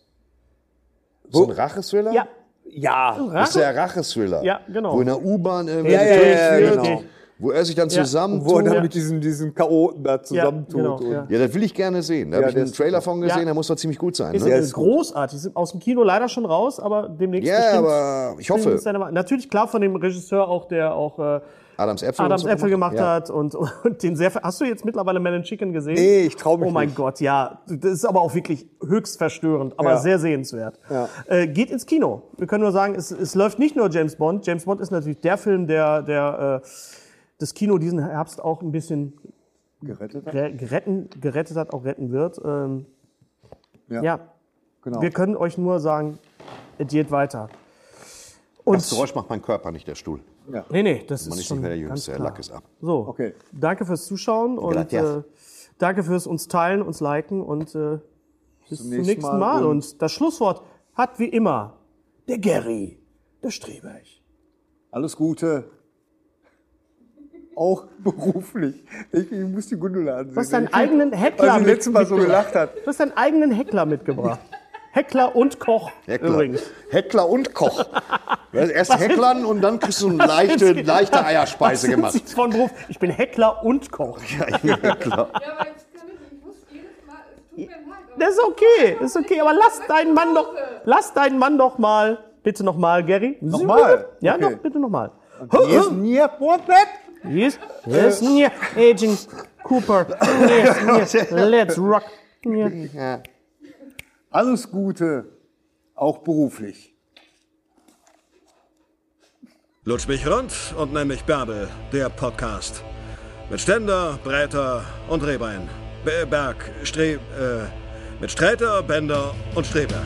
so ein Rachethriller? ja, Ja, Das ist der Rachethriller. Ja, genau. Wo in der U-Bahn irgendwie Ja, ja, ja, ja, genau. wo er sich dann Ja. zusammen wo er dann Ja. mit diesen, diesen Chaoten da zusammentut. genau, und ja. Ja, das will ich gerne sehen. Da Ja, habe ich einen Trailer von gesehen, Ja. der muss doch ziemlich gut sein. ist, Ne? Der ist großartig. Sind aus dem Kino leider schon raus, aber demnächst Ja, bestimmt. aber ich hoffe. Natürlich klar von dem Regisseur auch, der auch äh, Adams Äpfel. Adams so Äpfel gemacht Ja. hat und, und den sehr. Hast du jetzt mittlerweile and Chicken gesehen? Nee, ich trau mich Oh mein nicht. Gott, ja. Das ist aber auch wirklich höchst verstörend, aber Ja. sehr sehenswert. Ja. Äh, geht ins Kino. Wir können nur sagen, es, es läuft nicht nur James Bond. James Bond ist natürlich der Film, der, der äh, das Kino diesen Herbst auch ein bisschen Gerettet. re- geretten, gerettet hat, auch retten wird. Ähm, Ja, ja, genau. wir können euch nur sagen, es geht weiter. Und Das Geräusch macht mein Körper, nicht der Stuhl. Nee, nee, das Man ist ist schon nicht mehr der ganz Jüngste, der klar. Lack ist ab. So, Okay. danke fürs Zuschauen und äh, danke fürs uns teilen, uns liken und äh, bis zum nächsten, nächsten Mal. Mal Und, und- das Schlusswort hat wie immer der Gary, der Streberg. Alles Gute. Auch *laughs* beruflich. Ich, ich muss die Gundula ansehen. Du hast deinen eigenen Heckler mitgebracht. gelacht hat. Du hast deinen eigenen Heckler mitgebracht. Heckler und Koch Heckler. übrigens. Heckler und Koch. *laughs* Erst Hecklern und dann kriegst du eine *laughs* leichte, leichte Eierspeise Was gemacht. Sie von Beruf? Ich bin Heckler und Koch. *laughs* Ja, ich bin Heckler. Ja, mir Das ist okay, das ist okay, aber lass deinen Mann doch, lass deinen Mann doch mal, bitte noch mal, Gary. Nochmal? Ja, Okay. noch, bitte noch mal. Yes, near, what that? Yes, yes, yeah, Agent Cooper. Yes, yes, let's rock. Yeah. Alles Gute, auch beruflich. Lutsch mich rund und nenn mich Bärbel, der Podcast. Mit Ständer, Breiter und Rehbein. Be- Berg, Stre... Äh, mit Sträter, Bender und Streberg.